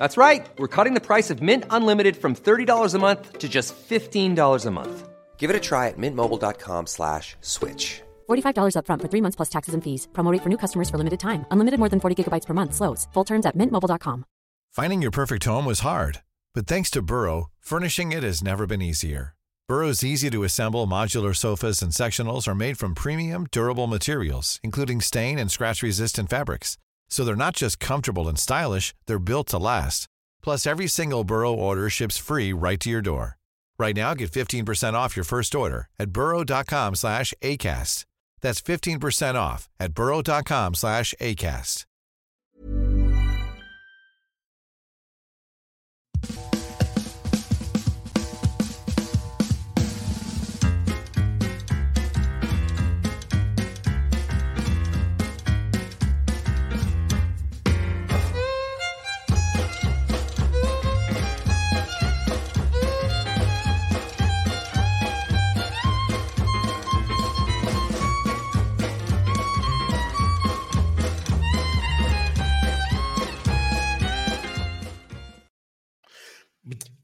That's right. We're cutting the price of Mint Unlimited from $30 a month to just $15 a month. Give it a try at mintmobile.com slash switch. $45 upfront for three months plus taxes and fees. Promo rate for new customers for limited time. Unlimited more than 40 gigabytes per month. Slows. Full terms at mintmobile.com. Finding your perfect home was hard, but thanks to Burrow, furnishing it has never been easier. Burrow's easy to assemble modular sofas and sectionals are made from premium, durable materials, including stain and scratch resistant fabrics. So they're not just comfortable and stylish, they're built to last. Plus, every single Burrow order ships free right to your door. Right now, get 15% off your first order at burrow.com slash ACAST. That's 15% off at burrow.com slash ACAST.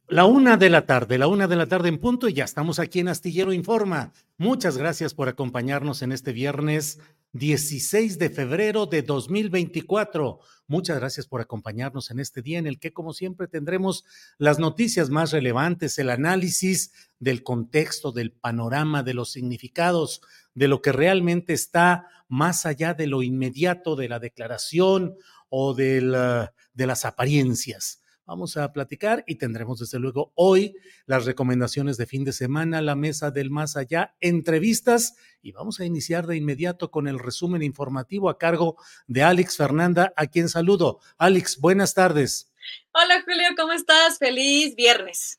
La una de la tarde, la una de la tarde en punto y ya estamos aquí en Astillero Informa. Muchas gracias por acompañarnos en este viernes 16 de febrero de 2024. Muchas gracias por acompañarnos en este día en el que, como siempre, tendremos las noticias más relevantes, el análisis del contexto, del panorama, de los significados, de lo que realmente está más allá de lo inmediato de la declaración o de, la, de las apariencias. Vamos a platicar y tendremos desde luego hoy las recomendaciones de fin de semana, la mesa del más allá, entrevistas y vamos a iniciar de inmediato con el resumen informativo a cargo de Alex Fernanda, a quien saludo. Alex, buenas tardes. Hola Julio, ¿cómo estás? Feliz viernes.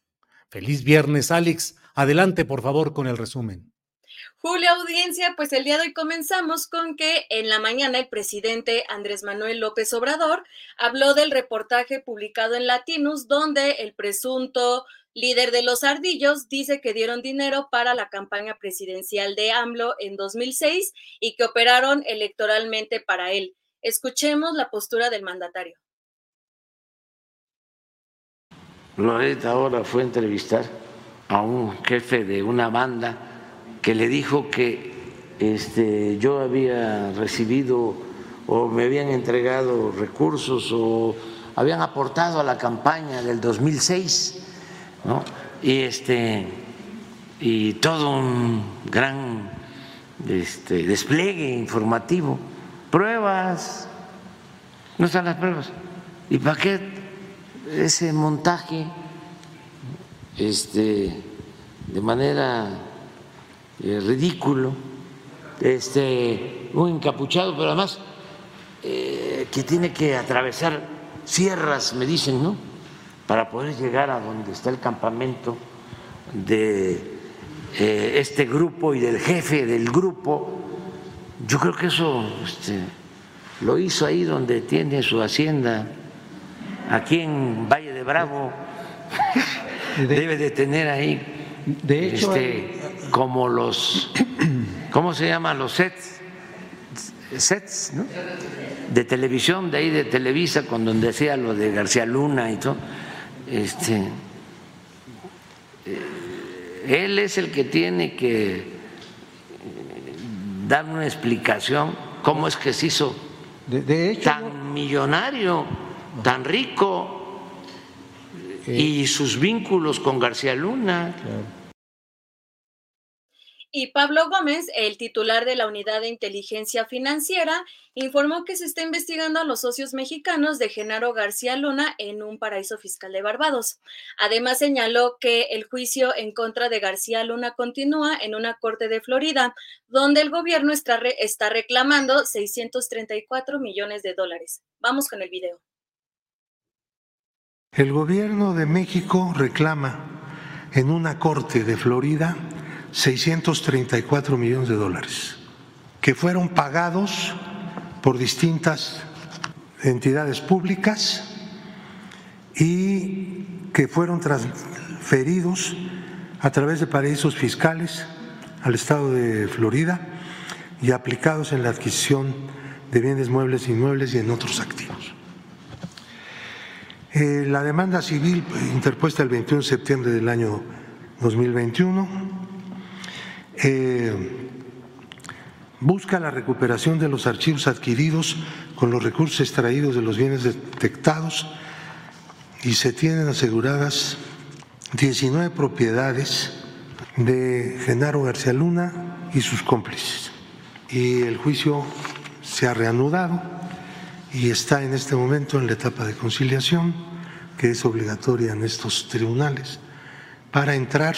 Feliz viernes, Alex. Adelante, por favor, con el resumen. Julio Audiencia, pues el día de hoy comenzamos con que en la mañana el presidente Andrés Manuel López Obrador habló del reportaje publicado en Latinus donde el presunto líder de los ardillos dice que dieron dinero para la campaña presidencial de AMLO en 2006 y que operaron electoralmente para él. Escuchemos la postura del mandatario. Loreta ahora fue a entrevistar a un jefe de una banda que le dijo que este, yo había recibido o me habían entregado recursos o habían aportado a la campaña del 2006, ¿no? y, este, y todo un gran este, despliegue informativo, pruebas, no están las pruebas. ¿Y para qué ese montaje este, de manera eh, ridículo, este, un encapuchado, pero además eh, que tiene que atravesar sierras, me dicen, ¿no? Para poder llegar a donde está el campamento de eh, este grupo y del jefe del grupo. Yo creo que eso este, lo hizo ahí donde tiene su hacienda, aquí en Valle de Bravo. Debe de tener ahí. De hecho, este, como los, ¿cómo se llaman los sets? Sets, ¿no? De televisión, de ahí de Televisa, con donde decía lo de García Luna y todo. Este, eh, él es el que tiene que dar una explicación cómo es que se hizo de, hecho, tan millonario, tan rico Eh, y sus vínculos con García Luna. Y Pablo Gómez, el titular de la Unidad de Inteligencia Financiera, informó que se está investigando a los socios mexicanos de Genaro García Luna en un paraíso fiscal de Barbados. Además, señaló que el juicio en contra de García Luna continúa en una corte de Florida, donde el gobierno está, re- está reclamando 634 millones de dólares. Vamos con el video. El gobierno de México reclama en una corte de Florida 634 millones de dólares, que fueron pagados por distintas entidades públicas y que fueron transferidos a través de paraísos fiscales al estado de Florida y aplicados en la adquisición de bienes muebles, inmuebles y en otros activos. Eh, la demanda civil interpuesta el 21 de septiembre del año 2021 eh, busca la recuperación de los archivos adquiridos con los recursos extraídos de los bienes detectados y se tienen aseguradas 19 propiedades de Genaro García Luna y sus cómplices. Y el juicio se ha reanudado y está en este momento en la etapa de conciliación, que es obligatoria en estos tribunales, para entrar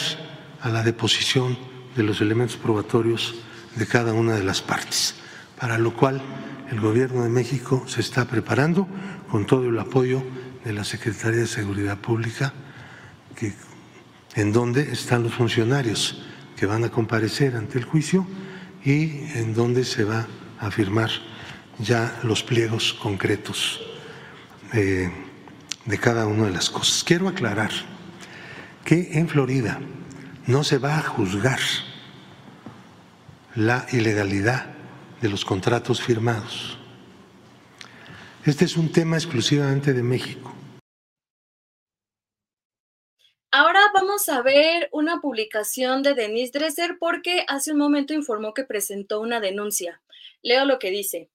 a la deposición de los elementos probatorios de cada una de las partes, para lo cual el Gobierno de México se está preparando con todo el apoyo de la Secretaría de Seguridad Pública, en donde están los funcionarios que van a comparecer ante el juicio y en donde se va a firmar ya los pliegos concretos de, de cada una de las cosas. Quiero aclarar que en Florida no se va a juzgar la ilegalidad de los contratos firmados. Este es un tema exclusivamente de México. Ahora vamos a ver una publicación de Denise Dresser porque hace un momento informó que presentó una denuncia. Leo lo que dice.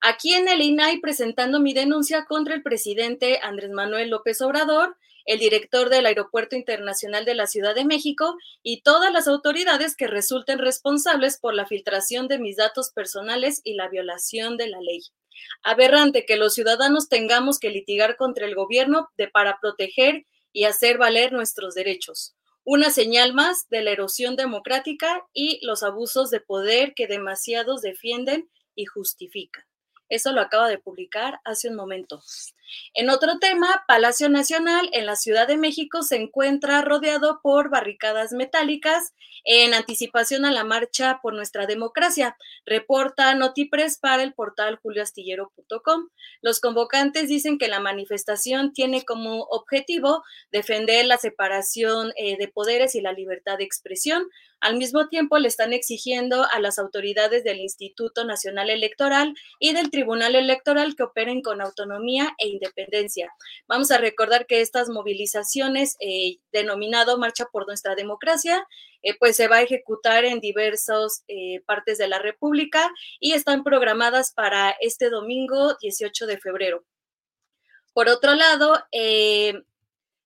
Aquí en el INAI presentando mi denuncia contra el presidente Andrés Manuel López Obrador, el director del Aeropuerto Internacional de la Ciudad de México y todas las autoridades que resulten responsables por la filtración de mis datos personales y la violación de la ley. Aberrante que los ciudadanos tengamos que litigar contra el gobierno de, para proteger y hacer valer nuestros derechos. Una señal más de la erosión democrática y los abusos de poder que demasiados defienden y justifican. Eso lo acaba de publicar hace un momento. En otro tema, Palacio Nacional en la Ciudad de México se encuentra rodeado por barricadas metálicas en anticipación a la marcha por nuestra democracia, reporta Notipres para el portal julioastillero.com. Los convocantes dicen que la manifestación tiene como objetivo defender la separación eh, de poderes y la libertad de expresión, al mismo tiempo, le están exigiendo a las autoridades del Instituto Nacional Electoral y del Tribunal Electoral que operen con autonomía e independencia. Vamos a recordar que estas movilizaciones, eh, denominado Marcha por Nuestra Democracia, eh, pues se va a ejecutar en diversas eh, partes de la República y están programadas para este domingo 18 de febrero. Por otro lado,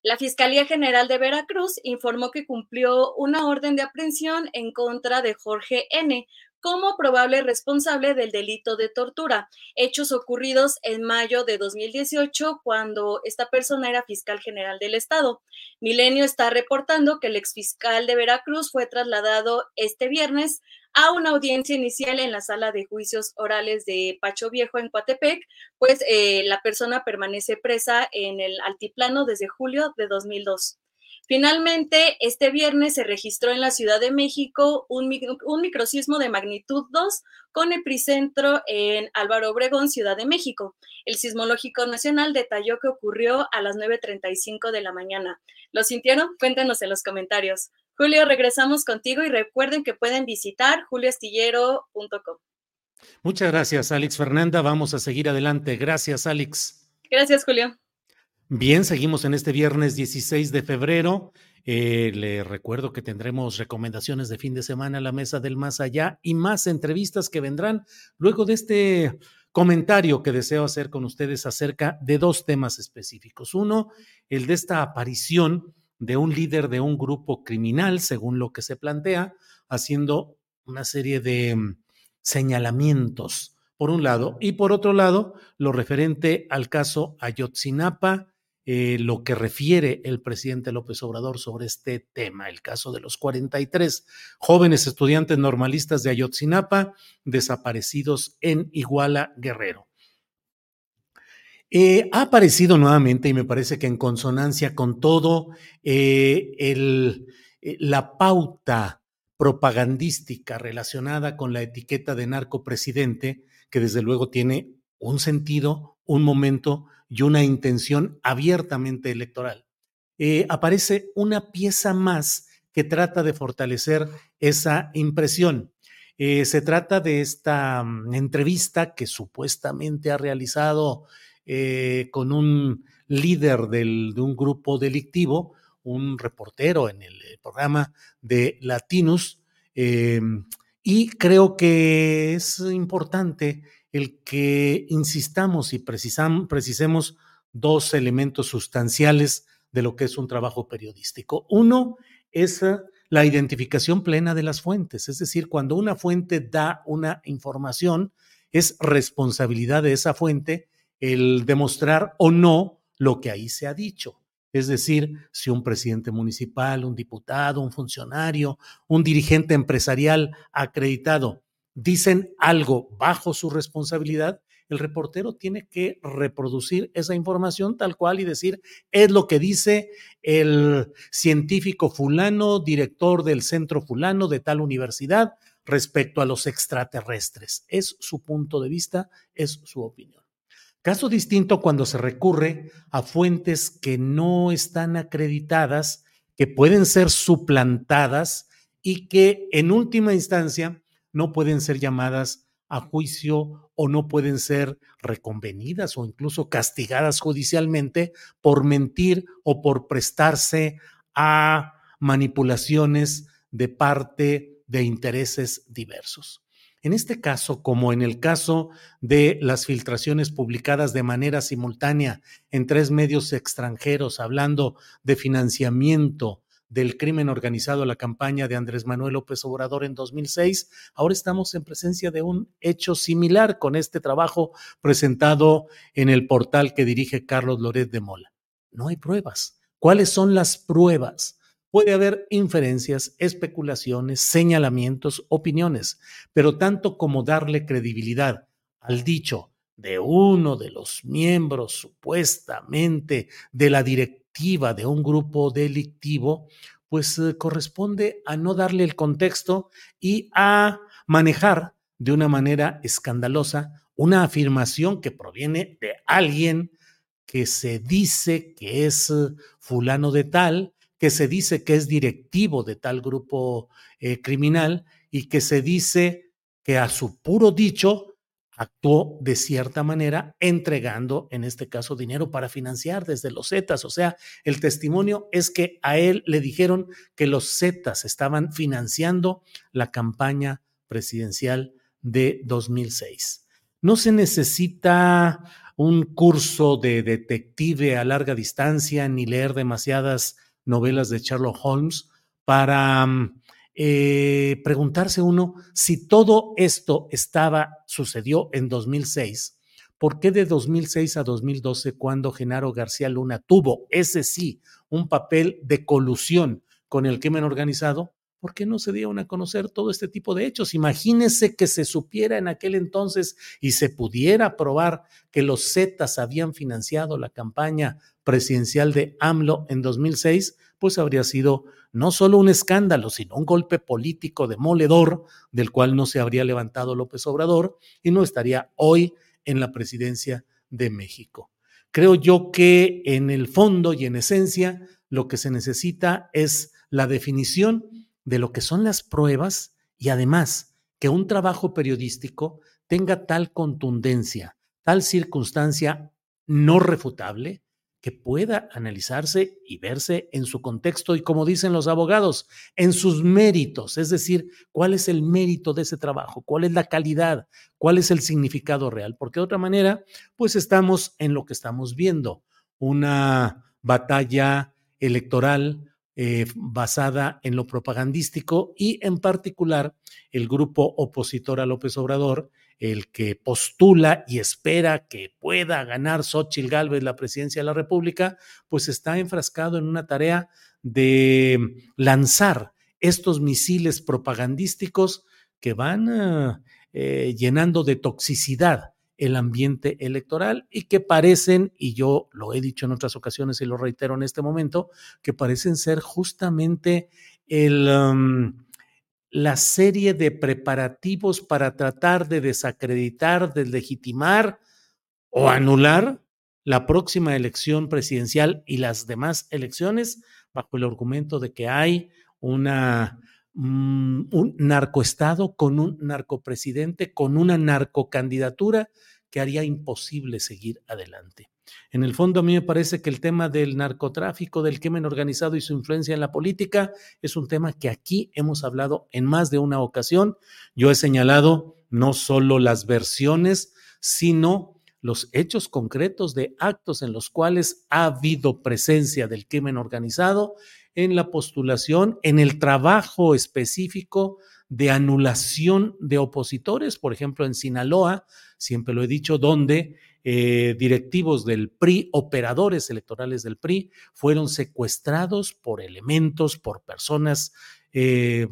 la Fiscalía General de Veracruz informó que cumplió una orden de aprehensión en contra de Jorge N., como probable responsable del delito de tortura, hechos ocurridos en mayo de 2018 cuando esta persona era fiscal general del estado. Milenio está reportando que el exfiscal de Veracruz fue trasladado este viernes a una audiencia inicial en la sala de juicios orales de Pacho Viejo en Coatepec, pues eh, la persona permanece presa en el altiplano desde julio de 2002. Finalmente, este viernes se registró en la Ciudad de México un, un microsismo de magnitud 2 con epicentro en Álvaro Obregón, Ciudad de México. El Sismológico Nacional detalló que ocurrió a las 9.35 de la mañana. ¿Lo sintieron? Cuéntenos en los comentarios. Julio, regresamos contigo y recuerden que pueden visitar julioastillero.com. Muchas gracias, Alex Fernanda. Vamos a seguir adelante. Gracias, Alex. Gracias, Julio. Bien, seguimos en este viernes 16 de febrero. Eh, le recuerdo que tendremos recomendaciones de fin de semana a la mesa del más allá y más entrevistas que vendrán luego de este comentario que deseo hacer con ustedes acerca de dos temas específicos. Uno, el de esta aparición de un líder de un grupo criminal, según lo que se plantea, haciendo una serie de mm, señalamientos, por un lado, y por otro lado, lo referente al caso Ayotzinapa eh, lo que refiere el presidente López Obrador sobre este tema, el caso de los 43 jóvenes estudiantes normalistas de Ayotzinapa desaparecidos en Iguala Guerrero. Eh, ha aparecido nuevamente y me parece que en consonancia con todo eh, la pauta propagandística relacionada con la etiqueta de narcopresidente, que desde luego tiene un sentido, un momento y una intención abiertamente electoral. aparece una pieza más que trata de fortalecer esa impresión. Eh, se trata de esta mm, entrevista que supuestamente ha realizado eh, con un líder del, de un grupo delictivo, un reportero en el eh, programa de Latinus, y creo que es importante el que insistamos y precisemos dos elementos sustanciales de lo que es un trabajo periodístico. Uno es la identificación plena de las fuentes. Es decir, cuando una fuente da una información, es responsabilidad de esa fuente el demostrar o no lo que ahí se ha dicho. Es decir, si un presidente municipal, un diputado, un funcionario, un dirigente empresarial acreditado dicen algo bajo su responsabilidad, el reportero tiene que reproducir esa información tal cual y decir, es lo que dice el científico fulano, director del centro fulano de tal universidad respecto a los extraterrestres. Es su punto de vista, es su opinión. Caso distinto cuando se recurre a fuentes que no están acreditadas, que pueden ser suplantadas y que en última instancia no pueden ser llamadas a juicio o no pueden ser reconvenidas o incluso castigadas judicialmente por mentir o por prestarse a manipulaciones de parte de intereses diversos. En este caso, como en el caso de las filtraciones publicadas de manera simultánea en tres medios extranjeros hablando de financiamiento del crimen organizado la campaña de Andrés Manuel López Obrador en 2006. Ahora estamos en presencia de un hecho similar con este trabajo presentado en el portal que dirige Carlos Loret de Mola. No hay pruebas. ¿Cuáles son las pruebas? Puede haber inferencias, especulaciones, señalamientos, opiniones, pero tanto como darle credibilidad al dicho de uno de los miembros supuestamente de la directiva de un grupo delictivo, pues eh, corresponde a no darle el contexto y a manejar de una manera escandalosa una afirmación que proviene de alguien que se dice que es eh, fulano de tal, que se dice que es directivo de tal grupo eh, criminal y que se dice que a su puro dicho actuó de cierta manera entregando, en este caso, dinero para financiar desde los Zetas. O sea, el testimonio es que a él le dijeron que los Zetas estaban financiando la campaña presidencial de 2006. No se necesita un curso de detective a larga distancia ni leer demasiadas novelas de Sherlock Holmes para mm, eh, preguntarse uno si todo esto estaba, sucedió en 2006, ¿por qué de 2006 a 2012 cuando Genaro García Luna tuvo, ese sí, un papel de colusión con el crimen organizado? ¿Por qué no se dieron a conocer todo este tipo de hechos? Imagínese que se supiera en aquel entonces y se pudiera probar que los Zetas habían financiado la campaña presidencial de AMLO en 2006, pues habría sido no solo un escándalo, sino un golpe político demoledor del cual no se habría levantado López Obrador y no estaría hoy en la presidencia de México. Creo yo que en el fondo y en esencia lo que se necesita es la definición de lo que son las pruebas y además que un trabajo periodístico tenga tal contundencia, tal circunstancia no refutable, que pueda analizarse y verse en su contexto y, como dicen los abogados, en sus méritos, es decir, cuál es el mérito de ese trabajo, cuál es la calidad, cuál es el significado real, porque de otra manera, pues estamos en lo que estamos viendo, una batalla electoral eh, basada en lo propagandístico y en particular el grupo opositor a López Obrador el que postula y espera que pueda ganar Xochitl Gálvez la presidencia de la República, pues está enfrascado en una tarea de lanzar estos misiles propagandísticos que van eh, llenando de toxicidad el ambiente electoral y que parecen, y yo lo he dicho en otras ocasiones y lo reitero en este momento, que parecen ser justamente el, la serie de preparativos para tratar de desacreditar, deslegitimar o anular la próxima elección presidencial y las demás elecciones bajo el argumento de que hay una Mm, un narcoestado con un narcopresidente, con una narcocandidatura que haría imposible seguir adelante. En el fondo, a mí me parece que el tema del narcotráfico, del crimen organizado y su influencia en la política es un tema que aquí hemos hablado en más de una ocasión. Yo he señalado no solo las versiones, sino los hechos concretos de actos en los cuales ha habido presencia del crimen organizado en la postulación, en el trabajo específico de anulación de opositores, por ejemplo, en Sinaloa, siempre lo he dicho, donde eh, directivos del PRI, operadores electorales del PRI, fueron secuestrados por elementos, por personas eh,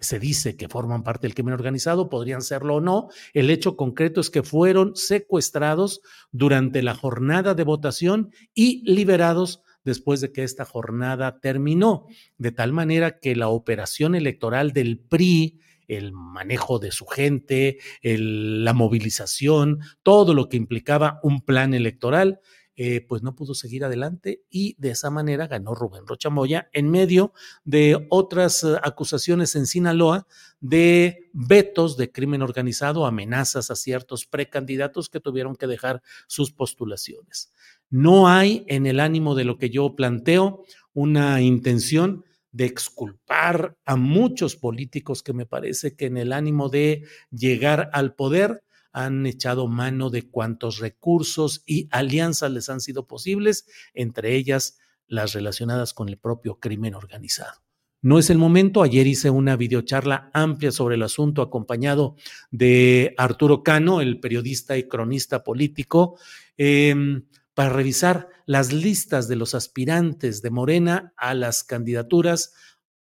se dice que forman parte del crimen organizado, podrían serlo o no. El hecho concreto es que fueron secuestrados durante la jornada de votación y liberados después de que esta jornada terminó, de tal manera que la operación electoral del PRI, el manejo de su gente, la movilización, todo lo que implicaba un plan electoral, eh, pues no pudo seguir adelante y de esa manera ganó Rubén Rochamoya en medio de otras eh, acusaciones en Sinaloa de vetos de crimen organizado, amenazas a ciertos precandidatos que tuvieron que dejar sus postulaciones. No hay en el ánimo de lo que yo planteo una intención de exculpar a muchos políticos que me parece que en el ánimo de llegar al poder han echado mano de cuantos recursos y alianzas les han sido posibles, entre ellas las relacionadas con el propio crimen organizado. No es el momento. Ayer hice una videocharla amplia sobre el asunto acompañado de Arturo Cano, el periodista y cronista político. Eh, para revisar las listas de los aspirantes de Morena a las candidaturas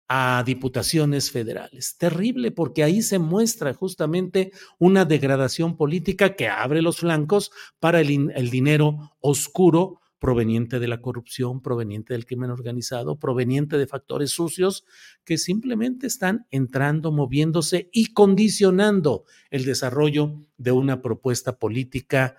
a diputaciones federales. Terrible porque ahí se muestra justamente una degradación política que abre los flancos para el, dinero oscuro proveniente de la corrupción, proveniente del crimen organizado, proveniente de factores sucios que simplemente están entrando, moviéndose y condicionando el desarrollo de una propuesta política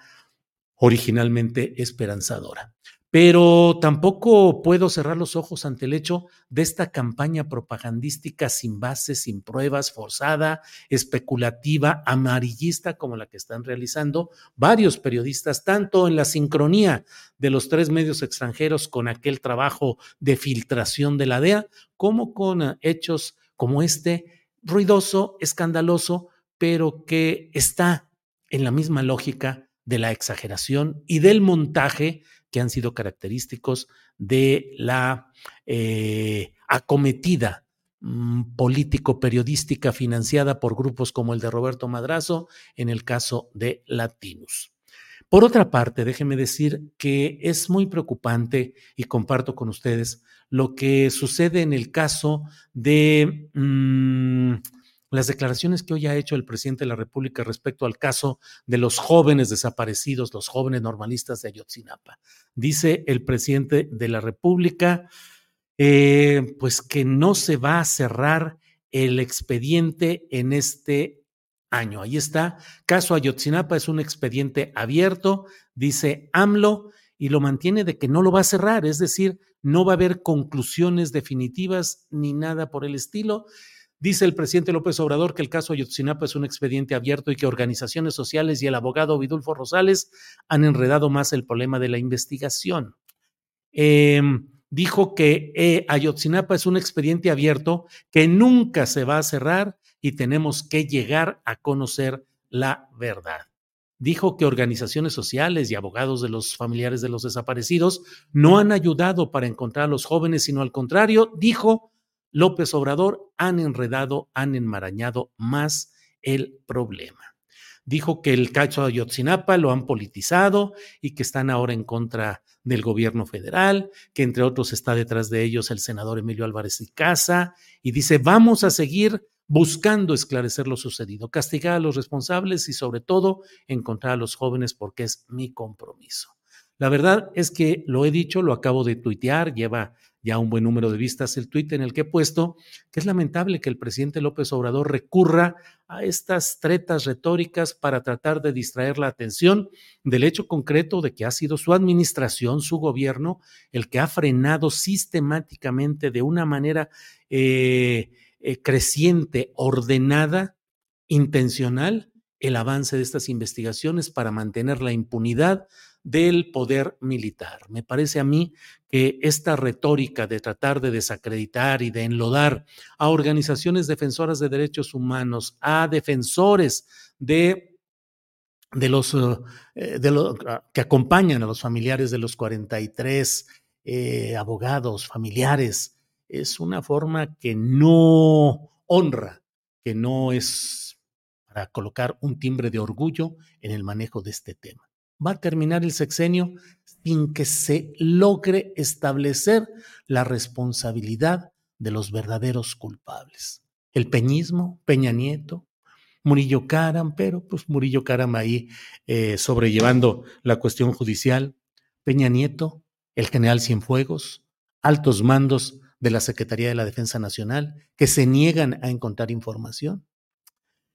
originalmente esperanzadora. Pero tampoco puedo cerrar los ojos ante el hecho de esta campaña propagandística sin base, sin pruebas, forzada, especulativa, amarillista como la que están realizando varios periodistas, tanto en la sincronía de los tres medios extranjeros con aquel trabajo de filtración de la DEA, como con eh, hechos como este, ruidoso, escandaloso, pero que está en la misma lógica de la exageración y del montaje que han sido característicos de la eh, acometida mm, político-periodística financiada por grupos como el de Roberto Madrazo en el caso de Latinus. Por otra parte, déjeme decir que es muy preocupante y comparto con ustedes lo que sucede en el caso de mm, las declaraciones que hoy ha hecho el presidente de la República respecto al caso de los jóvenes desaparecidos, los jóvenes normalistas de Ayotzinapa. Dice el presidente de la República, eh, pues que no se va a cerrar el expediente en este año. Ahí está, caso Ayotzinapa es un expediente abierto, dice AMLO, y lo mantiene de que no lo va a cerrar, es decir, no va a haber conclusiones definitivas ni nada por el estilo Dice el presidente López Obrador que el caso Ayotzinapa es un expediente abierto y que organizaciones sociales y el abogado Vidulfo Rosales han enredado más el problema de la investigación. Em, dijo que eh, Ayotzinapa es un expediente abierto que nunca se va a cerrar y tenemos que llegar a conocer la verdad. Dijo que organizaciones sociales y abogados de los familiares de los desaparecidos no han ayudado para encontrar a los jóvenes, sino al contrario, dijo López Obrador han enredado, han enmarañado más el problema. Dijo que el cacho de Ayotzinapa lo han politizado y que están ahora en contra del gobierno federal, que entre otros está detrás de ellos el senador Emilio Álvarez y Casa, y dice, vamos a seguir buscando esclarecer lo sucedido, castigar a los responsables y sobre todo encontrar a los jóvenes porque es mi compromiso. La verdad es que lo he dicho, lo acabo de tuitear, lleva ya un buen número de vistas el tuit en el que he puesto que es lamentable que el presidente López Obrador recurra a estas tretas retóricas para tratar de distraer la atención del hecho concreto de que ha sido su administración, su gobierno, el que ha frenado sistemáticamente de una manera eh, eh, creciente, ordenada, intencional, el avance de estas investigaciones para mantener la impunidad del poder militar. Me parece a mí que esta retórica de tratar de desacreditar y de enlodar a organizaciones defensoras de derechos humanos, a defensores de de los, eh, de los que acompañan a los familiares de los 43 eh, abogados, familiares, es una forma que no honra, que no es para colocar un timbre de orgullo en el manejo de este tema va a terminar el sexenio sin que se logre establecer la responsabilidad de los verdaderos culpables. El peñismo, Peña Nieto, Murillo Caram, pero pues Murillo Caram ahí eh, sobrellevando la cuestión judicial, Peña Nieto, el general Cienfuegos, altos mandos de la Secretaría de la Defensa Nacional que se niegan a encontrar información.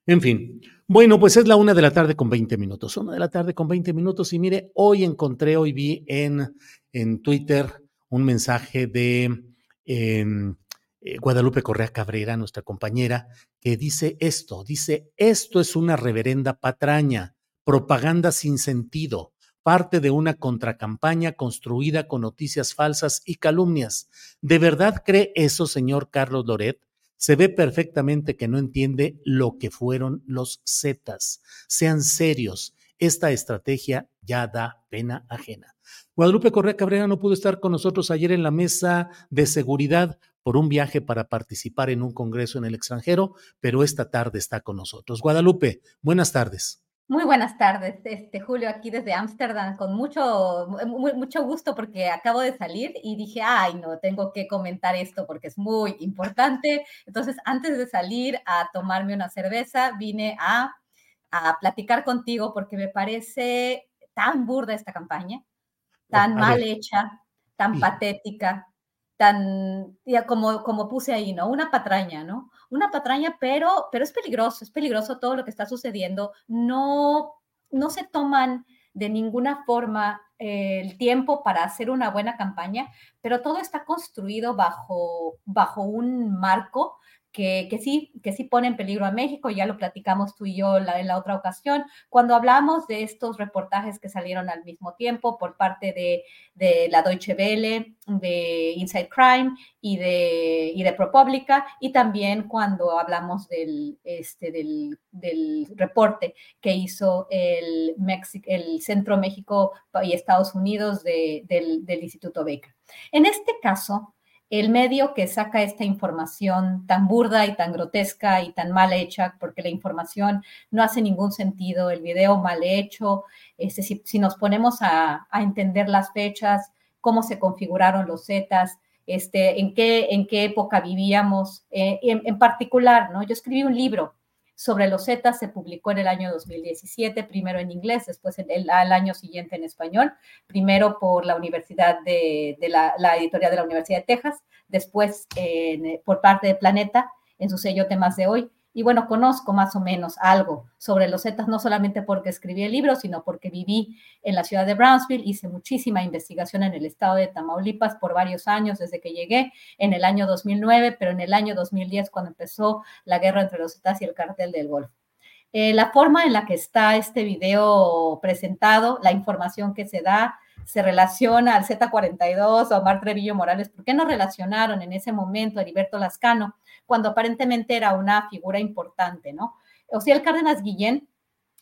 En fin, bueno, pues es la una de la tarde con 20 minutos. Una de la tarde con 20 minutos. Y mire, hoy encontré, hoy vi en, en Twitter un mensaje de em, eh, Guadalupe Correa Cabrera, nuestra compañera, que dice esto: dice, esto es una reverenda patraña, propaganda sin sentido, parte de una contracampaña construida con noticias falsas y calumnias. ¿De verdad cree eso, señor Carlos Loret? Se ve perfectamente que no entiende lo que fueron los Zetas. Sean serios, esta estrategia ya da pena ajena. Guadalupe Correa Cabrera no pudo estar con nosotros ayer en la mesa de seguridad por un viaje para participar en un congreso en el extranjero, pero esta tarde está con nosotros. Guadalupe, buenas tardes. Muy buenas tardes, este, Julio, aquí desde Ámsterdam, con mucho, mucho gusto porque acabo de salir y dije, ay, no, tengo que comentar esto porque es muy importante. Entonces, antes de salir a tomarme una cerveza, vine a, a platicar contigo porque me parece tan burda esta campaña, tan mal hecha, tan patética, tan, como, como puse ahí, ¿no? Una patraña, ¿no? Una patraña, pero, pero es peligroso, es peligroso todo lo que está sucediendo. No, no se toman de ninguna forma el tiempo para hacer una buena campaña, pero todo está construido bajo, bajo un marco que, que, sí, que sí pone en peligro a México, ya lo platicamos tú y yo la, en la otra ocasión, cuando hablamos de estos reportajes que salieron al mismo tiempo por parte de, de la Deutsche Welle, de Inside Crime y de, y de ProPublica, y también cuando hablamos del, este, del, del reporte que hizo el, el Centro México y Estados Unidos de, del, del Instituto Baker. En este caso, el medio que saca esta información tan burda y tan grotesca y tan mal hecha, porque la información no hace ningún sentido, el video mal hecho, este, si, nos ponemos a, entender las fechas, cómo se configuraron los Zetas, este, en, qué, en qué época vivíamos, eh, en, en, particular, ¿no? Yo escribí un libro sobre los Zetas se publicó en el año 2017, primero en inglés, después el, el, año siguiente en español, primero por la Universidad de, la, editorial de la Universidad de Texas, después por parte de Planeta en su sello Temas de Hoy, y bueno, conozco más o menos algo sobre los Zetas, no solamente porque escribí el libro, sino porque viví en la ciudad de Brownsville, hice muchísima investigación en el estado de Tamaulipas por varios años desde que llegué, en el año 2009, pero en el año 2010 cuando empezó la guerra entre los Zetas y el cartel del Golfo. Eh, la forma en la que está este video presentado, la información que se da, se relaciona al Z42 o a Mar Trevillo Morales, ¿por qué no relacionaron en ese momento a Heriberto Lascano cuando aparentemente era una figura importante, ¿no? O sea, el Cárdenas Guillén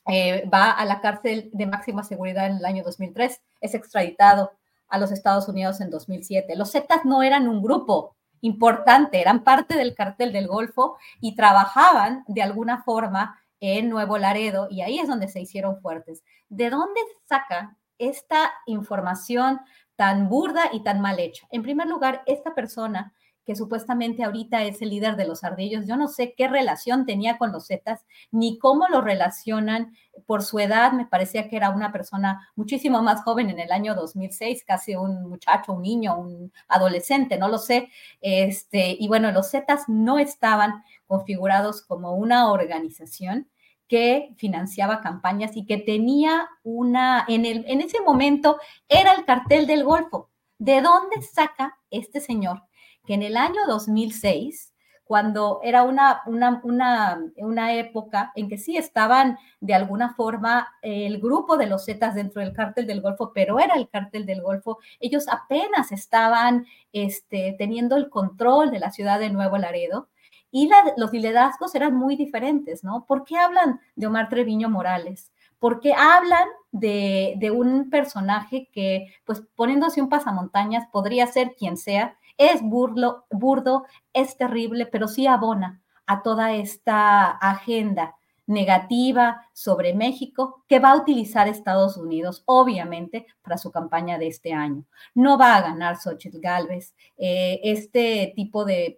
eh, va a la cárcel de máxima seguridad en el año 2003, es extraditado a los Estados Unidos en 2007. Los Zetas no eran un grupo importante, eran parte del cartel del Golfo y trabajaban de alguna forma en Nuevo Laredo y ahí es donde se hicieron fuertes. ¿De dónde saca esta información tan burda y tan mal hecha? En primer lugar, esta persona que supuestamente ahorita es el líder de los ardillos. Yo no sé qué relación tenía con los Zetas, ni cómo lo relacionan. Por su edad, me parecía que era una persona muchísimo más joven en el año 2006, casi un muchacho, un niño, un adolescente, no lo sé. Este, y bueno, los Zetas no estaban configurados como una organización que financiaba campañas y que tenía una, en, el, en ese momento era el cartel del Golfo. ¿De dónde saca este señor que en el año 2006, cuando era una, una, una, una época en que sí estaban de alguna forma el grupo de los Zetas dentro del cártel del Golfo, pero era el cártel del Golfo, ellos apenas estaban este, teniendo el control de la ciudad de Nuevo Laredo y los liderazgos eran muy diferentes, ¿no? ¿Por qué hablan de Omar Treviño Morales? Porque hablan de, de, un personaje que, pues poniéndose un pasamontañas, podría ser quien sea, es burlo, burdo, es terrible, pero sí abona a toda esta agenda negativa sobre México que va a utilizar Estados Unidos, obviamente, para su campaña de este año. No va a ganar Xochitl Galvez. Eh, este tipo de,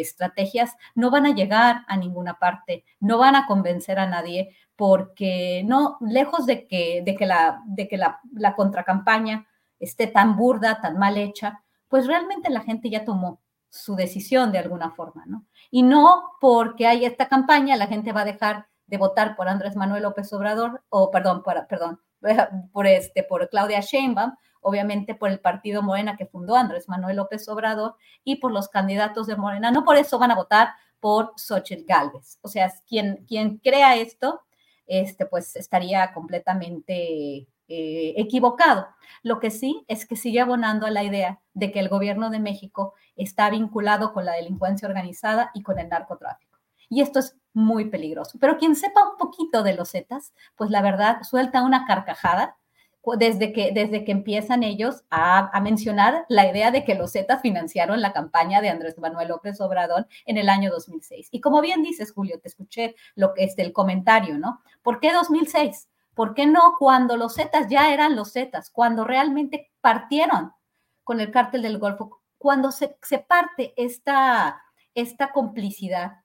estrategias no van a llegar a ninguna parte, no van a convencer a nadie, porque no, lejos de que, de que, la, de que la, la contracampaña esté tan burda, tan mal hecha, pues realmente la gente ya tomó su decisión de alguna forma, ¿no? Y no porque hay esta campaña, la gente va a dejar de votar por Andrés Manuel López Obrador, o perdón, por, perdón, por, este, por Claudia Sheinbaum, obviamente por el partido Morena que fundó Andrés Manuel López Obrador y por los candidatos de Morena. No por eso van a votar por Xochitl Galvez. O sea, quien, quien crea esto, este, pues estaría completamente eh, equivocado. Lo que sí es que sigue abonando a la idea de que el gobierno de México está vinculado con la delincuencia organizada y con el narcotráfico. Y esto es muy peligroso. Pero quien sepa un poquito de los Zetas, pues la verdad suelta una carcajada desde que, desde que empiezan ellos a, mencionar la idea de que los Zetas financiaron la campaña de Andrés Manuel López Obrador en el año 2006. Y como bien dices, Julio, te escuché lo que es el comentario, ¿no? ¿Por qué 2006? ¿Por qué no cuando los Zetas ya eran los Zetas, cuando realmente partieron con el cártel del Golfo, cuando se, parte esta, esta complicidad,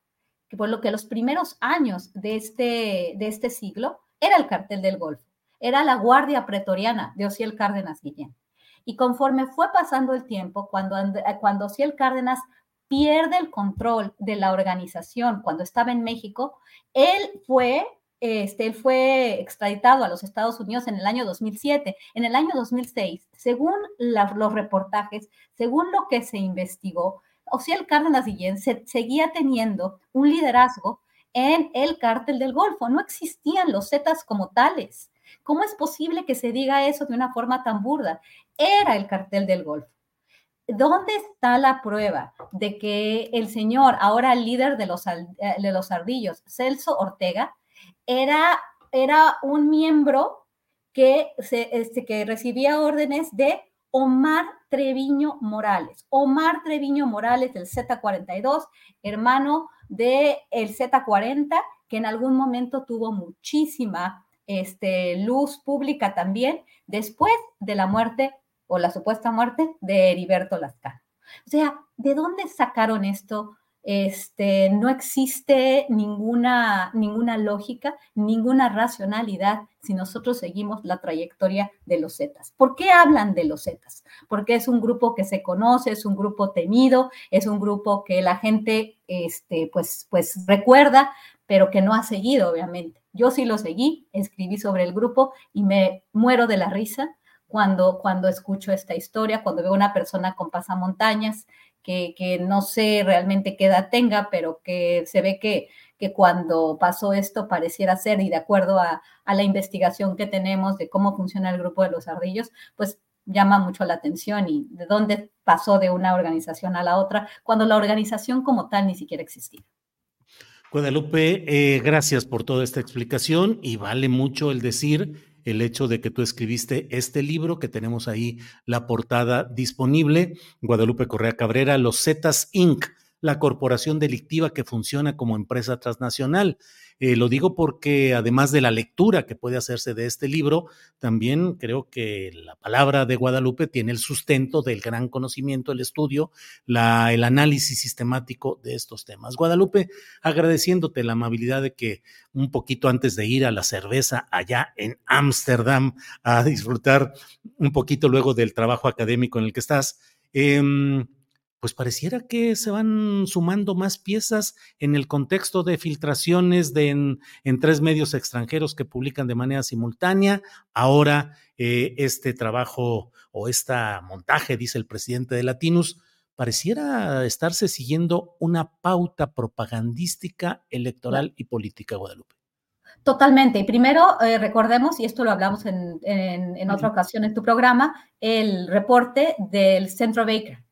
que por lo que los primeros años de este, de este siglo era el cártel del Golfo, era la guardia pretoriana de Ociel Cárdenas Guillén. Y conforme fue pasando el tiempo, cuando, cuando Ociel Cárdenas pierde el control de la organización cuando estaba en México, él fue este, él fue extraditado a los Estados Unidos en el año 2007. En el año 2006, según los reportajes, según lo que se investigó, Ociel Cárdenas Guillén se, seguía teniendo un liderazgo en el cártel del Golfo. No existían los Zetas como tales. ¿Cómo es posible que se diga eso de una forma tan burda? Era el cartel del Golfo. ¿Dónde está la prueba de que el señor, ahora líder de los, eh, de los ardillos, Celso Ortega, era, era un miembro que, se, este, que recibía órdenes de Omar Treviño Morales. Omar Treviño Morales del Z42, hermano del el Z40, que en algún momento tuvo muchísima este, luz pública también, después de la muerte o la supuesta muerte de Heriberto Lascano. O sea, ¿de dónde sacaron esto? Este, no existe ninguna, ninguna lógica, ninguna racionalidad si nosotros seguimos la trayectoria de los Zetas. ¿Por qué hablan de los Zetas? Porque es un grupo que se conoce, es un grupo temido, es un grupo que la gente este, pues, pues recuerda, pero que no ha seguido, obviamente. Yo sí lo seguí, escribí sobre el grupo y me muero de la risa cuando, cuando escucho esta historia, cuando veo una persona con pasamontañas que, no sé realmente qué edad tenga, pero que se ve que, que cuando pasó esto pareciera ser, y de acuerdo a, a, la investigación que tenemos de cómo funciona el grupo de los ardillos, pues llama mucho la atención y de dónde pasó de una organización a la otra, cuando la organización como tal ni siquiera existía. Guadalupe, eh, gracias por toda esta explicación y vale mucho el decir el hecho de que tú escribiste este libro, que tenemos ahí la portada disponible, Guadalupe Correa Cabrera, Los Zetas Inc., la corporación delictiva que funciona como empresa transnacional. Eh, lo digo porque además de la lectura que puede hacerse de este libro, también creo que la palabra de Guadalupe tiene el sustento del gran conocimiento, el estudio, el análisis sistemático de estos temas. Guadalupe, agradeciéndote la amabilidad de que un poquito antes de ir a la cerveza allá en Ámsterdam a disfrutar un poquito luego del trabajo académico en el que estás, eh, pues pareciera que se van sumando más piezas en el contexto de filtraciones de en, tres medios extranjeros que publican de manera simultánea. Ahora eh, este trabajo o este montaje, dice el presidente de Latinus, pareciera estarse siguiendo una pauta propagandística, electoral y política, Guadalupe. Totalmente. Y primero, eh, recordemos, y esto lo hablamos en, en otra ocasión en tu programa, el reporte del Centro Baker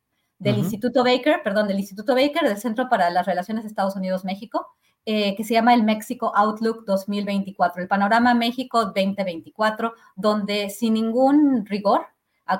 del Instituto Baker, perdón, del Instituto Baker, del Centro para las Relaciones Estados Unidos-México, eh, que se llama el México Outlook 2024, el panorama México 2024, donde sin ningún rigor,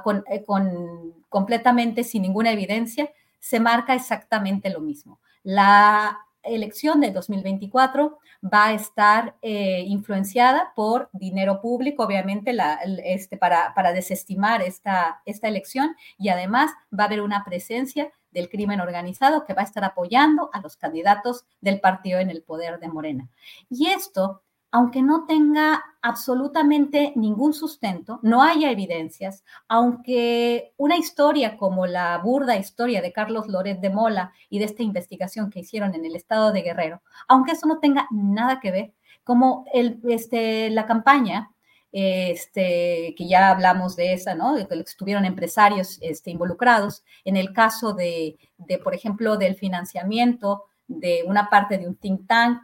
con, eh, con, completamente sin ninguna evidencia, se marca exactamente lo mismo. La elección de 2024 va a estar eh, influenciada por dinero público, obviamente, la, este, para, para desestimar esta, esta elección y además va a haber una presencia del crimen organizado que va a estar apoyando a los candidatos del partido en el poder de Morena. Y esto aunque no tenga absolutamente ningún sustento, no haya evidencias, aunque una historia como la burda historia de Carlos Loret de Mola y de esta investigación que hicieron en el estado de Guerrero, aunque eso no tenga nada que ver, como el, este, la campaña, este, que ya hablamos de esa, ¿no? De que estuvieron empresarios este, involucrados, en el caso de, de, por ejemplo, del financiamiento de una parte de un think tank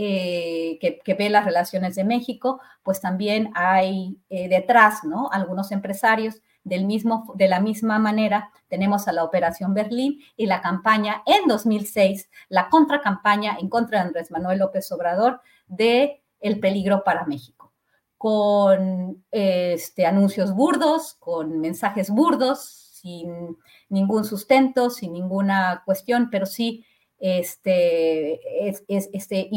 eh, que, ve las relaciones de México, pues también hay eh, detrás, ¿no? Algunos empresarios del mismo, de la misma manera, tenemos a la Operación Berlín y la campaña en 2006, la contracampaña en contra de Andrés Manuel López Obrador de El peligro para México, con este, anuncios burdos, con mensajes burdos, sin ningún sustento, sin ninguna cuestión, pero sí este, es, este,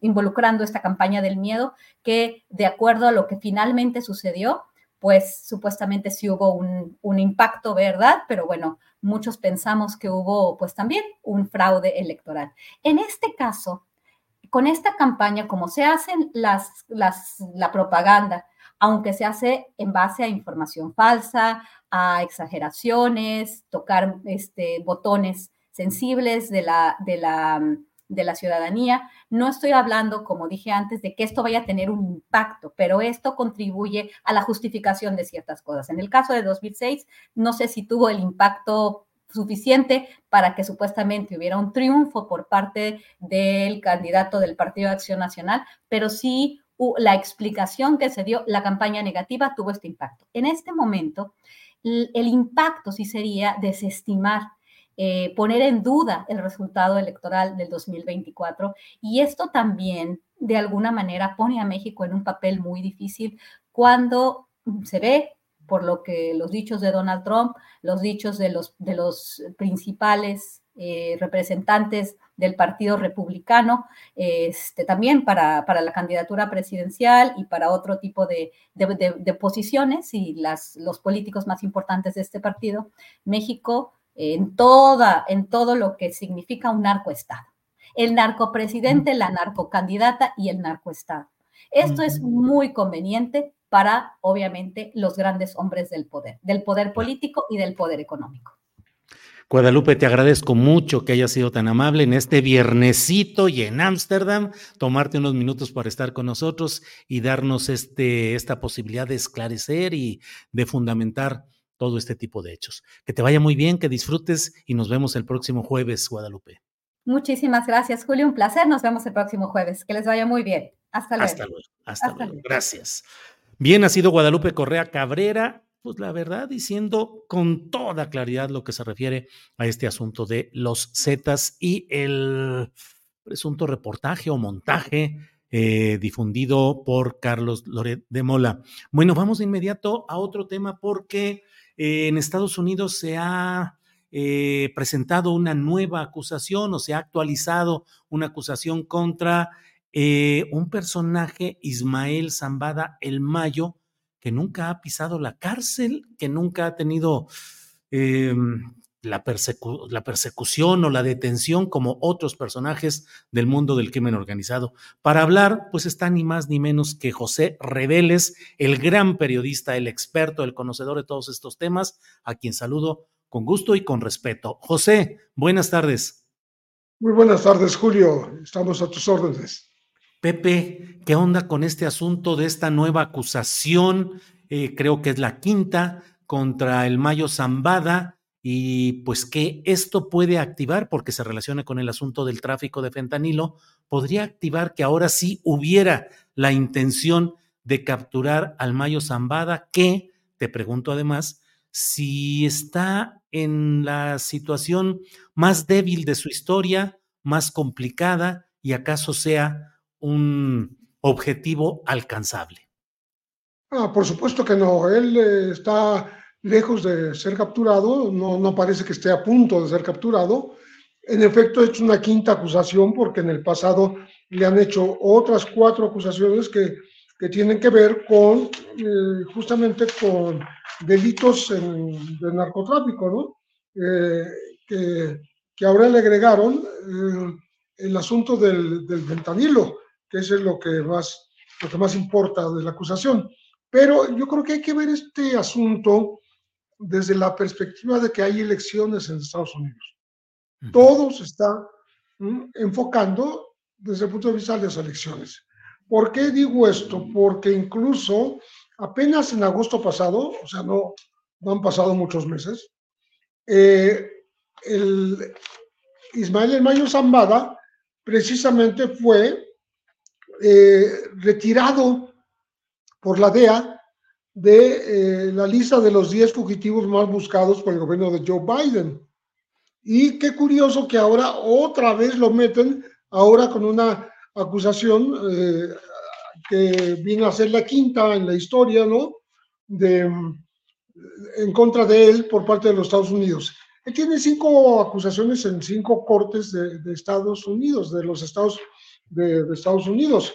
involucrando esta campaña del miedo, que de acuerdo a lo que finalmente sucedió, pues supuestamente sí hubo un, un, impacto, ¿verdad? Pero bueno, muchos pensamos que hubo pues también un fraude electoral. En este caso, con esta campaña, como se hacen las, las, la propaganda, aunque se hace en base a información falsa, a exageraciones, tocar este, botones sensibles de la, de la, de la ciudadanía. No estoy hablando, como dije antes, de que esto vaya a tener un impacto, pero esto contribuye a la justificación de ciertas cosas. En el caso de 2006, no sé si tuvo el impacto suficiente para que supuestamente hubiera un triunfo por parte del candidato del Partido de Acción Nacional, pero sí la explicación que se dio, la campaña negativa tuvo este impacto. En este momento, el impacto sí sería desestimar eh, poner en duda el resultado electoral del 2024. Y esto también, de alguna manera, pone a México en un papel muy difícil cuando se ve, por lo que los dichos de Donald Trump, los dichos de los, de los principales eh, representantes del Partido Republicano, este, también para, para, la candidatura presidencial y para otro tipo de, de, de posiciones y las, los políticos más importantes de este partido, México en, toda, en todo lo que significa un narcoestado. El narcopresidente, la narcocandidata y el narcoestado. Esto es muy conveniente para, obviamente, los grandes hombres del poder, del poder político y del poder económico. Guadalupe, te agradezco mucho que hayas sido tan amable en este viernesito y en Ámsterdam, tomarte unos minutos para estar con nosotros y darnos este, esta posibilidad de esclarecer y de fundamentar todo este tipo de hechos. Que te vaya muy bien, que disfrutes y nos vemos el próximo jueves, Guadalupe. Muchísimas gracias, Julio. Un placer. Nos vemos el próximo jueves. Que les vaya muy bien. Hasta luego. Hasta luego. Hasta, luego. Gracias. Bien, ha sido Guadalupe Correa Cabrera, pues la verdad, diciendo con toda claridad lo que se refiere a este asunto de los Zetas y el presunto reportaje o montaje eh, difundido por Carlos Loret de Mola. Bueno, vamos de inmediato a otro tema porque en Estados Unidos se ha eh, presentado una nueva acusación o se ha actualizado una acusación contra eh, un personaje, Ismael Zambada El Mayo, que nunca ha pisado la cárcel, que nunca ha tenido la, la, persecución o la detención como otros personajes del mundo del crimen organizado. Para hablar, pues está ni más ni menos que José Reveles, el gran periodista, el experto, el conocedor de todos estos temas, a quien saludo con gusto y con respeto. José, buenas tardes. Muy buenas tardes, Julio. Estamos a tus órdenes. Pepe, ¿qué onda con este asunto de esta nueva acusación? Eh, creo que es la quinta contra el Mayo Zambada y pues que esto puede activar, porque se relaciona con el asunto del tráfico de fentanilo, podría activar que ahora sí hubiera la intención de capturar al Mayo Zambada, que, te pregunto además, si está en la situación más débil de su historia, más complicada, y acaso sea un objetivo alcanzable. Ah, por supuesto que no. Él eh, está lejos de ser capturado, no, no parece que esté a punto de ser capturado. En efecto, es una quinta acusación porque en el pasado le han hecho otras cuatro acusaciones que, que tienen que ver con eh, justamente con delitos de narcotráfico, ¿no? Eh, que, que, ahora le agregaron eh, el asunto del, del fentanilo, que es lo que más lo que más importa de la acusación. Pero yo creo que hay que ver este asunto desde la perspectiva de que hay elecciones en Estados Unidos. Todo se está enfocando desde el punto de vista de las elecciones. ¿Por qué digo esto? Porque incluso apenas en agosto pasado, o sea, no, no han pasado muchos meses, eh, el Ismael El Mayo Zambada precisamente fue eh, retirado por la DEA de eh, la lista de los 10 fugitivos más buscados por el gobierno de Joe Biden. Y qué curioso que ahora otra vez lo meten, ahora con una acusación eh, que viene a ser la quinta en la historia, ¿no? De, en contra de él por parte de los Estados Unidos. Él tiene cinco acusaciones en cinco cortes de, Estados Unidos, de los estados de Estados Unidos.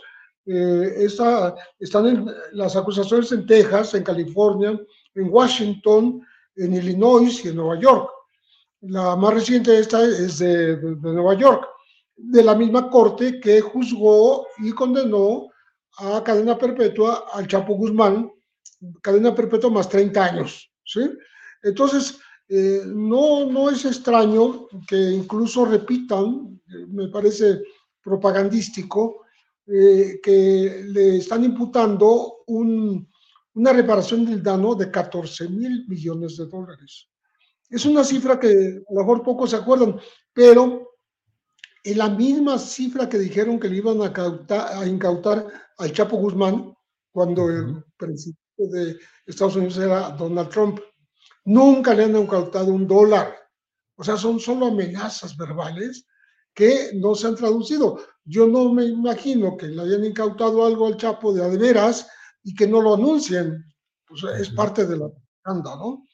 Eh, están en, las acusaciones en Texas, en California, en Washington, en Illinois y en Nueva York. La más reciente de esta es de, Nueva York, de la misma corte que juzgó y condenó a cadena perpetua al Chapo Guzmán, cadena perpetua más 30 años. ¿sí? Entonces, eh, no, no es extraño que incluso repitan, me parece propagandístico, eh, que le están imputando una reparación del daño de 14 mil millones de dólares. Es una cifra que a lo mejor pocos se acuerdan, pero la misma cifra que dijeron que le iban a, a incautar al Chapo Guzmán cuando el presidente de Estados Unidos era Donald Trump. Nunca le han incautado un dólar. O sea, son solo amenazas verbales que no se han traducido. Yo no me imagino que le hayan incautado algo al Chapo de veras y que no lo anuncien. Pues es parte de la propaganda, ¿no?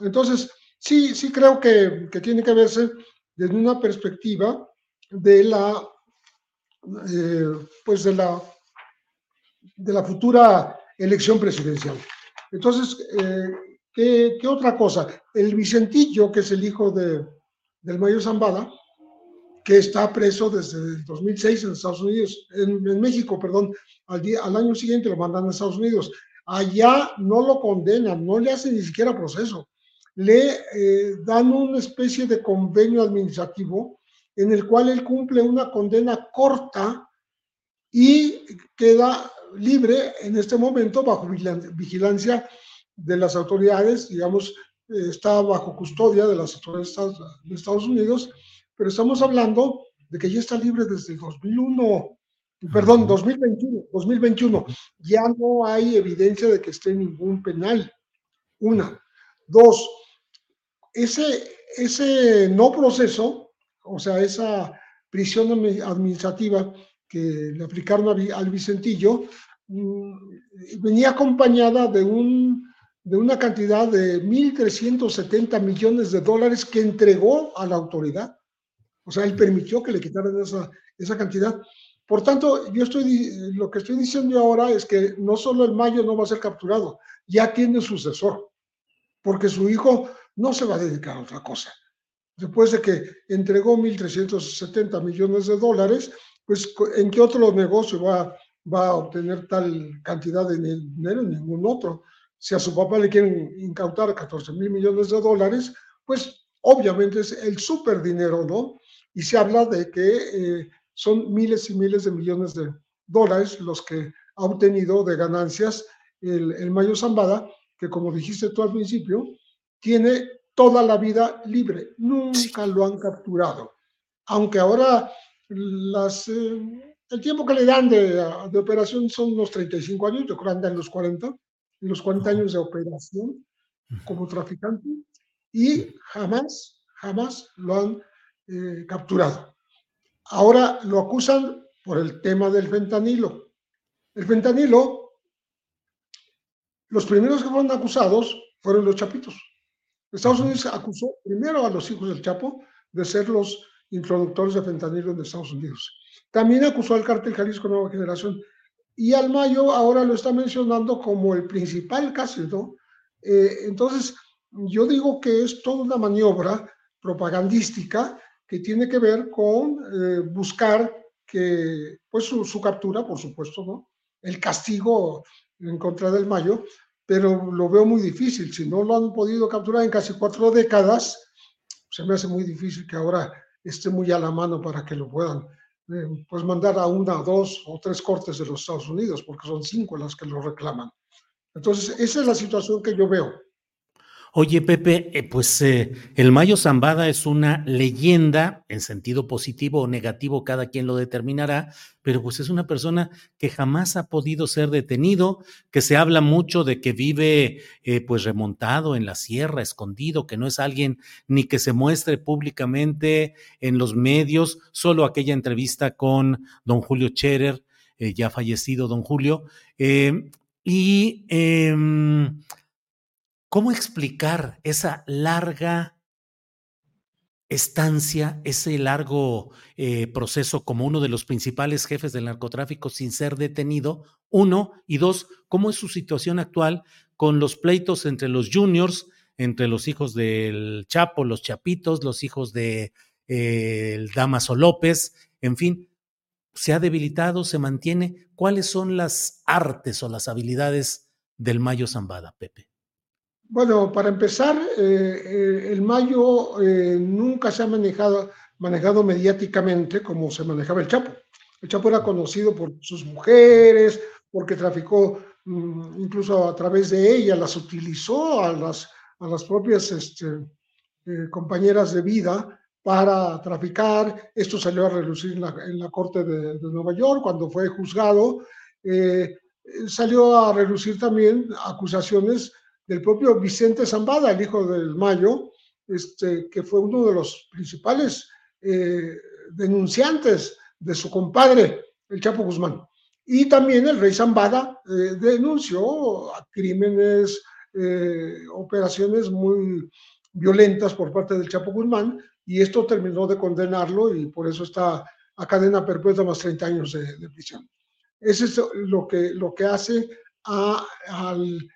Entonces, sí, sí creo que, que, tiene que verse desde una perspectiva de la, eh, pues de la, de la futura elección presidencial. Entonces, eh, ¿qué, ¿qué, otra cosa? El Vicentillo, que es el hijo de, del Mayo Zambada, que está preso desde el 2006 en Estados Unidos, en, México, perdón, al, día, al año siguiente lo mandan a Estados Unidos. Allá no lo condenan, no le hacen ni siquiera proceso. Le eh, dan una especie de convenio administrativo en el cual él cumple una condena corta y queda libre en este momento bajo vigilancia de las autoridades, digamos, eh, está bajo custodia de las autoridades de Estados Unidos pero estamos hablando de que ya está libre desde el 2001, perdón, 2021, 2021. Ya no hay evidencia de que esté en ningún penal. Una. Dos, ese, ese no proceso, o sea, esa prisión administrativa que le aplicaron al Vicentillo, mm, venía acompañada de un de una cantidad de 1.370 millones de dólares que entregó a la autoridad. O sea, él permitió que le quitaran esa, esa cantidad. Por tanto, yo estoy, lo que estoy diciendo ahora es que no solo el Mayo no va a ser capturado, ya tiene sucesor, porque su hijo no se va a dedicar a otra cosa. Después de que entregó 1.370 millones de dólares, pues ¿en qué otro negocio va, va a obtener tal cantidad de dinero? Ningún otro. Si a su papá le quieren incautar 14 mil millones de dólares, pues obviamente es el súper dinero, ¿no? Y se habla de que eh, son miles y miles de millones de dólares los que ha obtenido de ganancias el, el Mayo Zambada, que como dijiste tú al principio, tiene toda la vida libre, nunca lo han capturado. Aunque ahora las, eh, el tiempo que le dan de, de, operación son unos 35 años, yo creo que anda en los 40, en los 40 años de operación como traficante, y jamás, jamás lo han eh, capturado. Ahora lo acusan por el tema del fentanilo. El fentanilo, los primeros que fueron acusados fueron los chapitos. Estados Unidos acusó primero a los hijos del Chapo de ser los introductores de fentanilo en Estados Unidos. También acusó al cártel Jalisco Nueva Generación. Y al Mayo ahora lo está mencionando como el principal caso, ¿no? Eh, entonces, yo digo que es toda una maniobra propagandística que tiene que ver con eh, buscar que, pues su, su, captura, por supuesto, ¿no? El castigo en contra del Mayo, pero lo veo muy difícil. Si no lo han podido capturar en casi cuatro décadas, se me hace muy difícil que ahora esté muy a la mano para que lo puedan eh, pues mandar a una, dos o tres cortes de los Estados Unidos, porque son cinco las que lo reclaman. Entonces, esa es la situación que yo veo. Oye, Pepe, eh, pues eh, el Mayo Zambada es una leyenda en sentido positivo o negativo, cada quien lo determinará, pero pues es una persona que jamás ha podido ser detenido, que se habla mucho de que vive eh, pues remontado en la sierra, escondido, que no es alguien ni que se muestre públicamente en los medios, solo aquella entrevista con don Julio Scherer, eh, ya fallecido don Julio, y em, ¿Cómo explicar esa larga estancia, ese largo eh, proceso como uno de los principales jefes del narcotráfico sin ser detenido? Uno, y dos, ¿cómo es su situación actual con los pleitos entre los juniors, entre los hijos del Chapo, los Chapitos, los hijos de eh, el Damaso López, en fin? ¿Se ha debilitado? ¿Se mantiene? ¿Cuáles son las artes o las habilidades del Mayo Zambada, Pepe? Bueno, para empezar, eh, eh, el Mayo eh, nunca se ha manejado, mediáticamente como se manejaba el Chapo. El Chapo era conocido por sus mujeres, porque traficó mm, incluso a través de ella, las utilizó a las, a las propias este, compañeras de vida para traficar. Esto salió a relucir en la, Corte de, Nueva York cuando fue juzgado. salió a relucir también acusaciones del propio Vicente Zambada, el hijo del Mayo, este, que fue uno de los principales eh, denunciantes de su compadre, el Chapo Guzmán. Y también el rey Zambada eh, denunció crímenes, eh, operaciones muy violentas por parte del Chapo Guzmán, y esto terminó de condenarlo y por eso está a cadena perpetua más 30 años de, prisión. Eso es lo que, lo que hace al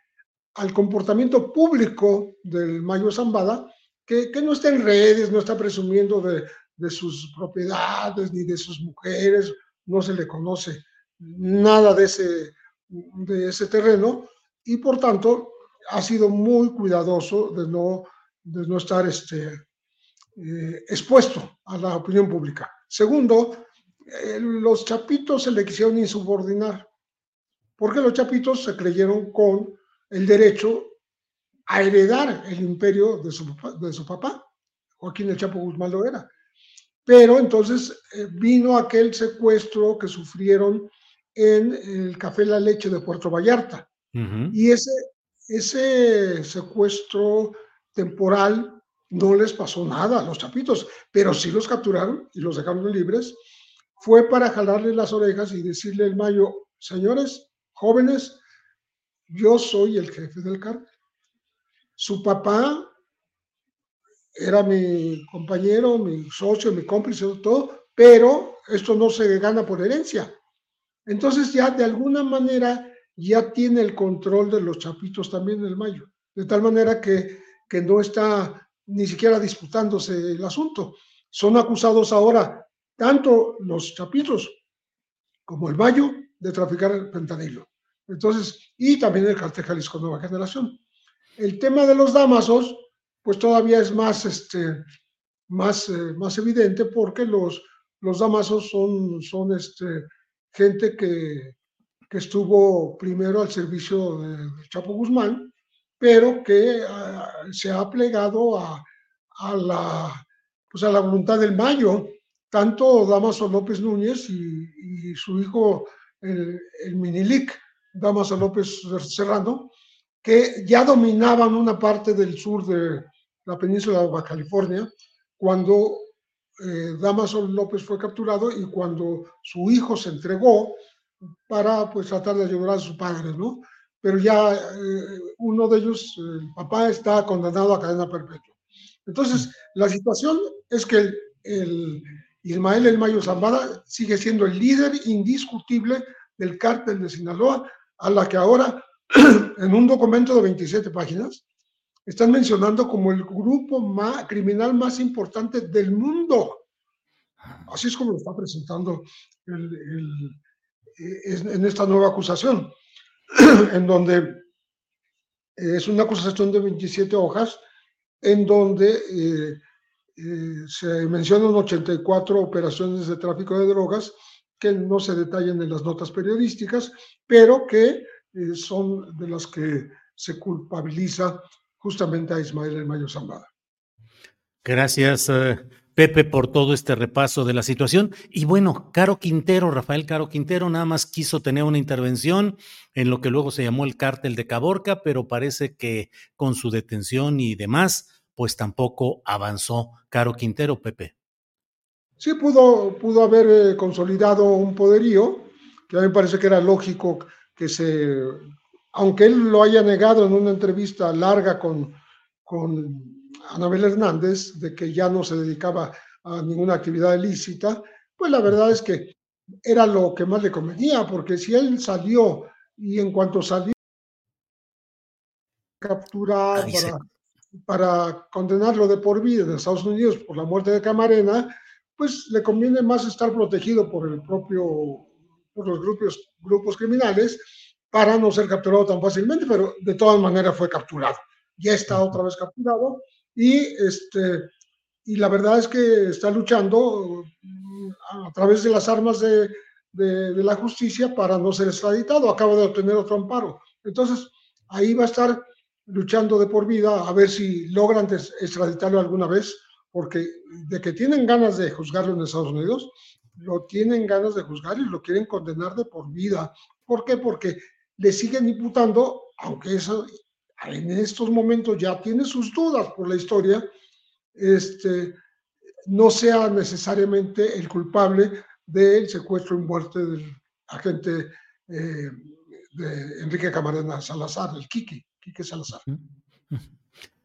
al comportamiento público del Mayo Zambada, que, no está en redes, no está presumiendo de, de, sus propiedades ni de sus mujeres, no se le conoce nada de ese, de ese terreno y por tanto ha sido muy cuidadoso de no, de no estar este, eh, expuesto a la opinión pública. Segundo, eh, los chapitos se le quisieron insubordinar, porque los chapitos se creyeron con el derecho a heredar el imperio de su, de su papá. Joaquín el Chapo Guzmán lo era. Pero entonces eh, vino aquel secuestro que sufrieron en el Café La Leche de Puerto Vallarta. Uh -huh. Y ese, ese secuestro temporal no les pasó nada a los chapitos, pero sí los capturaron y los dejaron libres. Fue para jalarle las orejas y decirle el Mayo, señores, jóvenes, yo soy el jefe del cártel. su papá era mi compañero, mi socio, mi cómplice, todo, pero esto no se gana por herencia. Entonces ya de alguna manera ya tiene el control de los chapitos también el Mayo, de tal manera que, que no está ni siquiera disputándose el asunto. Son acusados ahora tanto los chapitos como el Mayo de traficar el pentanilo. Entonces, y también el cartel Jalisco Nueva Generación. El tema de los damasos, pues todavía es más, este, más, eh, más evidente porque los, los damasos son, son este, gente que, que estuvo primero al servicio de Chapo Guzmán, pero que ah, se ha plegado a, a, la, pues a la voluntad del Mayo, tanto Damaso López Núñez y, y su hijo, el, el Minilic, Damaso López Serrano, que ya dominaban una parte del sur de la península de Baja California, cuando eh, Damaso López fue capturado y cuando su hijo se entregó para pues tratar de ayudar a su padre, ¿no? Pero ya eh, uno de ellos, el papá, está condenado a cadena perpetua. Entonces, la situación es que el, el Ismael El Mayo Zambada sigue siendo el líder indiscutible del cártel de Sinaloa, a la que ahora, en un documento de 27 páginas, están mencionando como el grupo más, criminal más importante del mundo. Así es como lo está presentando el, el, en esta nueva acusación, en donde es una acusación de 27 hojas, en donde eh, eh, se mencionan 84 operaciones de tráfico de drogas que no se detallan en las notas periodísticas, pero que eh, son de las que se culpabiliza justamente a Ismael El Mayo Zambada. Gracias, uh, Pepe, por todo este repaso de la situación. Y bueno, Caro Quintero, Rafael Caro Quintero, nada más quiso tener una intervención en lo que luego se llamó el cártel de Caborca, pero parece que con su detención y demás, pues tampoco avanzó Caro Quintero, Pepe. Sí, pudo, pudo haber eh, consolidado un poderío, que a mí me parece que era lógico que se aunque él lo haya negado en una entrevista larga con, con Anabel Hernández, de que ya no se dedicaba a ninguna actividad ilícita, pues la verdad es que era lo que más le convenía, porque si él salió y en cuanto salió capturar para, para, condenarlo de por vida en Estados Unidos por la muerte de Camarena, pues le conviene más estar protegido por el propio, por los grupos, grupos criminales para no ser capturado tan fácilmente, pero de todas maneras fue capturado. Ya está otra vez capturado y, este, y la verdad es que está luchando mm, a través de las armas de, de, de la justicia para no ser extraditado. Acaba de obtener otro amparo. Entonces, ahí va a estar luchando de por vida a ver si logran extraditarlo alguna vez, porque de que tienen ganas de juzgarlo en Estados Unidos, lo tienen ganas de juzgar y lo quieren condenar de por vida. ¿Por qué? Porque le siguen imputando, aunque eso en estos momentos ya tiene sus dudas por la historia, este, no sea necesariamente el culpable del secuestro y muerte del agente eh, de Enrique Camarena Salazar, el Quique, Quique Salazar.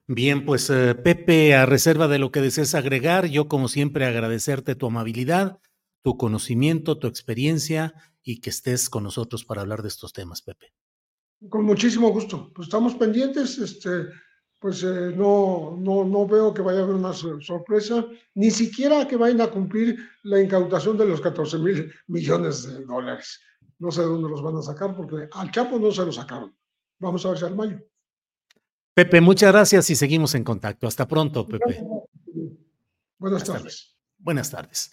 Bien, pues eh, Pepe, a reserva de lo que desees agregar, yo como siempre agradecerte tu amabilidad, tu conocimiento, tu experiencia y que estés con nosotros para hablar de estos temas, Pepe. Con muchísimo gusto. Pues estamos pendientes, este, pues eh, no, no, no veo que vaya a haber una sorpresa, ni siquiera que vayan a cumplir la incautación de los 14 mil millones de dólares. No sé de dónde los van a sacar porque al Chapo no se lo sacaron. Vamos a ver si al mayo. Pepe, muchas gracias y seguimos en contacto. Hasta pronto, Pepe. Buenas tardes. Buenas tardes.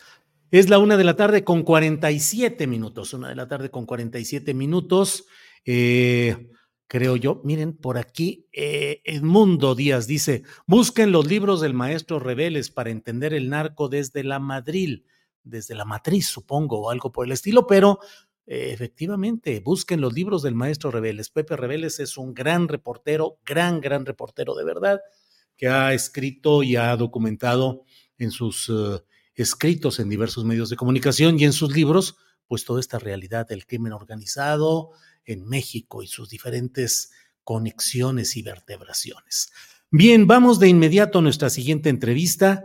Es la una de la tarde con 47 minutos, una de la tarde con 47 minutos. Eh, creo yo, miren, por aquí eh, Edmundo Díaz dice, busquen los libros del maestro Reveles para entender el narco desde la Madrid, desde la matriz, supongo, o algo por el estilo, pero eh, efectivamente, busquen los libros del maestro Reveles. Pepe Reveles es un gran reportero, gran, gran reportero de verdad, que ha escrito y ha documentado en sus... Uh, escritos en diversos medios de comunicación y en sus libros, pues toda esta realidad del crimen organizado en México y sus diferentes conexiones y vertebraciones. Bien, vamos de inmediato a nuestra siguiente entrevista.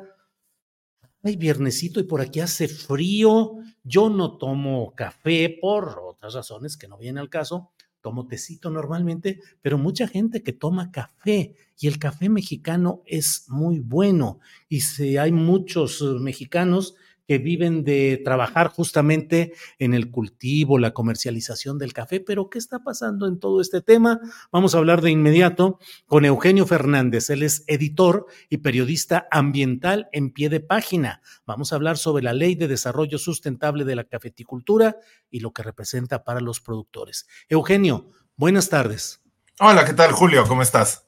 Hay viernesito y por aquí hace frío. Yo no tomo café por otras razones que no vienen al caso. Tomo tecito normalmente, pero mucha gente que toma café y el café mexicano es muy bueno. Y si hay muchos eh, mexicanos que viven de trabajar justamente en el cultivo, la comercialización del café. Pero, ¿qué está pasando en todo este tema? Vamos a hablar de inmediato con Eugenio Fernández. Él es editor y periodista ambiental en pie de página. Vamos a hablar sobre la ley de desarrollo sustentable de la cafeticultura y lo que representa para los productores. Eugenio, buenas tardes. Hola, ¿qué tal, Julio? ¿Cómo estás?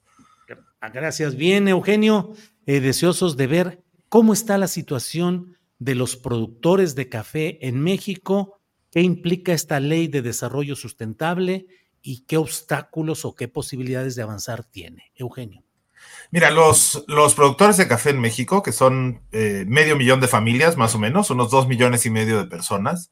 Gracias. Bien, Eugenio. Eh, deseosos de ver cómo está la situación de los productores de café en México, qué implica esta ley de desarrollo sustentable y qué obstáculos o qué posibilidades de avanzar tiene. Eugenio. Mira, los, los productores de café en México, que son eh, medio millón de familias más o menos, unos dos millones y medio de personas,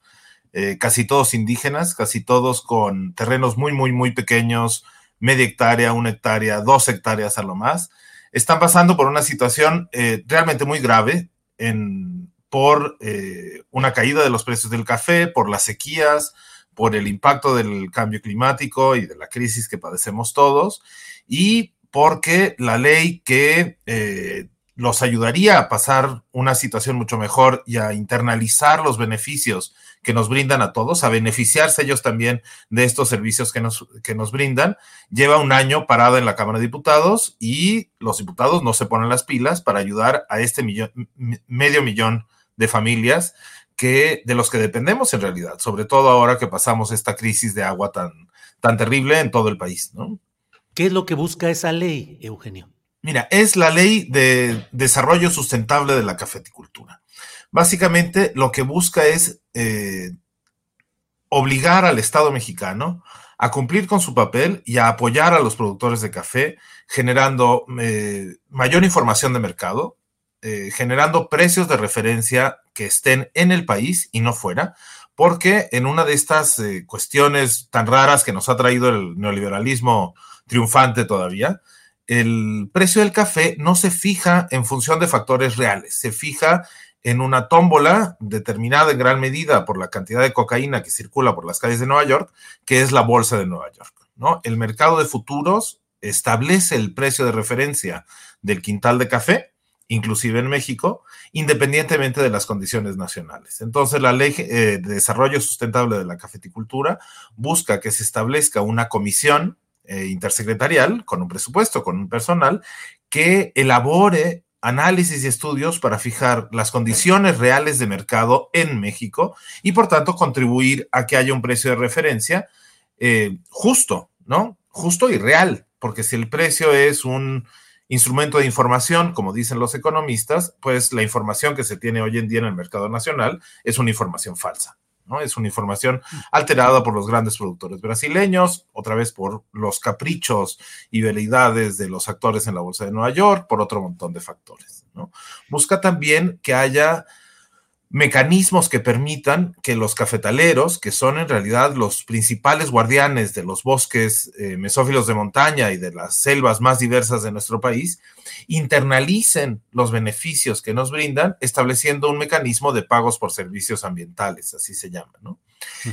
eh, casi todos indígenas, casi todos con terrenos muy, muy, muy pequeños, media hectárea, una hectárea, dos hectáreas a lo más, están pasando por una situación eh, realmente muy grave en, por eh, una caída de los precios del café, por las sequías, por el impacto del cambio climático y de la crisis que padecemos todos, y porque la ley que eh, los ayudaría a pasar una situación mucho mejor y a internalizar los beneficios que nos brindan a todos, a beneficiarse ellos también de estos servicios que nos, que nos brindan, lleva un año parada en la Cámara de Diputados y los diputados no se ponen las pilas para ayudar a este millón, medio millón de familias que, de los que dependemos en realidad, sobre todo ahora que pasamos esta crisis de agua tan, tan terrible en todo el país, ¿no? ¿Qué es lo que busca esa ley, Eugenio? Mira, es la ley de desarrollo sustentable de la cafeticultura. Básicamente lo que busca es eh, obligar al Estado mexicano a cumplir con su papel y a apoyar a los productores de café, generando eh, mayor información de mercado, eh, generando precios de referencia que estén en el país y no fuera, porque en una de estas eh, cuestiones tan raras que nos ha traído el neoliberalismo triunfante todavía, el precio del café no se fija en función de factores reales, se fija en una tómbola determinada en gran medida por la cantidad de cocaína que circula por las calles de Nueva York, que es la bolsa de Nueva York. ¿no? El mercado de futuros establece el precio de referencia del quintal de café inclusive en México, independientemente de las condiciones nacionales. Entonces, la Ley eh, de Desarrollo Sustentable de la Cafeticultura busca que se establezca una comisión eh, intersecretarial con un presupuesto, con un personal, que elabore análisis y estudios para fijar las condiciones reales de mercado en México y, por tanto, contribuir a que haya un precio de referencia eh, justo, ¿no? Justo y real, porque si el precio es un instrumento de información, como dicen los economistas, pues la información que se tiene hoy en día en el mercado nacional es una información falsa. ¿no? Es una información alterada por los grandes productores brasileños, otra vez por los caprichos y veleidades de los actores en la Bolsa de Nueva York, por otro montón de factores. ¿no? Busca también que haya mecanismos que permitan que los cafetaleros, que son en realidad los principales guardianes de los bosques eh, mesófilos de montaña y de las selvas más diversas de nuestro país, internalicen los beneficios que nos brindan, estableciendo un mecanismo de pagos por servicios ambientales, así se llama. ¿no?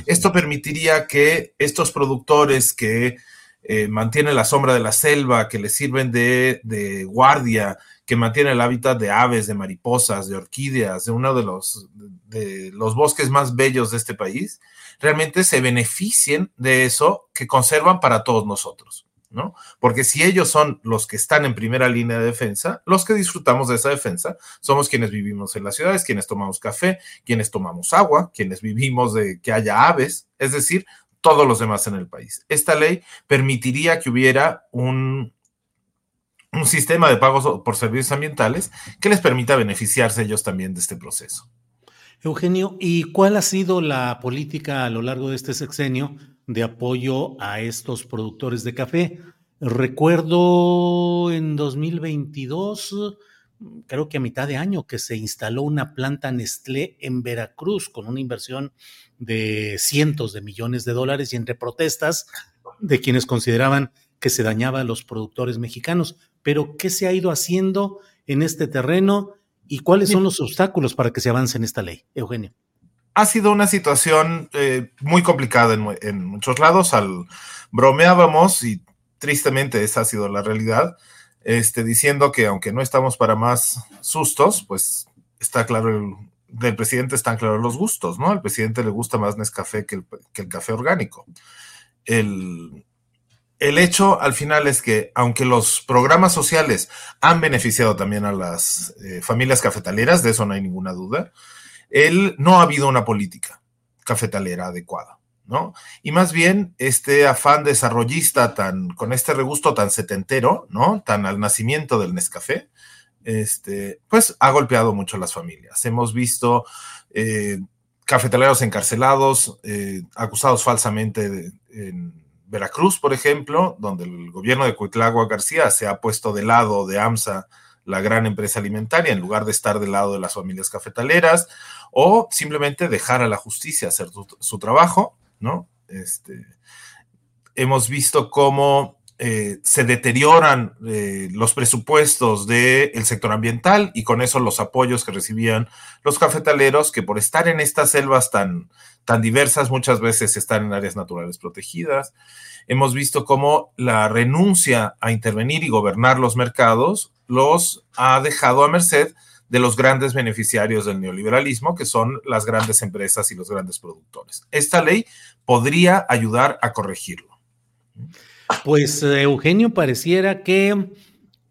Esto permitiría que estos productores que eh, mantienen la sombra de la selva, que les sirven de, de guardia, que mantiene el hábitat de aves, de mariposas, de orquídeas, de uno de los, de los bosques más bellos de este país, realmente se beneficien de eso que conservan para todos nosotros, ¿no? Porque si ellos son los que están en primera línea de defensa, los que disfrutamos de esa defensa somos quienes vivimos en las ciudades, quienes tomamos café, quienes tomamos agua, quienes vivimos de que haya aves, es decir, todos los demás en el país. Esta ley permitiría que hubiera un, un sistema de pagos por servicios ambientales que les permita beneficiarse ellos también de este proceso. Eugenio, ¿y cuál ha sido la política a lo largo de este sexenio de apoyo a estos productores de café? Recuerdo en 2022, creo que a mitad de año, que se instaló una planta Nestlé en Veracruz con una inversión de cientos de millones de dólares y entre protestas de quienes consideraban que se dañaba a los productores mexicanos. Pero, ¿qué se ha ido haciendo en este terreno y cuáles son los obstáculos para que se avance en esta ley? Eugenio. Ha sido una situación eh, muy complicada en, en, muchos lados. Al bromeábamos y tristemente esa ha sido la realidad, este, diciendo que aunque no estamos para más sustos, pues está claro el, del presidente están claros los gustos, ¿no? Al presidente le gusta más Nescafé que el, que el café orgánico. El, el, hecho al final es que, aunque los programas sociales han beneficiado también a las eh, familias cafetaleras, de eso no hay ninguna duda, él no ha habido una política cafetalera adecuada, ¿no? Y más bien este afán desarrollista tan, con este regusto tan setentero, ¿no? Tan al nacimiento del Nescafé, este, pues ha golpeado mucho a las familias. Hemos visto eh, cafetaleros encarcelados, eh, acusados falsamente en Veracruz, por ejemplo, donde el gobierno de Cuitlagua García se ha puesto de lado de AMSA, la gran empresa alimentaria, en lugar de estar del lado de las familias cafetaleras, o simplemente dejar a la justicia hacer su, su trabajo, ¿no? Este, hemos visto cómo eh, se deterioran eh, los presupuestos del sector ambiental y con eso los apoyos que recibían los cafetaleros, que por estar en estas selvas tan, tan diversas muchas veces están en áreas naturales protegidas. Hemos visto cómo la renuncia a intervenir y gobernar los mercados los ha dejado a merced de los grandes beneficiarios del neoliberalismo, que son las grandes empresas y los grandes productores. Esta ley podría ayudar a corregirlo. Pues Eugenio, pareciera que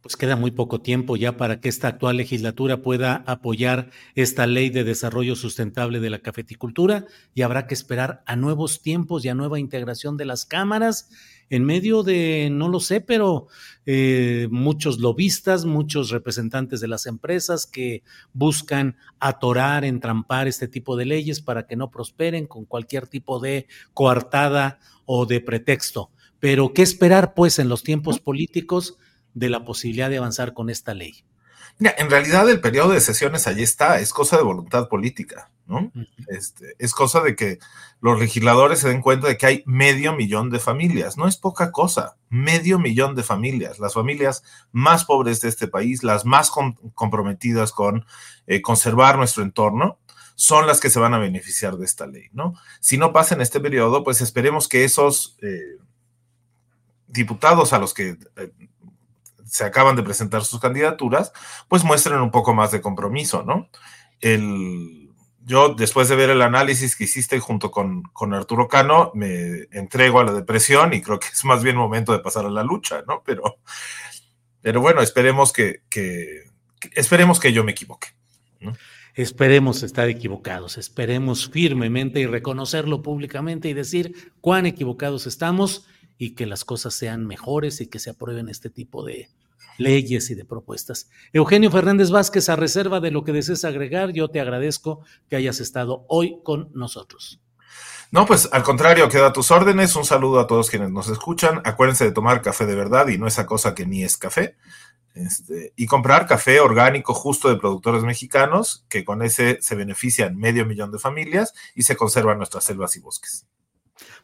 pues queda muy poco tiempo ya para que esta actual legislatura pueda apoyar esta ley de desarrollo sustentable de la cafeticultura y habrá que esperar a nuevos tiempos y a nueva integración de las cámaras en medio de, no lo sé, pero eh, muchos lobistas, muchos representantes de las empresas que buscan atorar, entrampar este tipo de leyes para que no prosperen con cualquier tipo de coartada o de pretexto. Pero, ¿qué esperar, pues, en los tiempos políticos de la posibilidad de avanzar con esta ley? Mira, en realidad el periodo de sesiones allí está, es cosa de voluntad política, ¿no? este, es cosa de que los legisladores se den cuenta de que hay medio millón de familias, no es poca cosa, medio millón de familias, las familias más pobres de este país, las más com comprometidas con eh, conservar nuestro entorno, son las que se van a beneficiar de esta ley, ¿no? Si no pasa en este periodo, pues esperemos que esos... Eh, diputados a los que eh, se acaban de presentar sus candidaturas, pues muestren un poco más de compromiso, ¿no? El, yo, después de ver el análisis que hiciste junto con, con, Arturo Cano, me entrego a la depresión y creo que es más bien momento de pasar a la lucha, ¿no? Pero, pero bueno, esperemos que, que, esperemos que yo me equivoque, ¿no? Esperemos estar equivocados, esperemos firmemente y reconocerlo públicamente y decir cuán equivocados estamos y que las cosas sean mejores y que se aprueben este tipo de leyes y de propuestas. Eugenio Fernández Vázquez, a reserva de lo que desees agregar, yo te agradezco que hayas estado hoy con nosotros. No, pues al contrario, queda a tus órdenes. Un saludo a todos quienes nos escuchan. Acuérdense de tomar café de verdad y no esa cosa que ni es café. Este, y comprar café orgánico justo de productores mexicanos, que con ese se benefician medio millón de familias y se conservan nuestras selvas y bosques.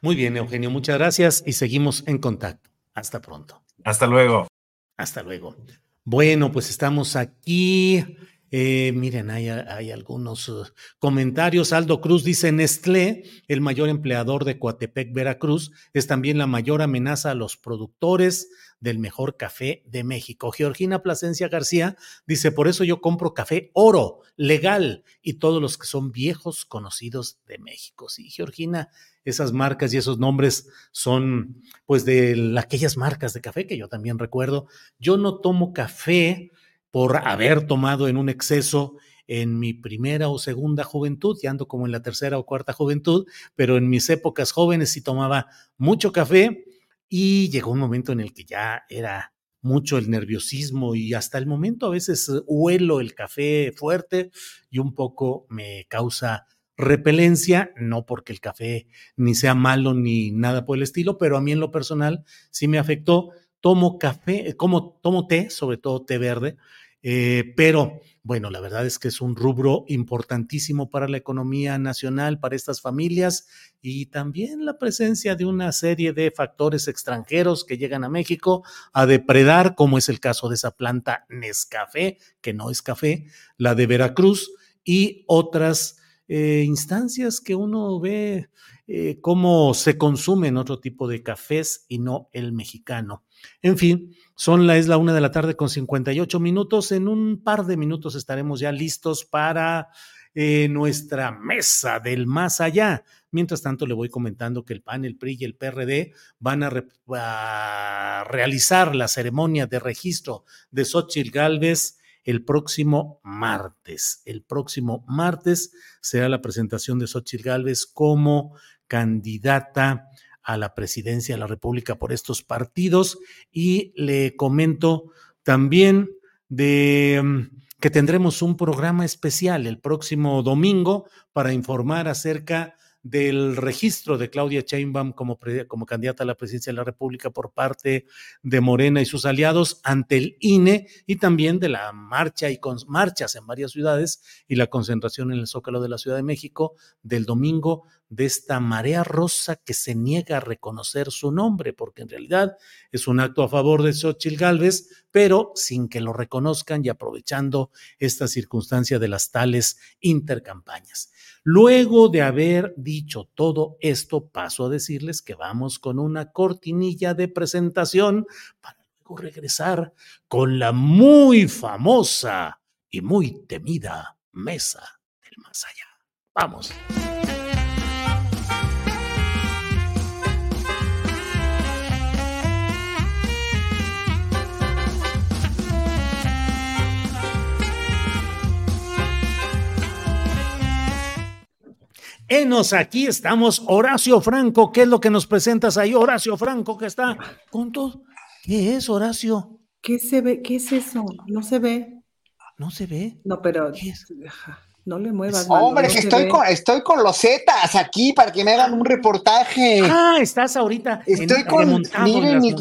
Muy bien, Eugenio, muchas gracias y seguimos en contacto. Hasta pronto. Hasta luego. Hasta luego. Bueno, pues estamos aquí. Eh, miren, hay, hay algunos uh, comentarios. Aldo Cruz dice, Nestlé, el mayor empleador de Coatepec, Veracruz, es también la mayor amenaza a los productores del mejor café de México. Georgina Plasencia García dice, por eso yo compro café oro, legal, y todos los que son viejos conocidos de México. Sí, Georgina, esas marcas y esos nombres son pues de aquellas marcas de café que yo también recuerdo. Yo no tomo café por haber tomado en un exceso en mi primera o segunda juventud, ya ando como en la tercera o cuarta juventud, pero en mis épocas jóvenes sí tomaba mucho café y llegó un momento en el que ya era mucho el nerviosismo y hasta el momento a veces huelo el café fuerte y un poco me causa repelencia, no porque el café ni sea malo ni nada por el estilo, pero a mí en lo personal sí me afectó. Tomo café, como tomo té, sobre todo té verde, Eh, pero bueno, la verdad es que es un rubro importantísimo para la economía nacional, para estas familias y también la presencia de una serie de factores extranjeros que llegan a México a depredar, como es el caso de esa planta Nescafé, que no es café, la de Veracruz y otras eh, instancias que uno ve eh, cómo se consumen otro tipo de cafés y no el mexicano. En fin, son la, es la una de la tarde con 58 minutos. En un par de minutos estaremos ya listos para eh, nuestra mesa del más allá. Mientras tanto, le voy comentando que el PAN, el PRI y el PRD van a, a realizar la ceremonia de registro de Xochitl Galvez el próximo martes. El próximo martes será la presentación de Xochitl Galvez como candidata a la presidencia de la República por estos partidos y le comento también de mm, que tendremos un programa especial el próximo domingo para informar acerca del registro de Claudia Sheinbaum como, como candidata a la presidencia de la República por parte de Morena y sus aliados ante el INE y también de la marcha y con marchas en varias ciudades y la concentración en el Zócalo de la Ciudad de México del domingo de esta marea rosa que se niega a reconocer su nombre, porque en realidad es un acto a favor de Xochitl Gálvez, pero sin que lo reconozcan y aprovechando esta circunstancia de las tales intercampañas. Luego de haber dicho todo esto, paso a decirles que vamos con una cortinilla de presentación para luego regresar con la muy famosa y muy temida mesa del más allá. Vamos. Enos, aquí estamos. Horacio Franco, ¿qué es lo que nos presentas ahí? Horacio Franco, que está con todo. ¿Qué es, Horacio? ¿Qué se ve? ¿Qué es eso? No se ve. ¿No se ve? No, pero no le muevas. Hombre, que estoy con, estoy con los Zetas aquí para que me hagan un reportaje. Ah, estás ahorita. Estoy con. Miren, mis,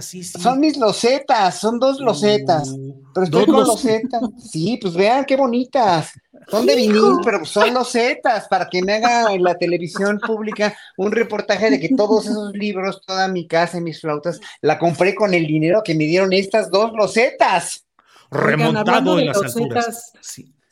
sí, sí. son mis losetas, son dos losetas. Uh, pero estoy con losetas. Sí, pues vean qué bonitas. Son de vinil, pero son los Zetas, para que me haga en la televisión pública un reportaje de que todos esos libros, toda mi casa y mis flautas, la compré con el dinero que me dieron estas dos losetas. Remontado en las alturas.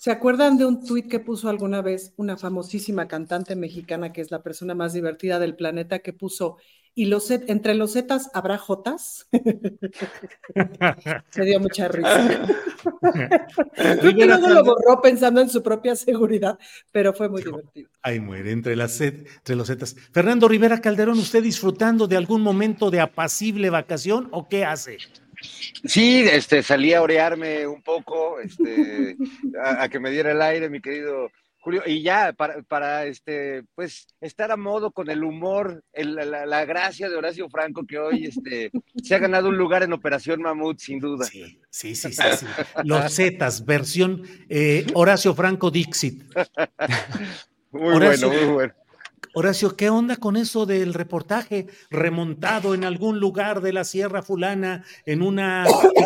¿Se acuerdan de un tuit que puso alguna vez una famosísima cantante mexicana que es la persona más divertida del planeta que puso y los entre los zetas habrá jotas. Se dio mucha risa. Creo que luego lo borró pensando en su propia seguridad, pero fue muy divertido. Ahí muere, entre, las entre los zetas. Fernando Rivera Calderón, ¿usted disfrutando de algún momento de apacible vacación o qué hace? Sí, este, salí a orearme un poco, este, a que me diera el aire, mi querido Julio, y ya para, para, este, pues estar a modo con el humor, la, gracia de Horacio Franco que hoy este, se ha ganado un lugar en Operación Mamut, sin duda. Sí, sí, sí, sí. Los Zetas, versión eh, Horacio Franco Dixit. Muy bueno, muy bueno. Horacio, ¿qué onda con eso del reportaje remontado en algún lugar de la Sierra Fulana en una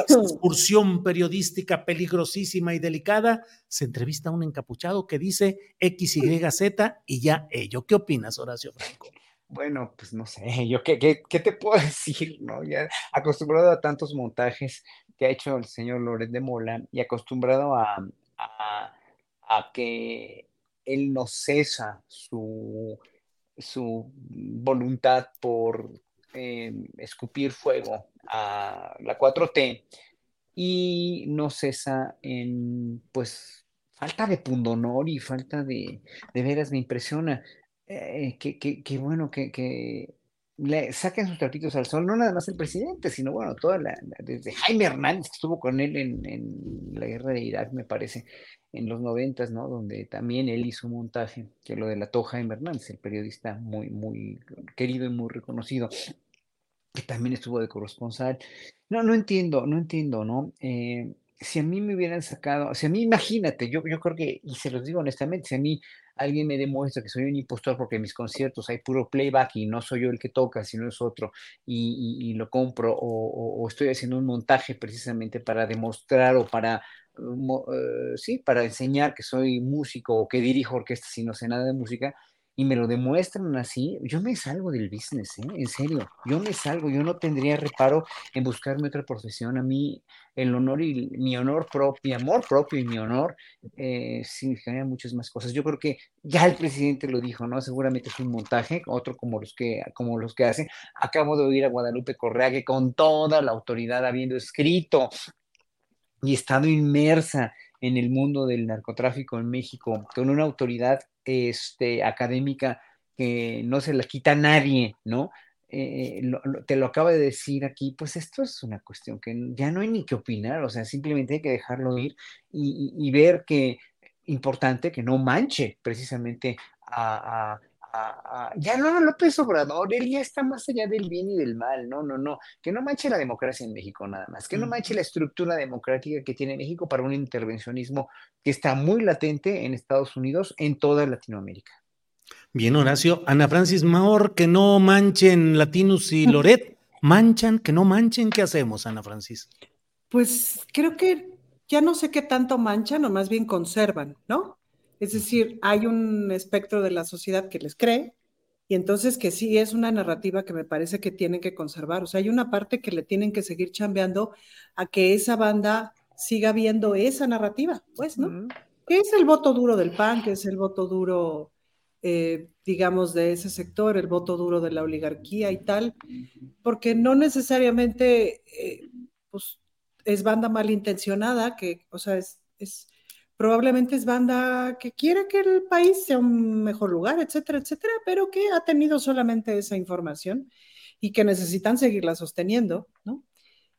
excursión periodística peligrosísima y delicada? Se entrevista a un encapuchado que dice XYZ y ya ello. ¿Qué opinas, Horacio Franco? Bueno, pues no sé, yo qué, te puedo decir, ¿no? Ya acostumbrado a tantos montajes que ha hecho el señor Loret de Mola y acostumbrado a, a que él no cesa su su voluntad por eh, escupir fuego a la 4T y no cesa en, pues, falta de pundonor y falta de, de veras me impresiona. Eh, que, bueno, que, le saquen sus tratitos al sol, no nada más el presidente, sino bueno, toda la, desde Jaime Hernández que estuvo con él en, en la guerra de Irak, me parece, en los noventas, ¿no? Donde también él hizo un montaje, que lo de la Toja Hernández, el periodista muy, muy querido y muy reconocido, que también estuvo de corresponsal. No, no entiendo, no entiendo, ¿no? Eh, si a mí me hubieran sacado, si a mí, imagínate, yo, yo creo que, y se los digo honestamente, si a mí alguien me demuestra que soy un impostor porque en mis conciertos hay puro playback y no soy yo el que toca, sino es otro, y, lo compro, o, o, estoy haciendo un montaje precisamente para demostrar o para sí, para enseñar que soy músico o que dirijo orquestas y no sé nada de música, y me lo demuestran así, yo me salgo del business, ¿eh? en serio, yo me salgo, yo no tendría reparo en buscarme otra profesión. A mí el honor y mi honor propio, mi amor propio y mi honor eh, significarían muchas más cosas. Yo creo que ya el presidente lo dijo, ¿no? Seguramente es un montaje, otro como los que, como los que hacen. Acabo de oír a Guadalupe Correa que con toda la autoridad habiendo escrito y estado inmersa en el mundo del narcotráfico en México, con una autoridad este, académica que no se la quita a nadie, ¿no? Eh, te lo acaba de decir aquí, pues esto es una cuestión que ya no hay ni que opinar, o sea, simplemente hay que dejarlo ir y, ver que importante que no manche precisamente a, ya no López Obrador, él ya está más allá del bien y del mal, no, no, no, que no manche la democracia en México nada más, que no manche la estructura democrática que tiene México para un intervencionismo que está muy latente en Estados Unidos, en toda Latinoamérica. Bien, Horacio. Ana Francis Maor, que no manchen Latinus y Loret. ¿Manchan? ¿Que no manchen? ¿Qué hacemos, Ana Francis? Pues creo que ya no sé qué tanto manchan o más bien conservan, ¿no? Es decir, hay un espectro de la sociedad que les cree y entonces que sí es una narrativa que me parece que tienen que conservar. O sea, hay una parte que le tienen que seguir chambeando a que esa banda siga viendo esa narrativa, pues, ¿no? Que es el voto duro del PAN, que es el voto duro, eh, digamos, de ese sector, el voto duro de la oligarquía y tal, porque no necesariamente, eh, pues, es banda malintencionada, que, o sea, es, es probablemente es banda que quiere que el país sea un mejor lugar, etcétera, etcétera, pero que ha tenido solamente esa información y que necesitan seguirla sosteniendo, ¿no?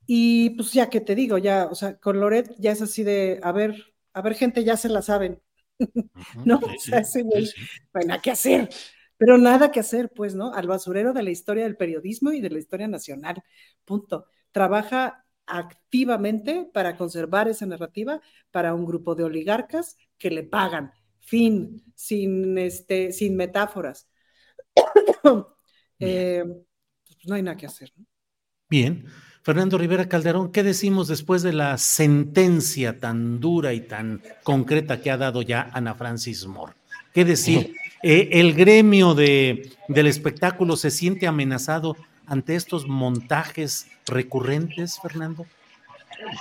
Y pues ya que te digo, ya, o sea, con Loret ya es así de, a ver, a ver, gente, ya se la saben, ¿no? o sea, ese güey, bueno, ¿qué hacer? Pero nada que hacer, pues, ¿no? Al basurero de la historia del periodismo y de la historia nacional, punto. Trabaja activamente para conservar esa narrativa para un grupo de oligarcas que le pagan. Fin, sin, este, sin metáforas. Eh, pues no hay nada que hacer. Bien. Fernando Rivera Calderón, ¿qué decimos después de la sentencia tan dura y tan concreta que ha dado ya Ana Francis Moore? ¿Qué decir? Eh, ¿El gremio de, del espectáculo se siente amenazado ante estos montajes recurrentes, Fernando?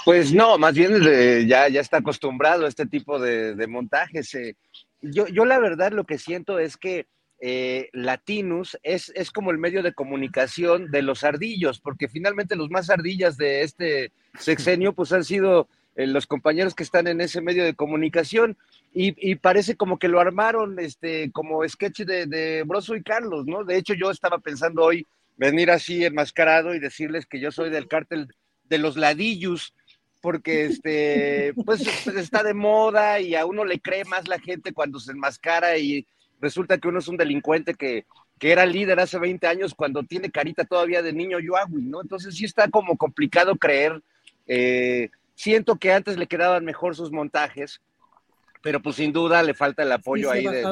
Pues no, más bien eh, ya, ya está acostumbrado a este tipo de, montajes. Eh. Yo, yo la verdad lo que siento es que eh, Latinus es, es, como el medio de comunicación de los ardillos, porque finalmente los más ardillas de este sexenio pues han sido los compañeros que están en ese medio de comunicación y, parece como que lo armaron este, como sketch de, de Broso y Carlos, ¿no? De hecho yo estaba pensando hoy venir así enmascarado y decirles que yo soy del cártel de los ladillos, porque este, pues, pues está de moda y a uno le cree más la gente cuando se enmascara y resulta que uno es un delincuente que, que era líder hace 20 años cuando tiene carita todavía de niño Yoagui, ¿no? Entonces sí está como complicado creer. Eh, siento que antes le quedaban mejor sus montajes, pero pues sin duda le falta el apoyo ahí de,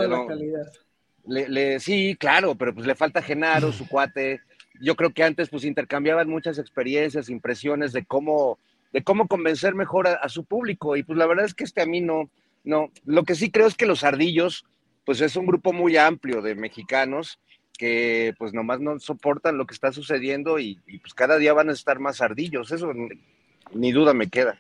de sí, claro, pero pues le falta Genaro, su cuate, yo creo que antes pues intercambiaban muchas experiencias, impresiones de cómo, de cómo convencer mejor a, su público. Y pues la verdad es que este a mí no, no. Lo que sí creo es que los ardillos, pues es un grupo muy amplio de mexicanos que pues nomás no soportan lo que está sucediendo y, y pues cada día van a estar más ardillos. Eso ni duda me queda.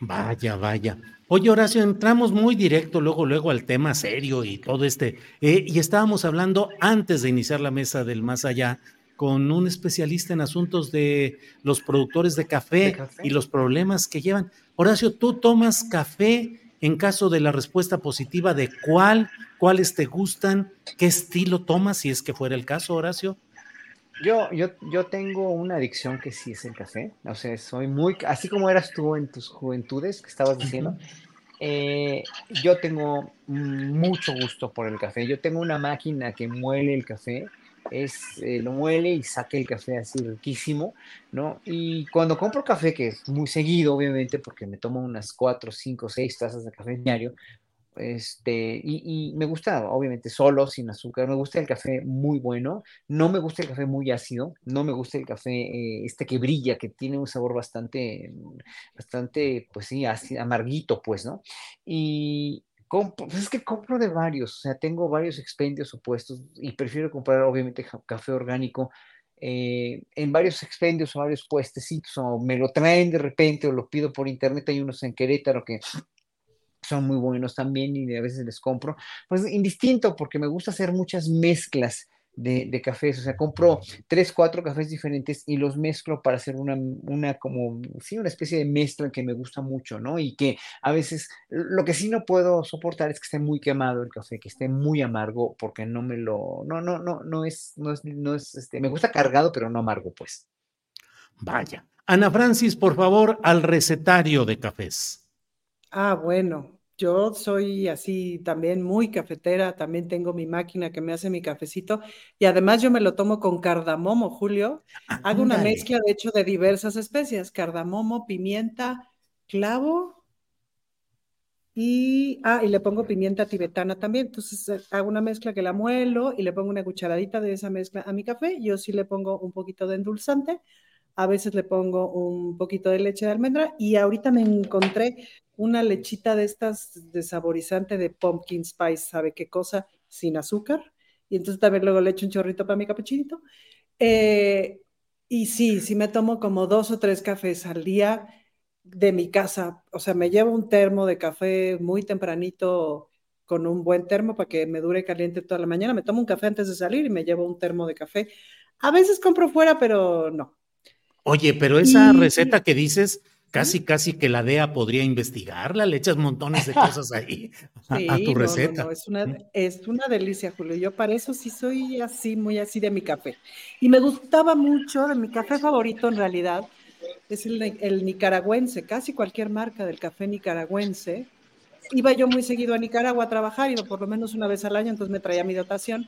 Vaya, vaya. Oye, Horacio, entramos muy directo luego, luego al tema serio y todo este. Eh, y estábamos hablando antes de iniciar la mesa del más allá con un especialista en asuntos de los productores de café, y los problemas que llevan. Horacio, ¿tú tomas café en caso de la respuesta positiva de cuál, cuáles te gustan, qué estilo tomas, si es que fuera el caso, Horacio? Yo, yo, yo tengo una adicción que sí es el café. O sea, soy muy, así como eras tú en tus juventudes que estabas diciendo, eh, yo tengo mucho gusto por el café. Yo tengo una máquina que muele el café, es, eh, lo muele y saca el café así riquísimo, ¿no? Y cuando compro café, que es muy seguido, obviamente, porque me tomo unas 4, 5, 6 tazas de café diario, este, y, me gusta, obviamente, solo, sin azúcar. Me gusta el café muy bueno. No me gusta el café muy ácido. No me gusta el café eh, este que brilla, que tiene un sabor bastante, bastante, pues sí, amarguito, pues, ¿no? Y, pues es que compro de varios, o sea, tengo varios expendios opuestos y prefiero comprar obviamente café orgánico eh, en varios expendios o varios puestecitos, o me lo traen de repente o lo pido por internet, hay unos en Querétaro que son muy buenos también y a veces les compro, pues indistinto porque me gusta hacer muchas mezclas de, cafés, o sea, compro tres, cuatro cafés diferentes y los mezclo para hacer una, una como, sí, una especie de mezcla que me gusta mucho, ¿no? Y que a veces, lo que sí no puedo soportar es que esté muy quemado el café, que esté muy amargo, porque no me lo, no, no, no, no es, no es, no es, este, me gusta cargado, pero no amargo, pues. Vaya. Ana Francis, por favor, al recetario de cafés. Ah, bueno, yo soy así también muy cafetera, también tengo mi máquina que me hace mi cafecito y además yo me lo tomo con cardamomo, Julio. Hago una mezcla, de hecho, de diversas especias, cardamomo, pimienta, clavo y, ah, y le pongo pimienta tibetana también. Entonces eh, hago una mezcla que la muelo y le pongo una cucharadita de esa mezcla a mi café. Yo sí le pongo un poquito de endulzante, a veces le pongo un poquito de leche de almendra y ahorita me encontré una lechita de estas de saborizante de pumpkin spice, ¿sabe qué cosa? Sin azúcar. Y entonces también luego le echo un chorrito para mi capuchito. Eh, y sí, sí me tomo como dos o tres cafés al día de mi casa. O sea, me llevo un termo de café muy tempranito con un buen termo para que me dure caliente toda la mañana. Me tomo un café antes de salir y me llevo un termo de café. A veces compro fuera, pero no. Oye, pero esa receta que dices, casi, casi que la DEA podría investigarla, le echas montones de cosas ahí a, tu receta. No, es, una, es una delicia, Julio. Yo para eso sí soy así, muy así de mi café. Y me gustaba mucho, de mi café favorito en realidad, es el, el nicaragüense, casi cualquier marca del café nicaragüense. Iba yo muy seguido a Nicaragua a trabajar, iba por lo menos una vez al año, entonces me traía mi dotación,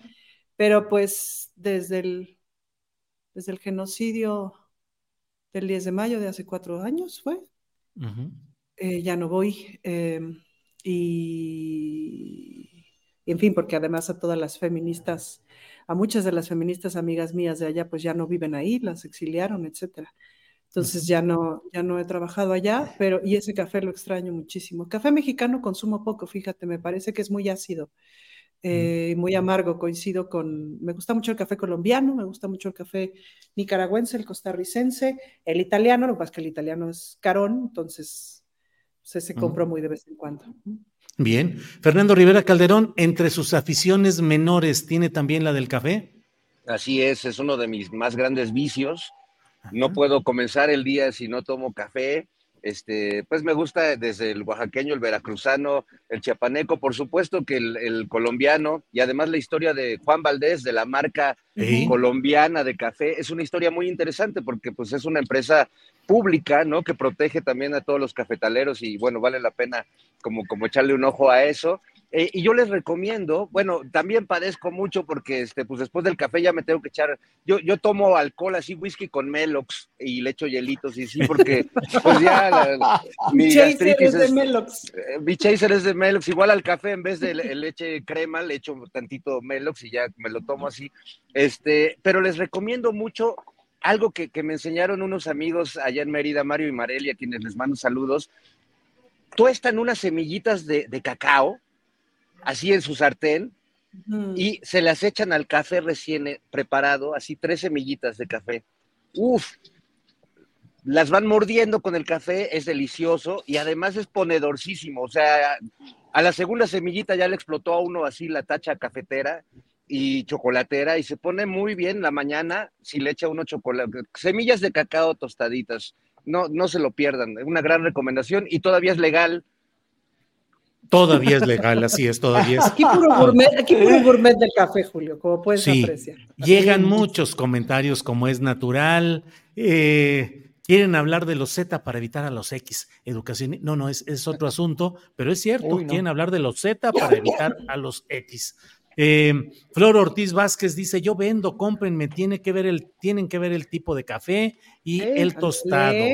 pero pues desde el, desde el genocidio del 10 de mayo de hace cuatro años, ¿fue? Eh, ya no voy. Em, y, en fin, porque además a todas las feministas, a muchas de las feministas amigas mías de allá, pues ya no viven ahí, las exiliaron, etcétera. Entonces ya no, ya no he trabajado allá, pero y ese café lo extraño muchísimo. Café mexicano consumo poco, fíjate, me parece que es muy ácido. Eh, muy amargo, coincido con, me gusta mucho el café colombiano, me gusta mucho el café nicaragüense, el costarricense, el italiano, lo que pasa es que el italiano es carón, entonces se, se compra muy de vez en cuando. Bien, Fernando Rivera Calderón, entre sus aficiones menores, ¿tiene también la del café? Así es, es uno de mis más grandes vicios. No puedo comenzar el día si no tomo café este, pues me gusta desde el oaxaqueño, el veracruzano, el chiapaneco, por supuesto que el, colombiano y además la historia de Juan Valdés, de la marca colombiana de café, es una historia muy interesante porque pues es una empresa pública, ¿no? Que protege también a todos los cafetaleros y bueno, vale la pena como, como echarle un ojo a eso. Eh, y yo les recomiendo, bueno, también padezco mucho porque este, pues después del café ya me tengo que echar, yo, yo tomo alcohol así, whisky con Melox y le echo hielitos y sí, porque pues ya mi gastritis es, de Melox. Eh, mi chaser es de Melox, igual al café en vez de leche crema le echo tantito Melox y ya me lo tomo así. Este, pero les recomiendo mucho algo que, que me enseñaron unos amigos allá en Mérida, Mario y Mareli, a quienes les mando saludos. Tuestan unas semillitas de, de cacao así en su sartén, y se las echan al café recién eh, preparado, así tres semillitas de café. Uf, las van mordiendo con el café, es delicioso y además es ponedorcísimo. O sea, a la segunda semillita ya le explotó a uno así la tacha cafetera y chocolatera y se pone muy bien la mañana si le echa uno chocolate. Semillas de cacao tostaditas. No, no se lo pierdan. Una gran recomendación y todavía es legal Todavía es legal, así es, todavía es. Aquí puro gourmet, aquí puro gourmet del café, Julio, como puedes sí, apreciar. Llegan muchos comentarios como es natural. Eh, quieren hablar de los Z para evitar a los X. Educación, no, no, es, es otro asunto, pero es cierto, quieren hablar de los Z para evitar a los X. Eh, Flor Ortiz Vázquez dice: Yo vendo, cómprenme, tiene que ver el, tienen que ver el tipo de café y el tostado.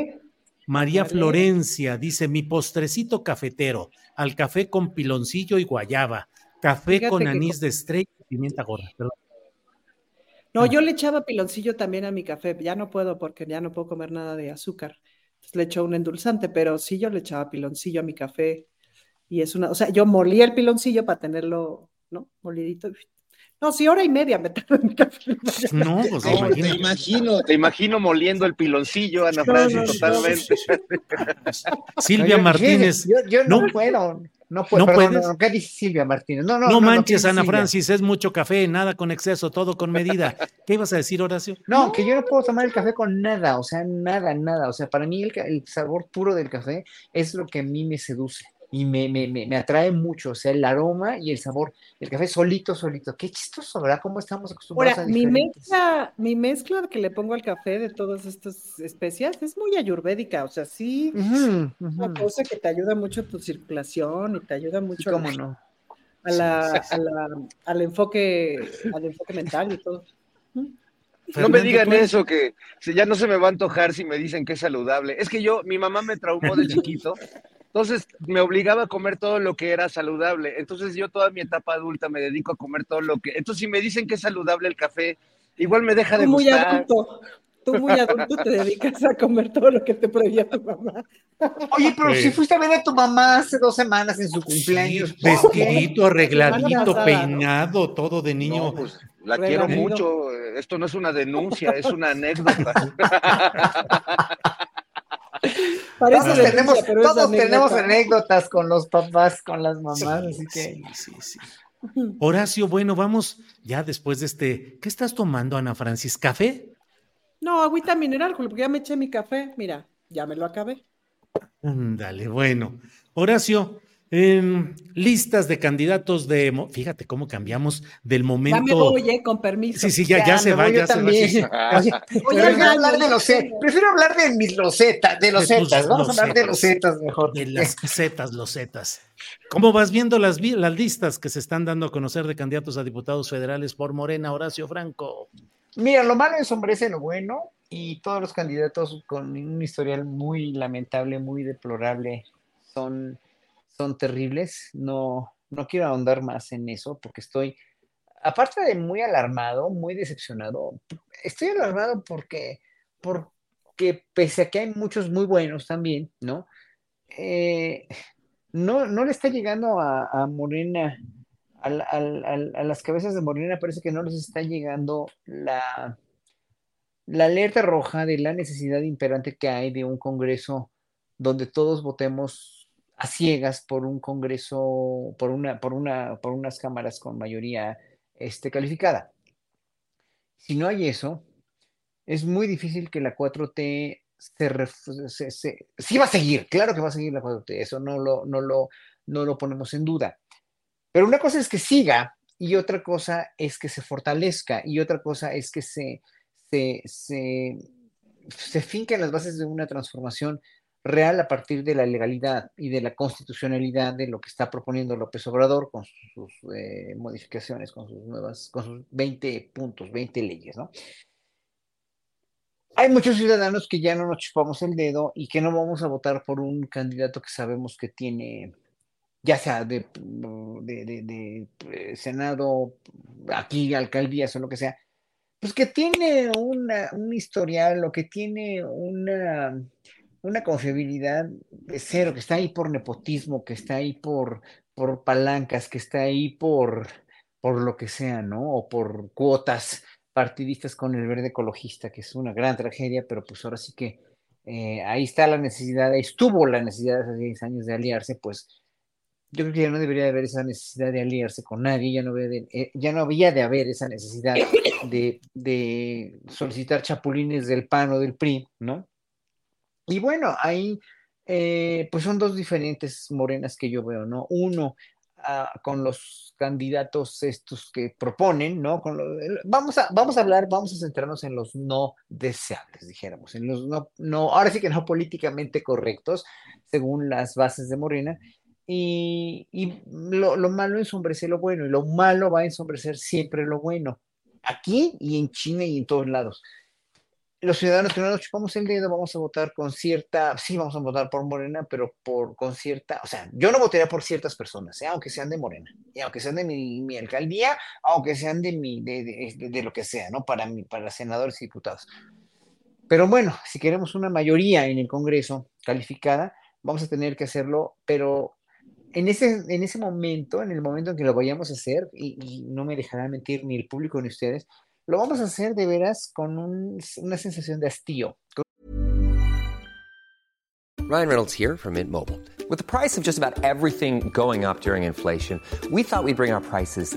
María Florencia dice: Mi postrecito cafetero, al café con piloncillo y guayaba, café Fíjate con anís de estrella y pimienta gorda. Perdón. No, yo le echaba piloncillo también a mi café. Ya no puedo porque ya no puedo comer nada de azúcar. Entonces le echo un endulzante, pero sí yo le echaba piloncillo a mi café. Y es una, o sea, yo molía el piloncillo para tenerlo, ¿no? Molidito. No, sí, hora y media me tardo en mi café. No, pues No, te imagino, te imagino moliendo el piloncillo, Ana No, Francis, no, no. totalmente. Silvia Martínez. Yo, yo no, no- puedo. No puedo. ¿No perdón, puedes? no, ¿Qué dice Silvia Martínez? No, no, No, no. no, ¿qué manches, Ana Silvia? Francis, es mucho café, nada con exceso, todo con medida. ¿Qué ibas a decir, Horacio? No, que yo no puedo tomar el café con nada, o sea, nada, nada. O sea, para mí el, el sabor puro del café es lo que a mí me seduce y me, me, me, me atrae mucho, o sea, el aroma y el sabor. El café solito, solito. Qué chistoso, ¿verdad? ¿Cómo estamos acostumbrados Ahora, a mi diferentes? mezcla, mi mezcla que le pongo al café de todas estas especias es muy ayurvédica, o sea, sí, Ujú, una cosa que te ayuda mucho a tu circulación y te ayuda mucho a cómo la- no. a la, a la- al enfoque, al enfoque mental y todo. No me digan eso, que ya no se me va a antojar si me dicen que es saludable. Es que yo, mi mamá me traumó de chiquito, entonces me obligaba a comer todo lo que era saludable. Entonces yo toda mi etapa adulta me dedico a comer todo lo que... Entonces si me dicen que es saludable el café, igual me deja de Tú muy gustar. adulto, tú muy adulto te dedicas a comer todo lo que te prohibía tu mamá. Oye, pero Sí. si fuiste a ver a tu mamá hace dos semanas en su cumpleaños. Vestidito, arregladito, peinado, todo de niño. No, pues la quiero mucho. Esto no es una denuncia, es una anécdota. Parece Todos, tenemos, todos anécdotas con los papás, con las mamás, así que. Sí, sí, sí. Horacio, bueno, vamos ya después de este. ¿Qué estás tomando, Ana Francis? ¿Café? No, agüita mineral, porque ya me eché mi café. Mira, ya me lo acabé. Ándale, bueno. Horacio, em, listas de candidatos de. Fíjate cómo cambiamos del Ya me momento. voy, eh, con permiso. Sí, sí, ya, ya, se va, ya se va. sí. Oye, Oye, prefiero al hablar de los ze- prefiero hablar de mis losetas, de los zetas. Vamos a hablar de los losetas. zetas mejor. De las zetas, los zetas. ¿Cómo vas viendo las, las listas que se están dando a conocer de candidatos a diputados federales por Morena, Horacio Franco? Mira, lo malo ensombrece lo bueno y todos los candidatos con un historial muy lamentable, muy deplorable, son, son terribles. No, no quiero ahondar más en eso porque estoy, aparte de muy alarmado, muy decepcionado, estoy alarmado porque, porque pese a que hay muchos muy buenos también, ¿no? Eh, no, no le está llegando a, a Morena, al- al- a las cabezas de Morena parece que no les está llegando la, la alerta roja de la necesidad imperante que hay de un Congreso donde todos votemos a ciegas por un Congreso, por una, por una, por unas cámaras con mayoría este, calificada. Si no hay eso, es muy difícil que la 4T se, se- se- sí va a seguir, claro que va a seguir la 4T, eso no lo, no lo, no lo ponemos en duda. Pero una cosa es que siga y otra cosa es que se fortalezca y otra cosa es que se, se, se, se finquen las bases de una transformación real a partir de la legalidad y de la constitucionalidad de lo que está proponiendo López Obrador con sus eh, modificaciones, con sus nuevas, con sus 20 puntos, 20 leyes, ¿no? Hay muchos ciudadanos que ya no nos chupamos el dedo y que no vamos a votar por un candidato que sabemos que tiene, ya sea de, de, de- de, eh, Senado, aquí alcaldías o lo que sea, pues que tiene una, un historial o que tiene una, una confiabilidad de cero, que está ahí por nepotismo, que está ahí por, por palancas, que está ahí por, por lo que sea, ¿no? O por cuotas partidistas con el verde ecologista, que es una gran tragedia, pero pues ahora sí que eh, ahí está la necesidad, ahí estuvo la necesidad hace 10 años de aliarse, pues yo creo que ya no debería de haber esa necesidad de aliarse con nadie, ya no, había de, eh, ya no había de haber esa necesidad de, de solicitar chapulines del PAN o del PRI, ¿no? Y bueno, ahí eh, pues son dos diferentes morenas que yo veo, ¿no? Uno ah, con los candidatos estos que proponen, ¿no? Vamos, a, vamos a hablar, vamos a centrarnos en los no deseables, dijéramos, en los no, no, ahora sí que no políticamente correctos, según las bases de Morena. Y, y lo, lo malo ensombrece lo bueno, y lo malo va a ensombrecer siempre lo bueno, aquí y en China y en todos lados los ciudadanos que no nos chupamos el dedo vamos a votar con cierta, sí vamos a votar por Morena, pero por con cierta, o sea, yo no votaría por ciertas personas, ¿eh? aunque sean de Morena, y aunque sean de mi, alcaldía, aunque sean de mi, de, de, lo que sea, ¿no? Para mí, para senadores y diputados. Pero bueno, si queremos una mayoría en el Congreso calificada, vamos a tener que hacerlo, pero en ese, en ese momento, en el momento en que lo vayamos a hacer, y, y no me dejará mentir ni el público ni ustedes, lo vamos a hacer de veras con un, una sensación de hastío. Ryan Reynolds here from Mint Mobile. With the price of just about everything going up during inflation, we thought we'd bring our prices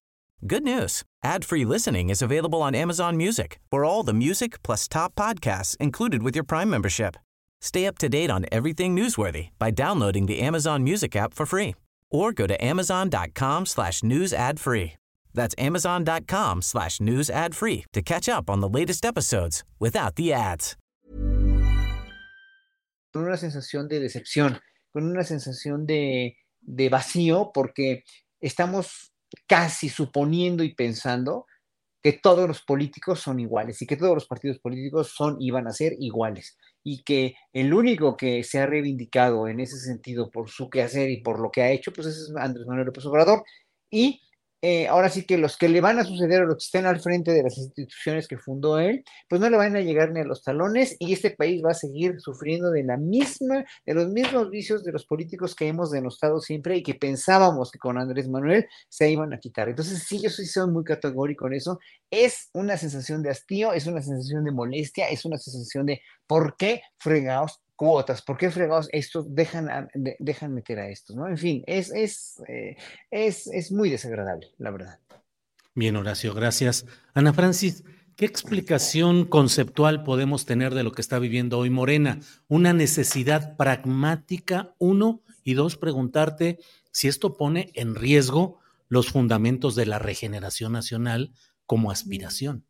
Good news. Ad-free listening is available on Amazon Music. For all the music plus top podcasts included with your Prime membership. Stay up to date on everything newsworthy by downloading the Amazon Music app for free or go to amazon.com slash news ad free. That's amazon.com slash news ad free to catch up on the latest episodes without the ads. Con una sensación de decepción, con una sensación de, de vacío, porque estamos casi suponiendo y pensando que todos los políticos son iguales y que todos los partidos políticos son y van a ser iguales y que el único que se ha reivindicado en ese sentido por su quehacer y por lo que ha hecho, pues es Andrés Manuel López Obrador. Y eh, ahora sí que los que le van a suceder o los que estén al frente de las instituciones que fundó él, pues no le van a llegar ni a los talones y este país va a seguir sufriendo de la misma, de los mismos vicios de los políticos que hemos denostado siempre y que pensábamos que con Andrés Manuel se iban a quitar. Entonces, sí, yo soy, soy muy categórico en eso. Es una sensación de hastío, es una sensación de molestia, es una sensación de ¿por qué fregados cuotas, ¿por qué fregados estos dejan, dejan meter a estos? ¿no? En fin, es, es, eh, es, es muy desagradable, la verdad. Bien, Horacio, gracias. Ana Francis, ¿qué explicación conceptual podemos tener de lo que está viviendo hoy Morena? Una necesidad pragmática, uno, y dos, preguntarte si esto pone en riesgo los fundamentos de la regeneración nacional como aspiración.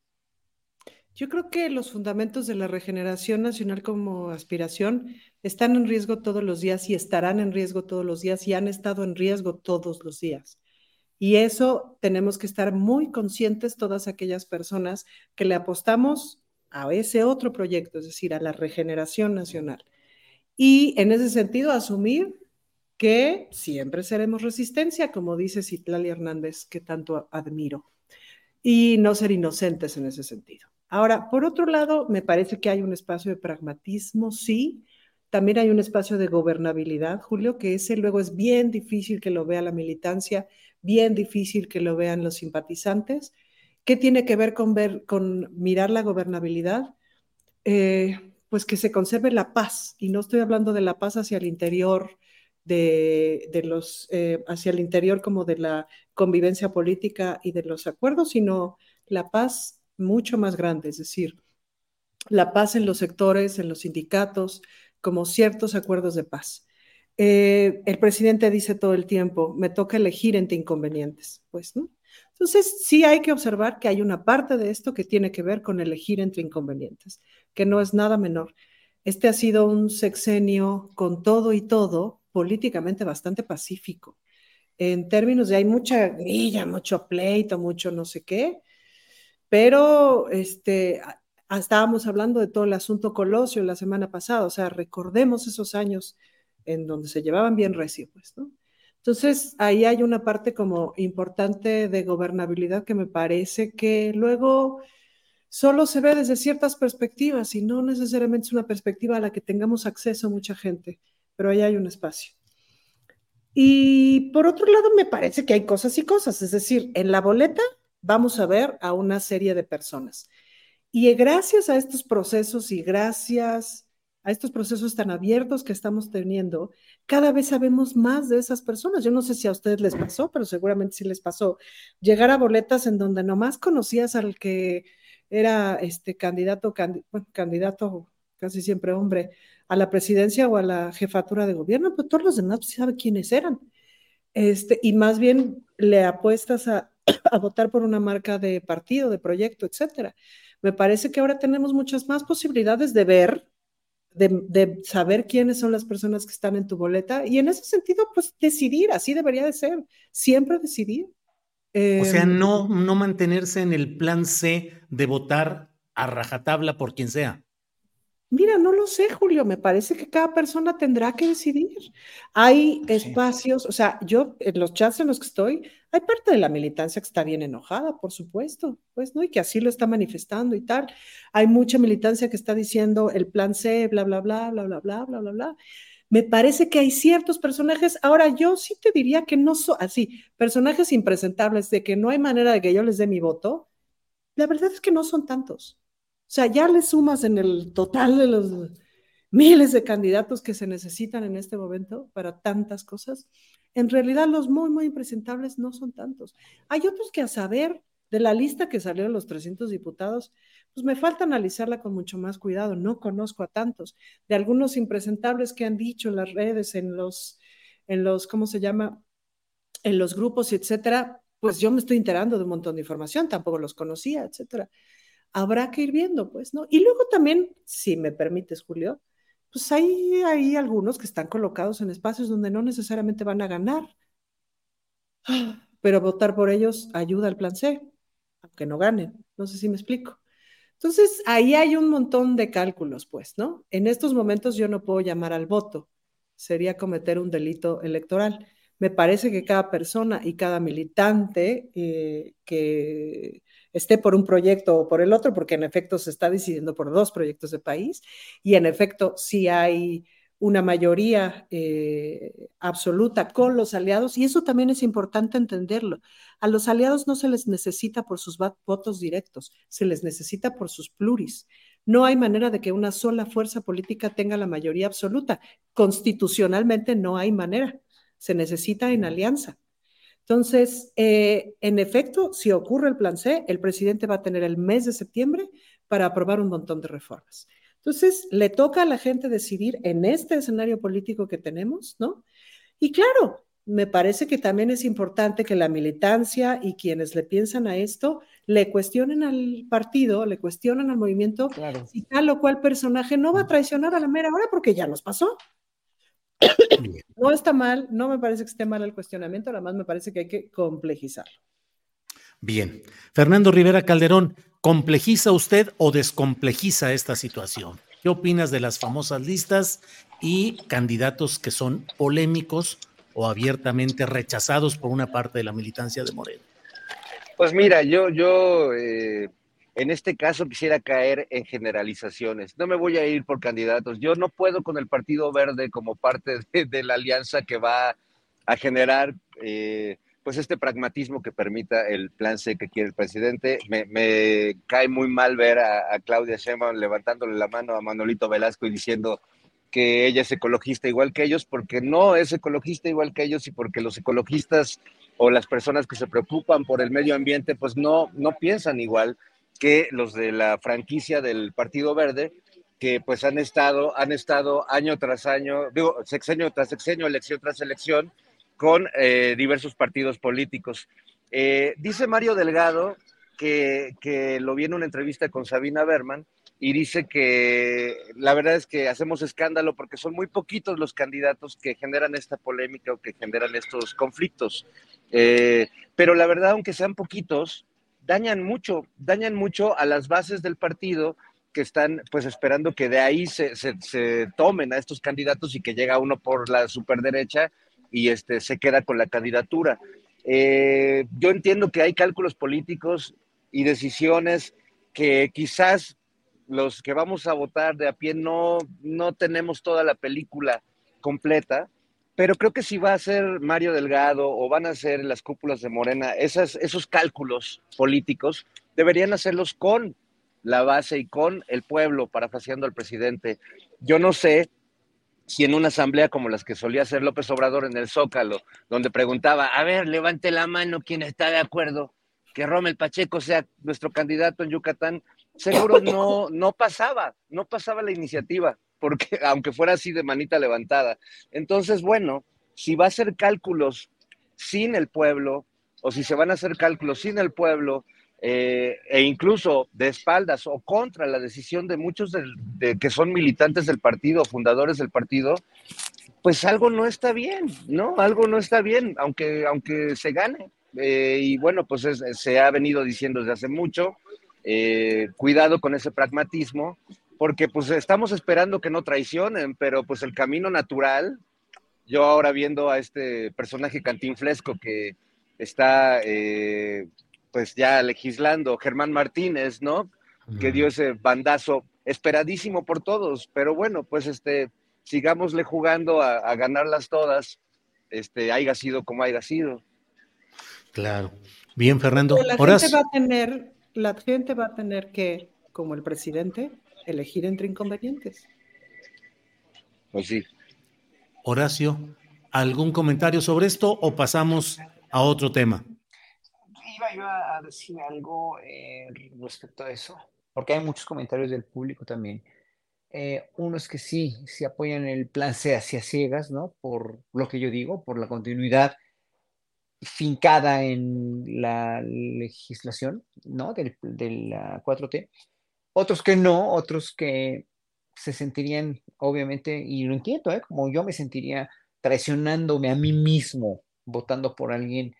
Yo creo que los fundamentos de la regeneración nacional como aspiración están en riesgo todos los días y estarán en riesgo todos los días y han estado en riesgo todos los días. Y eso tenemos que estar muy conscientes todas aquellas personas que le apostamos a ese otro proyecto, es decir, a la regeneración nacional. Y en ese sentido, asumir que siempre seremos resistencia, como dice Citlali Hernández, que tanto admiro, y no ser inocentes en ese sentido. Ahora, por otro lado, me parece que hay un espacio de pragmatismo, sí. También hay un espacio de gobernabilidad, Julio, que ese luego es bien difícil que lo vea la militancia, bien difícil que lo vean los simpatizantes. ¿Qué tiene que ver con, ver, con mirar la gobernabilidad? Eh, pues que se conserve la paz, y no estoy hablando de la paz hacia el interior, de, los, eh, hacia el interior como de la convivencia política y de los acuerdos, sino la paz mucho más grande, es decir, la paz en los sectores, en los sindicatos, como ciertos acuerdos de paz. Eh, el presidente dice todo el tiempo, me toca elegir entre inconvenientes, pues, ¿no? Entonces, sí hay que observar que hay una parte de esto que tiene que ver con elegir entre inconvenientes, que no es nada menor. Este ha sido un sexenio con todo y todo políticamente bastante pacífico. En términos de hay mucha grilla, mucho pleito, mucho no sé qué, pero este, estábamos hablando de todo el asunto Colosio la semana pasada, o sea, recordemos esos años en donde se llevaban bien recio, pues, ¿no? Entonces, ahí hay una parte como importante de gobernabilidad que me parece que luego solo se ve desde ciertas perspectivas y no necesariamente es una perspectiva a la que tengamos acceso mucha gente, pero ahí hay un espacio. Y por otro lado, me parece que hay cosas y cosas, es decir, en la boleta vamos a ver a una serie de personas. Y gracias a estos procesos y gracias a estos procesos tan abiertos que estamos teniendo, cada vez sabemos más de esas personas. Yo no sé si a ustedes les pasó, pero seguramente sí les pasó. Llegar a boletas en donde nomás conocías al que era este candidato, candidato casi siempre hombre, a la presidencia o a la jefatura de gobierno, pero todos los demás pues, saben quiénes eran. Este, y más bien le apuestas a, a votar por una marca de partido, de proyecto, etcétera. Me parece que ahora tenemos muchas más posibilidades de ver, de, saber quiénes son las personas que están en tu boleta y en ese sentido, pues decidir, así debería de ser, siempre decidir. o sea, Em, no, no mantenerse en el plan C de votar a rajatabla por quien sea. Mira, no lo sé, Julio, me parece que cada persona tendrá que decidir. Hay espacios, o sea, yo en los chats en los que estoy, hay parte de la militancia que está bien enojada, por supuesto, pues, ¿no? Y que así lo está manifestando y tal. Hay mucha militancia que está diciendo el plan C, bla, bla, bla, bla, bla, bla, bla, bla, bla. Me parece que hay ciertos personajes, ahora yo sí te diría que no son así, personajes impresentables de que no hay manera de que yo les dé mi voto, la verdad es que no son tantos. O sea, ya le sumas en el total de los miles de candidatos que se necesitan en este momento para tantas cosas. En realidad, los muy, muy impresentables no son tantos. Hay otros que a saber de la lista que salió de los 300 diputados, pues me falta analizarla con mucho más cuidado. No conozco a tantos. De algunos impresentables que han dicho en las redes, en los, en los, ¿cómo se llama? En los grupos, etcétera, pues yo me estoy enterando de un montón de información, tampoco los conocía, etcétera habrá que ir viendo, pues, ¿no? Y luego también, si me permites, Julio, pues hay, hay algunos que están colocados en espacios donde no necesariamente van a ganar, pero votar por ellos ayuda al plan C, aunque no ganen. No sé si me explico. Entonces, ahí hay un montón de cálculos, pues, ¿no? En estos momentos yo no puedo llamar al voto, sería cometer un delito electoral. Me parece que cada persona y cada militante eh, que esté por un proyecto o por el otro, porque en efecto se está decidiendo por dos proyectos de país y en efecto sí hay una mayoría eh, absoluta con los aliados y eso también es importante entenderlo. A los aliados no se les necesita por sus votos directos, se les necesita por sus pluris. No hay manera de que una sola fuerza política tenga la mayoría absoluta. Constitucionalmente no hay manera. Se necesita en alianza. Entonces, eh, en efecto, si ocurre el plan C, el presidente va a tener el mes de septiembre para aprobar un montón de reformas. Entonces, le toca a la gente decidir en este escenario político que tenemos, ¿no? Y claro, me parece que también es importante que la militancia y quienes le piensan a esto le cuestionen al partido, le cuestionen al movimiento Claro. si tal o cual personaje no va a traicionar a la mera hora porque ya nos pasó. No está mal, no me parece que esté mal el cuestionamiento, nada más me parece que hay que complejizarlo. Bien. Fernando Rivera Calderón, ¿complejiza usted o descomplejiza esta situación? ¿Qué opinas de las famosas listas y candidatos que son polémicos o abiertamente rechazados por una parte de la militancia de Moreno? Pues mira, yo, yo eh, en este caso quisiera caer en generalizaciones. No me voy a ir por candidatos. Yo no puedo con el Partido Verde como parte de, de la alianza que va a generar eh, pues este pragmatismo que permita el plan C que quiere el presidente. Me, me cae muy mal ver a, a Claudia Sheinbaum levantándole la mano a Manolito Velasco y diciendo que ella es ecologista igual que ellos, porque no es ecologista igual que ellos y porque los ecologistas o las personas que se preocupan por el medio ambiente, pues no, no piensan igual que los de la franquicia del Partido Verde, que pues han estado, han estado año tras año, digo, sexenio tras sexenio, elección tras elección, con eh, diversos partidos políticos. Eh, dice Mario Delgado que, que lo vi en una entrevista con Sabina Berman y dice que la verdad es que hacemos escándalo porque son muy poquitos los candidatos que generan esta polémica o que generan estos conflictos. Eh, pero la verdad, aunque sean poquitos, dañan mucho, dañan mucho a las bases del partido que están pues esperando que de ahí se, se, tomen a estos candidatos y que llega uno por la superderecha y este, se queda con la candidatura. Eh, yo entiendo que hay cálculos políticos y decisiones que quizás los que vamos a votar de a pie no, no tenemos toda la película completa, pero creo que si va a ser Mario Delgado o van a ser las cúpulas de Morena, esas, esos cálculos políticos deberían hacerlos con la base y con el pueblo, parafaseando al presidente. Yo no sé si en una asamblea como las que solía hacer López Obrador en el Zócalo, donde preguntaba, a ver, levante la mano quien está de acuerdo que Rommel Pacheco sea nuestro candidato en Yucatán, seguro no, no pasaba, no pasaba la iniciativa. Porque aunque fuera así de manita levantada. Entonces, bueno, si va a hacer cálculos sin el pueblo, o si se van a hacer cálculos sin el pueblo, eh, e incluso de espaldas o contra la decisión de muchos de, que son militantes del partido, fundadores del partido, pues algo no está bien, ¿no? Algo no está bien, aunque, aunque se gane. Eh, y bueno, pues se ha venido diciendo desde hace mucho, eh, cuidado con ese pragmatismo, porque pues estamos esperando que no traicionen, pero pues el camino natural, yo ahora viendo a este personaje cantinflesco que está pues ya legislando, Germán Martínez, ¿no? Que dio ese bandazo esperadísimo por todos, pero bueno, pues este, sigámosle jugando a, ganarlas todas, este, haya sido como haya sido. Claro. Bien, Fernando. la gente va a tener, la gente va a tener que, como el presidente, elegir entre inconvenientes. Pues sí. Horacio, ¿algún comentario sobre esto o pasamos a otro tema? iba a decir algo eh, respecto a eso, porque hay muchos comentarios del público también. Eh, uno es que sí, sí apoyan el plan C hacia ciegas, ¿no? Por lo que yo digo, por la continuidad fincada en la legislación, ¿no? Del, de la 4T. Otros que no, otros que se sentirían, obviamente, y lo entiendo, ¿eh? Como yo me sentiría traicionándome a mí mismo votando por alguien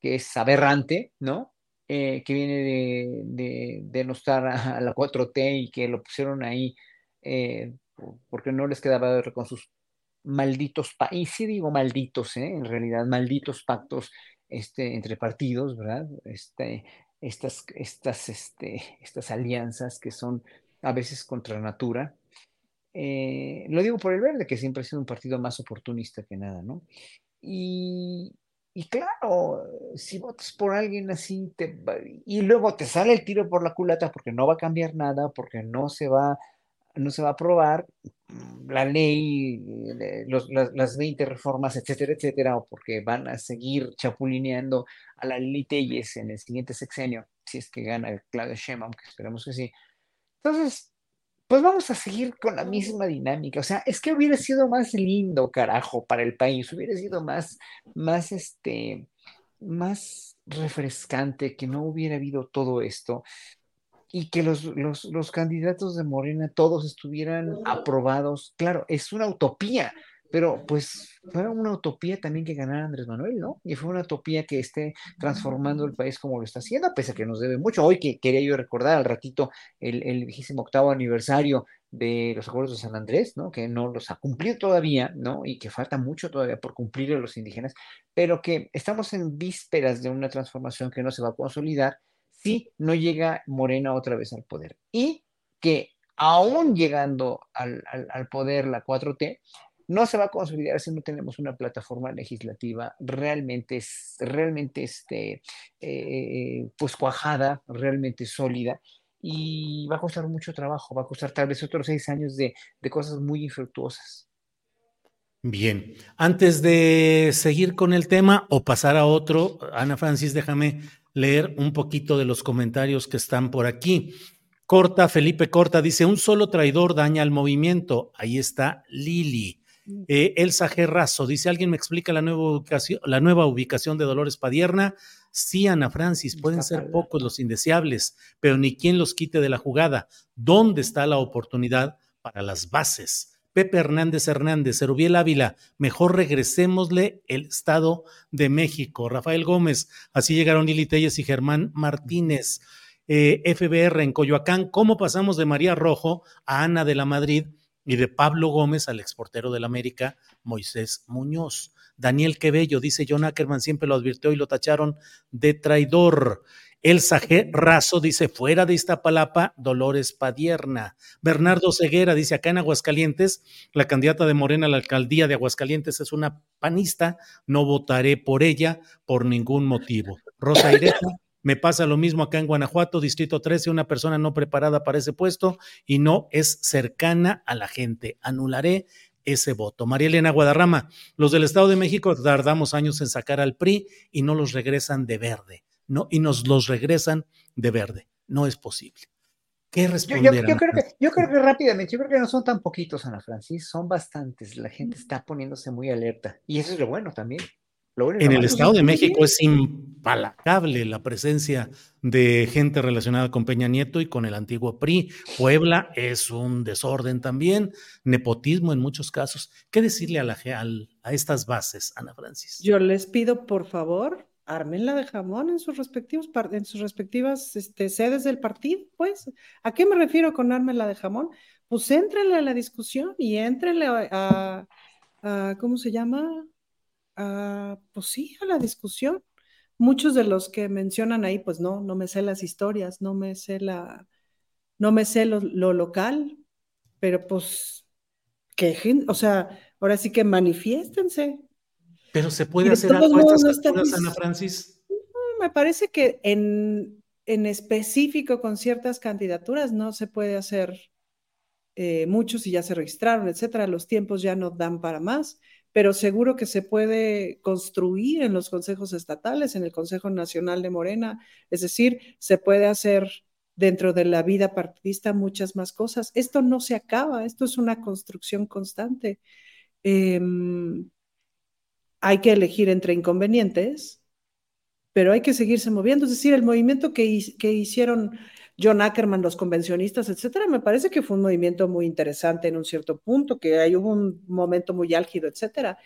que es aberrante, ¿no? Eh, que viene de, de, denostar a, la 4T y que lo pusieron ahí eh, porque no les quedaba con sus malditos países, y digo malditos, ¿eh? en realidad malditos pactos este, entre partidos, ¿verdad? Este, estas, estas, este, estas alianzas que son a veces contra natura. lo digo por el verde, que siempre ha sido un partido más oportunista que nada, ¿no? Y, y claro, si votas por alguien así te, y luego te sale el tiro por la culata porque no va a cambiar nada, porque no se va, no se va a aprobar la ley, eh, las, 20 reformas, etcétera, etcétera, o porque van a seguir chapulineando a la Lili en el siguiente sexenio, si es que gana Claudia Sheinbaum, que esperamos que sí. Entonces, pues vamos a seguir con la misma dinámica. O sea, es que hubiera sido más lindo, carajo, para el país, hubiera sido más, más, este, más refrescante que no hubiera habido todo esto y que los, los, los candidatos de Morena todos estuvieran aprobados. Claro, es una utopía, pero pues fue una utopía también que ganara Andrés Manuel, ¿no? Y fue una utopía que esté transformando el país como lo está haciendo, pese a que nos debe mucho. Hoy que quería yo recordar al ratito el, el vigésimo octavo aniversario de los acuerdos de San Andrés, ¿no? Que no los ha cumplido todavía, ¿no? Y que falta mucho todavía por cumplir a los indígenas, pero que estamos en vísperas de una transformación que no se va a consolidar si no llega Morena otra vez al poder. Y que aún llegando al, al, poder la 4T, no se va a consolidar si no tenemos una plataforma legislativa realmente, realmente este, eh, pues cuajada, realmente sólida, y va a costar mucho trabajo, va a costar tal vez otros seis años de, de cosas muy infructuosas. Bien, antes de seguir con el tema o pasar a otro, Ana Francis, déjame leer un poquito de los comentarios que están por aquí. Corta, Felipe Corta dice, un solo traidor daña al movimiento. Ahí está Lili. Eh, Elsa Gerrazo dice: ¿Alguien me explica la nueva ubicación, la nueva ubicación de Dolores Padierna? Sí, Ana Francis, pueden ser pocos los indeseables, pero ni quien los quite de la jugada. ¿Dónde está la oportunidad para las bases? Pepe Hernández Hernández, Erubiel Ávila, mejor regresémosle el Estado de México. Rafael Gómez, así llegaron Lili Telles y Germán Martínez. Eh, FBR en Coyoacán, ¿cómo pasamos de María Rojo a Ana de la Madrid? y de Pablo Gómez al exportero del América, Moisés Muñoz. Daniel Quebello, dice John Ackerman, siempre lo advirtió y lo tacharon de traidor. Elsa G. Razo dice, fuera de Iztapalapa, Dolores Padierna. Bernardo Ceguera dice, acá en Aguascalientes, la candidata de Morena a la alcaldía de Aguascalientes es una panista, no votaré por ella por ningún motivo. Rosa Ireta me pasa lo mismo acá en Guanajuato, Distrito 13, una persona no preparada para ese puesto y no es cercana a la gente. Anularé ese voto. María Elena Guadarrama, los del Estado de México tardamos años en sacar al PRI y no los regresan de verde, ¿no? Y nos los regresan de verde. No es posible. ¿Qué responder? yo- yo Ana creo que, Francis? yo creo que rápidamente, yo creo que no son tan poquitos, Ana Francis, son bastantes. La gente está poniéndose muy alerta. Y eso es lo bueno también. Bueno En el. Estado de México es impalacable la presencia de gente relacionada con Peña Nieto y con el antiguo PRI. Puebla es un desorden también, nepotismo en muchos casos. ¿Qué decirle a, la, a estas bases, Ana Francis? Yo les pido, por favor, ármenla de jamón en sus respectivos par- en sus respectivas este, sedes del partido, pues. ¿A qué me refiero con ármenla de jamón? Pues éntrenle a la discusión y éntrenle a, a- a- ¿cómo se llama? A, pues sí, a la discusión. Muchos de los que mencionan ahí, pues no, no me sé las historias, no me sé la, no me sé lo, lo local, pero pues, que, gen- o sea, ahora sí que manifiéstense. Pero se puede de hacer algo a estas Ana Francis. Me parece que en, en específico con ciertas candidaturas no se puede hacer eh, muchos y ya se registraron, etcétera. Los tiempos ya no dan para más, pero seguro que se puede construir en los consejos estatales, en el Consejo Nacional de Morena, es decir, se puede hacer dentro de la vida partidista muchas más cosas. Esto no se acaba, esto es una construcción constante. Em, hay que elegir entre inconvenientes, pero hay que seguirse moviendo. Es decir, el movimiento que, que hicieron John Ackerman, los convencionistas, etcétera, me parece que fue un movimiento muy interesante en un cierto punto, que ahí hubo un momento muy álgido, etcétera.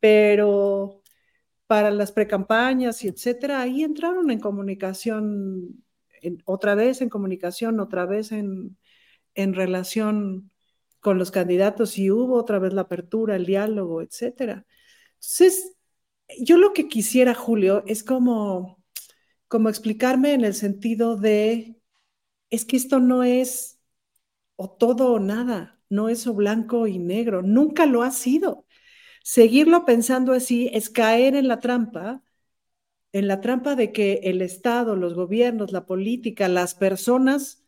Pero para las precampañas y etcétera, ahí entraron en comunicación, otra vez en comunicación, otra vez en, en relación con los candidatos y hubo otra vez la apertura, el diálogo, etcétera. Entonces, yo lo que quisiera, Julio, es como, como explicarme en el sentido de, es que esto no es o todo o nada, no es o blanco y negro, nunca lo ha sido. Seguirlo pensando así es caer en la trampa, en la trampa de que el Estado, los gobiernos, la política, las personas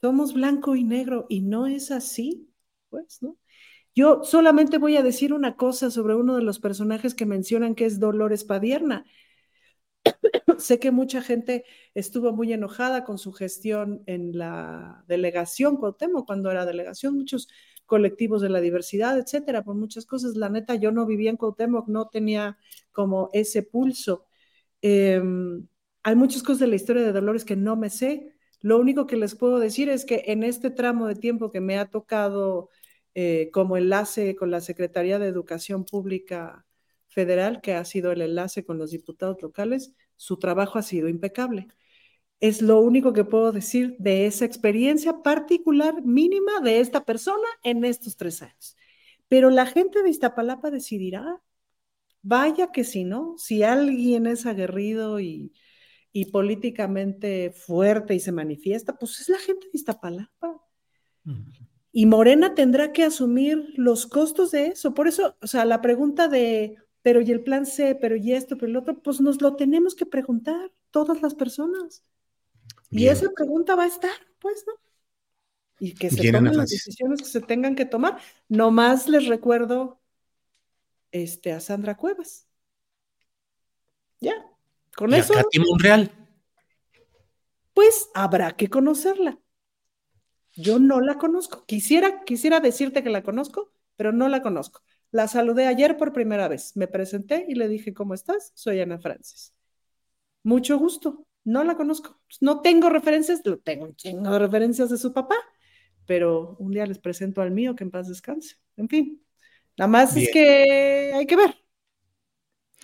somos blanco y negro y no es así, pues, ¿no? Yo solamente voy a decir una cosa sobre uno de los personajes que mencionan que es Dolores Padierna. sé que mucha gente estuvo muy enojada con su gestión en la delegación Cuauhtémoc, cuando era delegación, muchos colectivos de la diversidad, etcétera, por muchas cosas. La neta, yo no vivía en Cuauhtémoc, no tenía como ese pulso. Eh, hay muchas cosas de la historia de Dolores que no me sé. Lo único que les puedo decir es que en este tramo de tiempo que me ha tocado eh, como enlace con la Secretaría de Educación Pública Federal, que ha sido el enlace con los diputados locales, su trabajo ha sido impecable. Es lo único que puedo decir de esa experiencia particular mínima de esta persona en estos tres años. Pero la gente de Iztapalapa decidirá. Vaya que si no, si alguien es aguerrido y, y políticamente fuerte y se manifiesta, pues es la gente de Iztapalapa. Y Morena tendrá que asumir los costos de eso. Por eso, o sea, la pregunta de, pero y el plan C, pero y esto, pero el otro, pues nos lo tenemos que preguntar todas las personas. Y esa pregunta va a estar, pues, ¿no? Y que se Bien, tomen las decisiones que se tengan que tomar. Nomás les recuerdo este, a Sandra Cuevas. Ya, con Y a eso, Katy Monreal. pues habrá que conocerla. Yo no la conozco. Quisiera, quisiera decirte que la conozco, pero no la conozco. La saludé ayer por primera vez. Me presenté y le dije, ¿cómo estás? Soy Ana Francis. Mucho gusto. No la conozco. No tengo referencias, lo tengo un chingo de referencias de su papá, pero un día les presento al mío que en paz descanse. En fin, nada más Bien. es que hay que ver.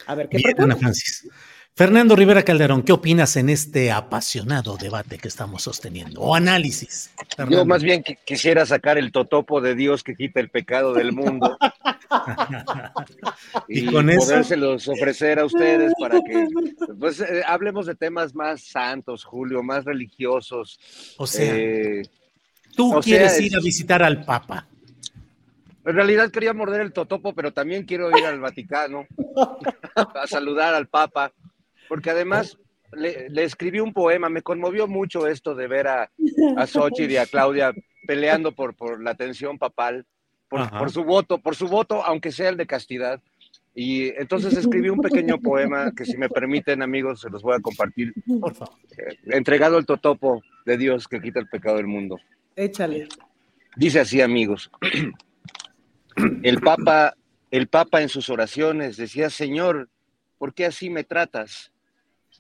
A ver qué Bien. Ana Francis. Fernando Rivera Calderón, ¿qué opinas en este apasionado debate que estamos sosteniendo? O análisis. Yo Fernando. más bien qui- quisiera sacar el totopo de Dios que quita el pecado del mundo Y y, con eso- podérselos ofrecer a ustedes para que pues, eh, hablemos de temas más santos, Julio, más religiosos. O sea, Eh, Tú o quieres sea, ir a visitar al Papa. En realidad quería morder el totopo, pero también quiero ir al Vaticano a saludar al Papa, porque además le, le escribí un poema, me conmovió mucho esto de ver a, a Xochitl y a Claudia peleando por, por la atención papal, por, su voto, por su voto, aunque sea el de castidad. Y entonces escribí un pequeño poema que si me permiten amigos se los voy a compartir. Por favor. Eh, entregado al totopo de Dios que quita el pecado del mundo. Échale. Dice así amigos. El Papa, el Papa en sus oraciones decía, Señor, ¿por qué así me tratas?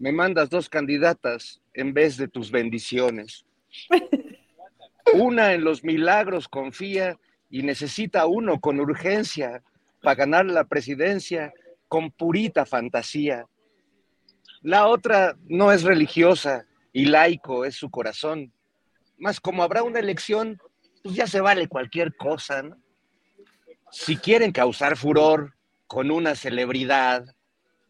Me mandas dos candidatas en vez de tus bendiciones. Una en los milagros confía y necesita uno con urgencia para ganar la presidencia con purita fantasía. La otra no es religiosa y laico es su corazón. Mas como habrá una elección, pues ya se vale cualquier cosa, ¿no? Si quieren causar furor con una celebridad,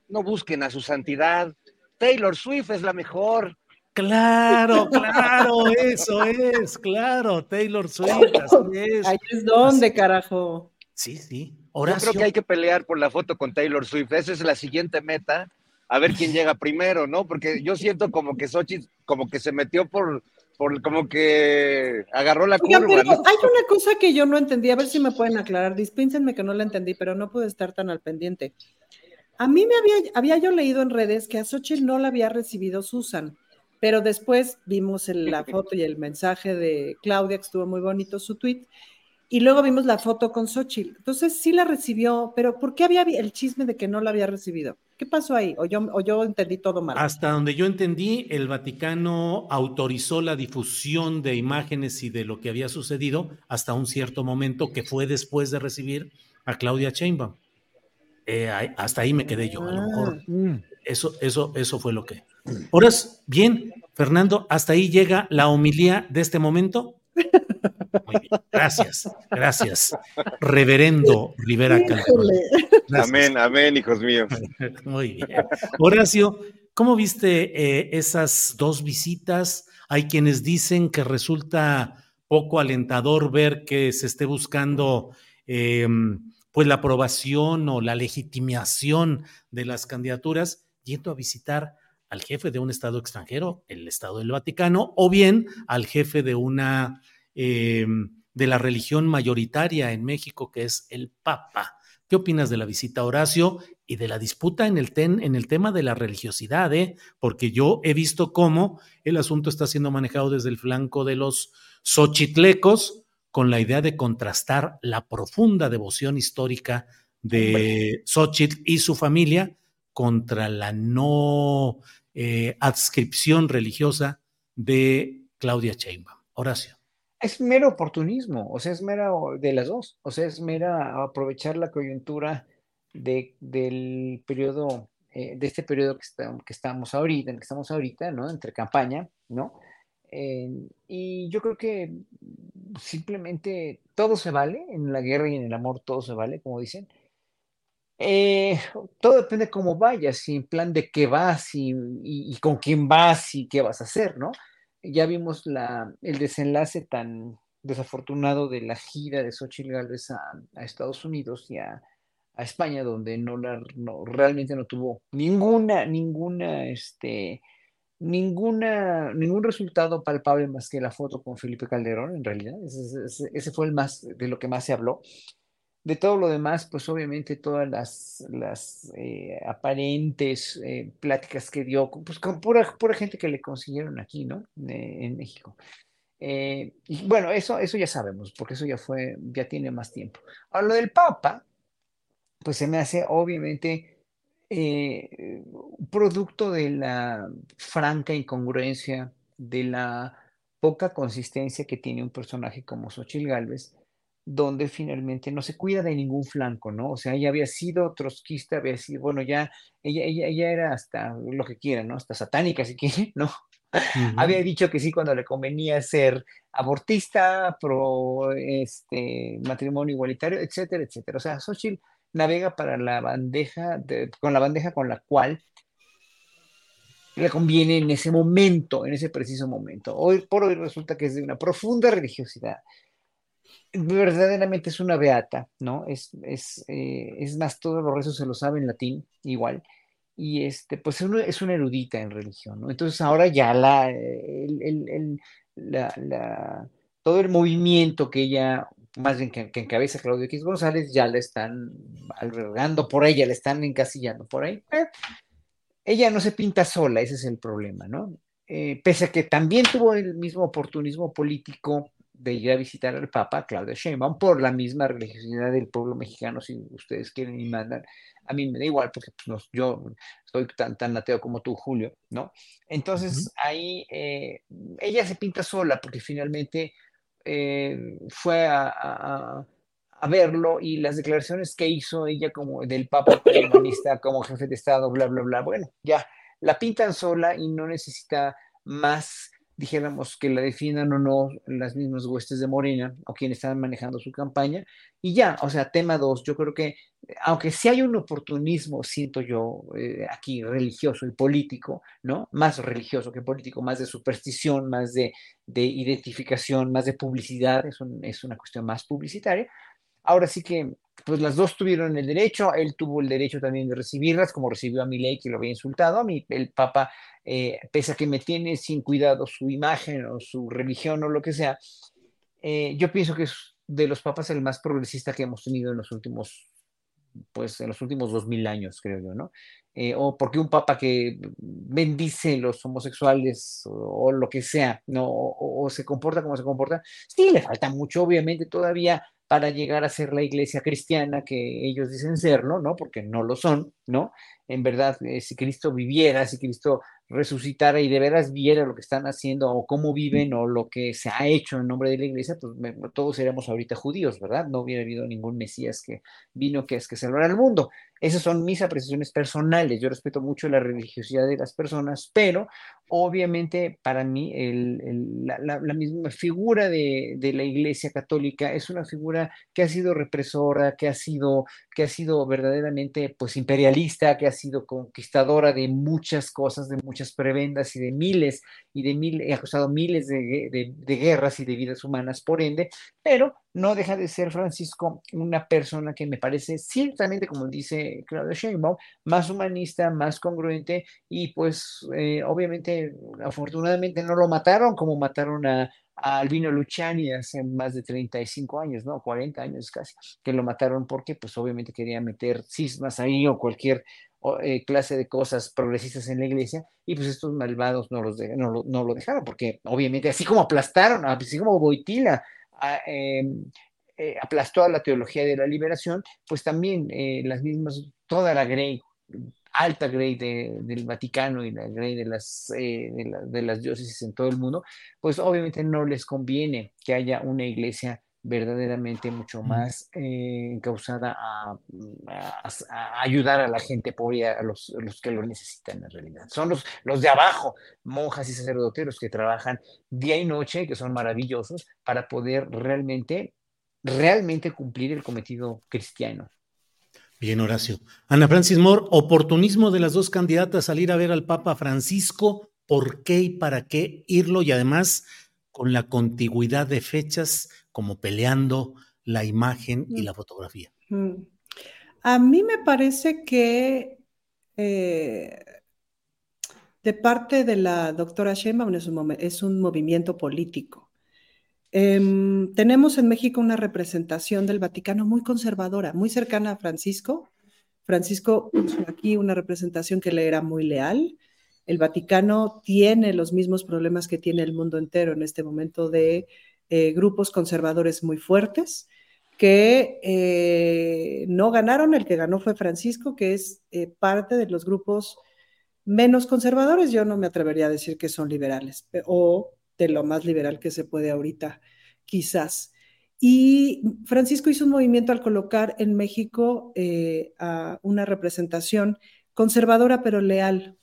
no busquen a su santidad. Taylor Swift es la mejor. Claro, claro, eso es, claro, Taylor Swift, así es. Ahí es donde, carajo. Sí, sí. Yo Horacio, creo que hay que pelear por la foto con Taylor Swift. Esa es la siguiente meta. A ver quién llega primero, ¿no? Porque yo siento como que Xochitl como que se metió por, por como que agarró la Oiga, curva, pero ¿no? hay una cosa que yo no entendí, a ver si me pueden aclarar. Dispénsenme que no la entendí, pero no pude estar tan al pendiente. A mí me había, había yo leído en redes que a Xochitl no la había recibido Susan, pero después vimos el- la foto y el mensaje de Claudia, que estuvo muy bonito su tweet, y luego vimos la foto con Xochitl. Entonces sí la recibió, pero ¿por qué había el chisme de que no la había recibido? ¿Qué pasó ahí? O yo, o yo entendí todo mal. hasta donde yo entendí, el Vaticano autorizó la difusión de imágenes y de lo que había sucedido hasta un cierto momento que fue después de recibir a Claudia Sheinbaum. Eh, hasta ahí me quedé yo, a lo mejor. Eso, eso, eso fue lo que. Ahora, es- bien, Fernando, hasta ahí llega la homilía de este momento. Muy bien, gracias, gracias. Reverendo Rivera Calderón. Amén, amén, hijos míos. Muy bien. Horacio, ¿cómo viste eh, esas dos visitas? Hay quienes dicen que resulta poco alentador ver que se esté buscando eh, pues la aprobación o la legitimación de las candidaturas yendo a visitar al jefe de un estado extranjero, el Estado del Vaticano, o bien al jefe de una eh, de la religión mayoritaria en México, que es el Papa. ¿Qué opinas de la visita, Horacio, y de la disputa en el, ten- en el tema de la religiosidad? eh? Porque yo he visto cómo el asunto está siendo manejado desde el flanco de los xochitlecos con la idea de contrastar la profunda devoción histórica de Xochitl y su familia contra la no eh, adscripción religiosa de Claudia Sheinbaum. Horacio. Es mero oportunismo, o sea, es mera de las dos, o sea, es mera aprovechar la coyuntura de, del periodo, eh, de este periodo que, está- que estamos ahorita, en que estamos ahorita, ¿no? Entre campaña, ¿no? Eh, y yo creo que simplemente todo se vale, en la guerra y en el amor todo se vale, como dicen. Eh, todo depende cómo vayas, y en plan de qué vas y, y- y con quién vas y qué vas a hacer, ¿no? Ya vimos la, el desenlace tan desafortunado de la gira de Xochitl Gálvez a, a Estados Unidos y a, a España, donde no la, no, realmente no tuvo ninguna, ninguna, este, ninguna, ningún resultado palpable más que la foto con Felipe Calderón, en realidad. Ese, ese- ese fue el más, de lo que más se habló. De todo lo demás, pues obviamente todas las, las eh, aparentes eh, pláticas que dio, pues con pura, pura gente que le consiguieron aquí, ¿no? Eh, en México. Y bueno, eso, eso ya sabemos, porque eso ya fue, ya tiene más tiempo. Ahora, lo del Papa, pues se me hace obviamente producto de la franca incongruencia, de la poca consistencia que tiene un personaje como Xochitl Gálvez, donde finalmente no se cuida de ningún flanco, ¿no? O sea, ella había sido trotskista, había sido, bueno, ya, ella, ella, ella era hasta lo que quiera, ¿no? Hasta satánica, si quiere, ¿no? Había dicho que sí cuando le convenía ser abortista, pro este, matrimonio igualitario, etcétera, etcétera. O sea, Xochitl navega para la bandeja, de- con la bandeja con la cual le conviene en ese momento, en ese preciso momento. Hoy por hoy resulta que es de una profunda religiosidad. Verdaderamente es una beata, ¿no? Es, es, eh, es más, todos los rezos se lo sabe en latín, igual. Y este, pues es una erudita en religión, ¿no? Entonces ahora ya la, el- el- la- la- todo el movimiento que ella más bien que, encabeza Claudio X González, ya le están albergando por ella, le están encasillando por ahí. Ella no se pinta sola, ese es el problema, ¿no? Eh, pese a que también tuvo el mismo oportunismo político de ir a visitar al Papa, Claudia Sheinbaum, por la misma religiosidad del pueblo mexicano, si ustedes quieren y mandan. A mí me da igual, porque pues, yo soy tan, tan ateo como tú, Julio, ¿no? Entonces, ahí eh, ella se pinta sola, porque finalmente eh, fue a, verlo y las declaraciones que hizo ella como del Papa humanista, como jefe de Estado, bla, bla, bla, bueno, ya, la pintan sola y no necesita más dijéramos que la defiendan o no las mismas huestes de Morena o quienes están manejando su campaña. Y ya, o sea, tema dos, yo creo que, aunque sí hay un oportunismo, siento yo, eh, aquí religioso y político, ¿no? Más religioso que político, más de superstición, más de, de identificación, más de publicidad, es, es una cuestión más publicitaria. Ahora sí que pues las dos tuvieron el derecho, él tuvo el derecho también de recibirlas, como recibió a Milei, que lo había insultado, a mí el Papa, eh, pese a que me tiene sin cuidado su imagen o su religión o lo que sea, eh, yo pienso que es de los papas el más progresista que hemos tenido en los últimos, pues en los últimos dos mil años, creo yo, ¿no? Eh, o porque un papa que bendice los homosexuales o, lo que sea, ¿no? o, se comporta como se comporta, sí, le falta mucho, obviamente, todavía para llegar a ser la iglesia cristiana que ellos dicen serlo, ¿no? Porque no lo son, ¿no? En verdad, eh, si Cristo viviera, si Cristo resucitara y de veras viera lo que están haciendo o cómo viven o lo que se ha hecho en nombre de la iglesia, pues todos seríamos ahorita judíos, ¿verdad? No hubiera habido ningún Mesías que vino que es que salvara al mundo. Esas son mis apreciaciones personales. Yo respeto mucho la religiosidad de las personas, pero obviamente para mí la, misma figura de, la Iglesia Católica es una figura que ha sido represora, que ha sido, que ha sido verdaderamente pues imperialista, que ha sido conquistadora de muchas cosas, de muchas prebendas y de miles y de mil, ha causado miles de, de guerras y de vidas humanas, por ende, pero no deja de ser Francisco una persona que me parece ciertamente, como dice Claudio Sheinbaum, más humanista, más congruente y pues eh, obviamente, afortunadamente no lo mataron como mataron a, Albino Luciani hace más de 35 años, ¿no? 40 años casi, que lo mataron porque pues obviamente quería meter cismas ahí o cualquier eh, clase de cosas progresistas en la iglesia, y pues estos malvados no, los no, lo, no, lo, dejaron, porque obviamente así como aplastaron, así como Boitila Em, eh, aplastó a la teología de la liberación, pues también eh, las mismas, toda la grey, alta grey del Vaticano y la grey de las, eh, de, las diócesis en todo el mundo, pues obviamente no les conviene que haya una iglesia verdaderamente mucho más eh, encausada a, ayudar a la gente pobre, a los, los, que lo necesitan en realidad. Son los, los de abajo, monjas y sacerdotes, que trabajan día y noche, que son maravillosos, para poder realmente, realmente cumplir el cometido cristiano. Bien, Horacio. Ana Francis Moore, oportunismo de las dos candidatas salir a ver al Papa Francisco, ¿por qué y para qué irlo? Y además, con la contigüidad de fechas, como peleando la imagen y la fotografía. A mí me parece que eh, de parte de la doctora Sheinbaum es un, es un movimiento político. Em, tenemos en México una representación del Vaticano muy conservadora, muy cercana a Francisco. Francisco puso aquí una representación que le era muy leal. El Vaticano tiene los mismos problemas que tiene el mundo entero en este momento de eh, grupos conservadores muy fuertes que eh, no ganaron, el que ganó fue Francisco, que es eh, parte de los grupos menos conservadores, yo no me atrevería a decir que son liberales, o de lo más liberal que se puede ahorita, quizás. Y Francisco hizo un movimiento al colocar en México a una representación conservadora pero leal,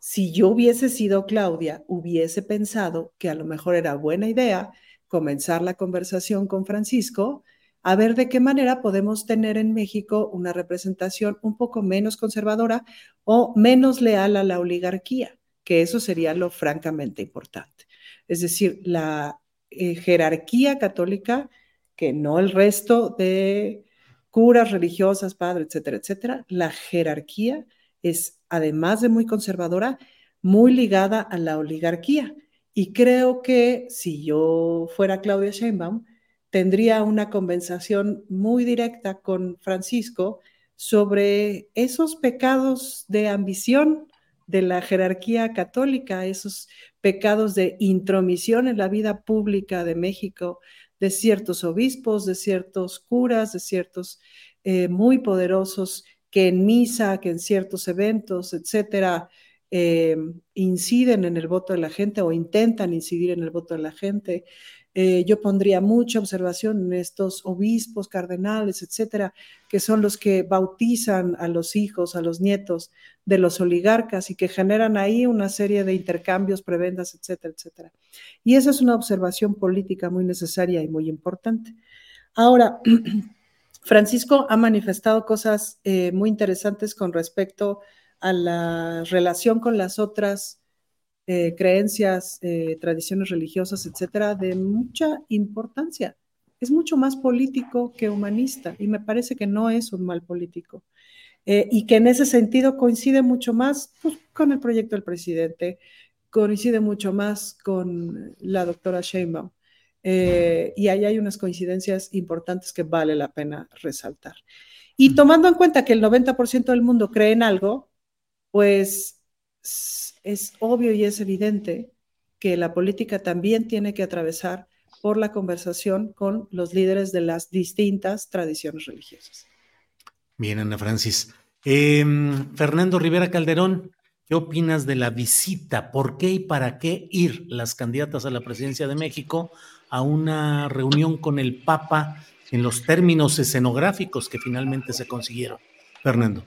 si yo hubiese sido Claudia, hubiese pensado que a lo mejor era buena idea comenzar la conversación con Francisco a ver de qué manera podemos tener en México una representación un poco menos conservadora o menos leal a la oligarquía, que eso sería lo francamente importante. Es decir, la eh, jerarquía católica, que no el resto de curas religiosas, padres, etcétera, etcétera, la jerarquía es, además de muy conservadora, muy ligada a la oligarquía. Y creo que si yo fuera Claudia Sheinbaum, tendría una conversación muy directa con Francisco sobre esos pecados de ambición de la jerarquía católica, esos pecados de intromisión en la vida pública de México, de ciertos obispos, de ciertos curas, de ciertos eh, muy poderosos que en misa, que en ciertos eventos, etcétera, eh, inciden en el voto de la gente o intentan incidir en el voto de la gente. Eh, yo pondría mucha observación en estos obispos, cardenales, etcétera, que son los que bautizan a los hijos, a los nietos de los oligarcas y que generan ahí una serie de intercambios, prebendas, etcétera, etcétera. Y esa es una observación política muy necesaria y muy importante. Ahora, Francisco ha manifestado cosas eh, muy interesantes con respecto a la relación con las otras eh, creencias, eh, tradiciones religiosas, etcétera, de mucha importancia. Es mucho más político que humanista y me parece que no es un mal político. Y que en ese sentido coincide mucho más pues, con el proyecto del presidente, coincide mucho más con la doctora Sheinbaum. Y ahí hay unas coincidencias importantes que vale la pena resaltar. Y tomando en cuenta que el 90% del mundo cree en algo, pues es obvio y es evidente que la política también tiene que atravesar por la conversación con los líderes de las distintas tradiciones religiosas. Bien, Ana Francis. Em, Fernando Rivera Calderón, ¿qué opinas de la visita? ¿Por qué y para qué ir las candidatas a la presidencia de México a una reunión con el Papa en los términos escenográficos que finalmente se consiguieron? Fernando.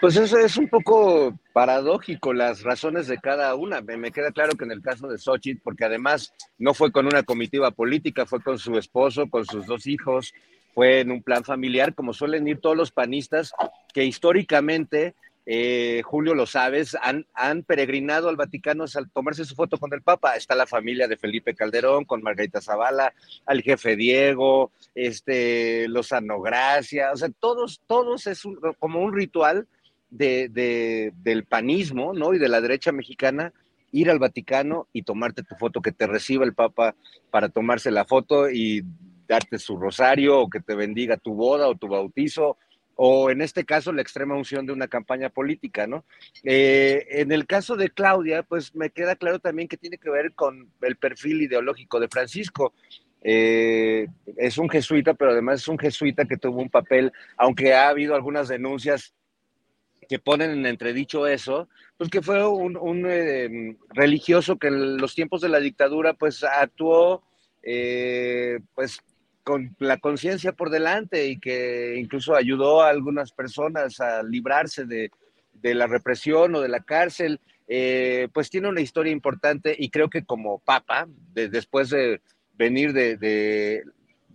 Pues eso es un poco paradójico las razones de cada una. Me, queda claro que en el caso de Xochitl, porque además no fue con una comitiva política, fue con su esposo, con sus dos hijos, fue en un plan familiar, como suelen ir todos los panistas que históricamente eh, Julio lo sabes, han, han, peregrinado al Vaticano al tomarse su foto con el Papa. Está la familia de Felipe Calderón, con Margarita Zavala, al jefe Diego, este, los Anogracia, o sea, todos, todos es como un ritual de, del panismo, ¿no? Y de la derecha mexicana, ir al Vaticano y tomarte tu foto, que te reciba el Papa para tomarse la foto y darte su rosario o que te bendiga tu boda o tu bautizo o en este caso la extrema unción de una campaña política, ¿no? Eh, en el caso de Claudia, pues me queda claro también que tiene que ver con el perfil ideológico de Francisco. Eh, es un jesuita, pero además es un jesuita que tuvo un papel, aunque ha habido algunas denuncias que ponen en entredicho eso, pues que fue un, eh, religioso que en los tiempos de la dictadura pues actuó eh, pues con la conciencia por delante y que incluso ayudó a algunas personas a librarse de, la represión o de la cárcel, eh, pues tiene una historia importante y creo que como papa, después de venir de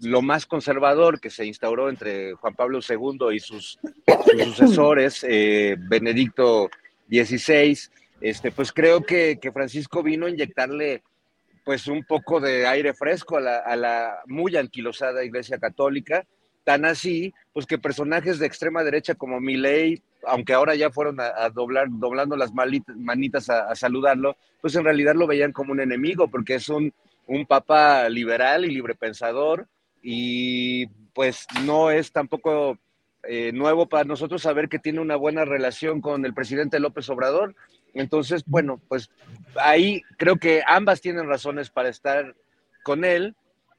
lo más conservador que se instauró entre Juan Pablo II y sus, sucesores, eh, Benedicto XVI, este, pues creo que, Francisco vino a inyectarle pues un poco de aire fresco a la, muy anquilosada Iglesia Católica, tan así, pues que personajes de extrema derecha como Milei, aunque ahora ya fueron a, doblar, doblando las manitas a, a, saludarlo, pues en realidad lo veían como un enemigo, porque es un, un papa liberal y librepensador, y pues no es tampoco eh, nuevo para nosotros saber que tiene una buena relación con el presidente López Obrador. Entonces, bueno, pues ahí creo que ambas tienen razones para estar con él.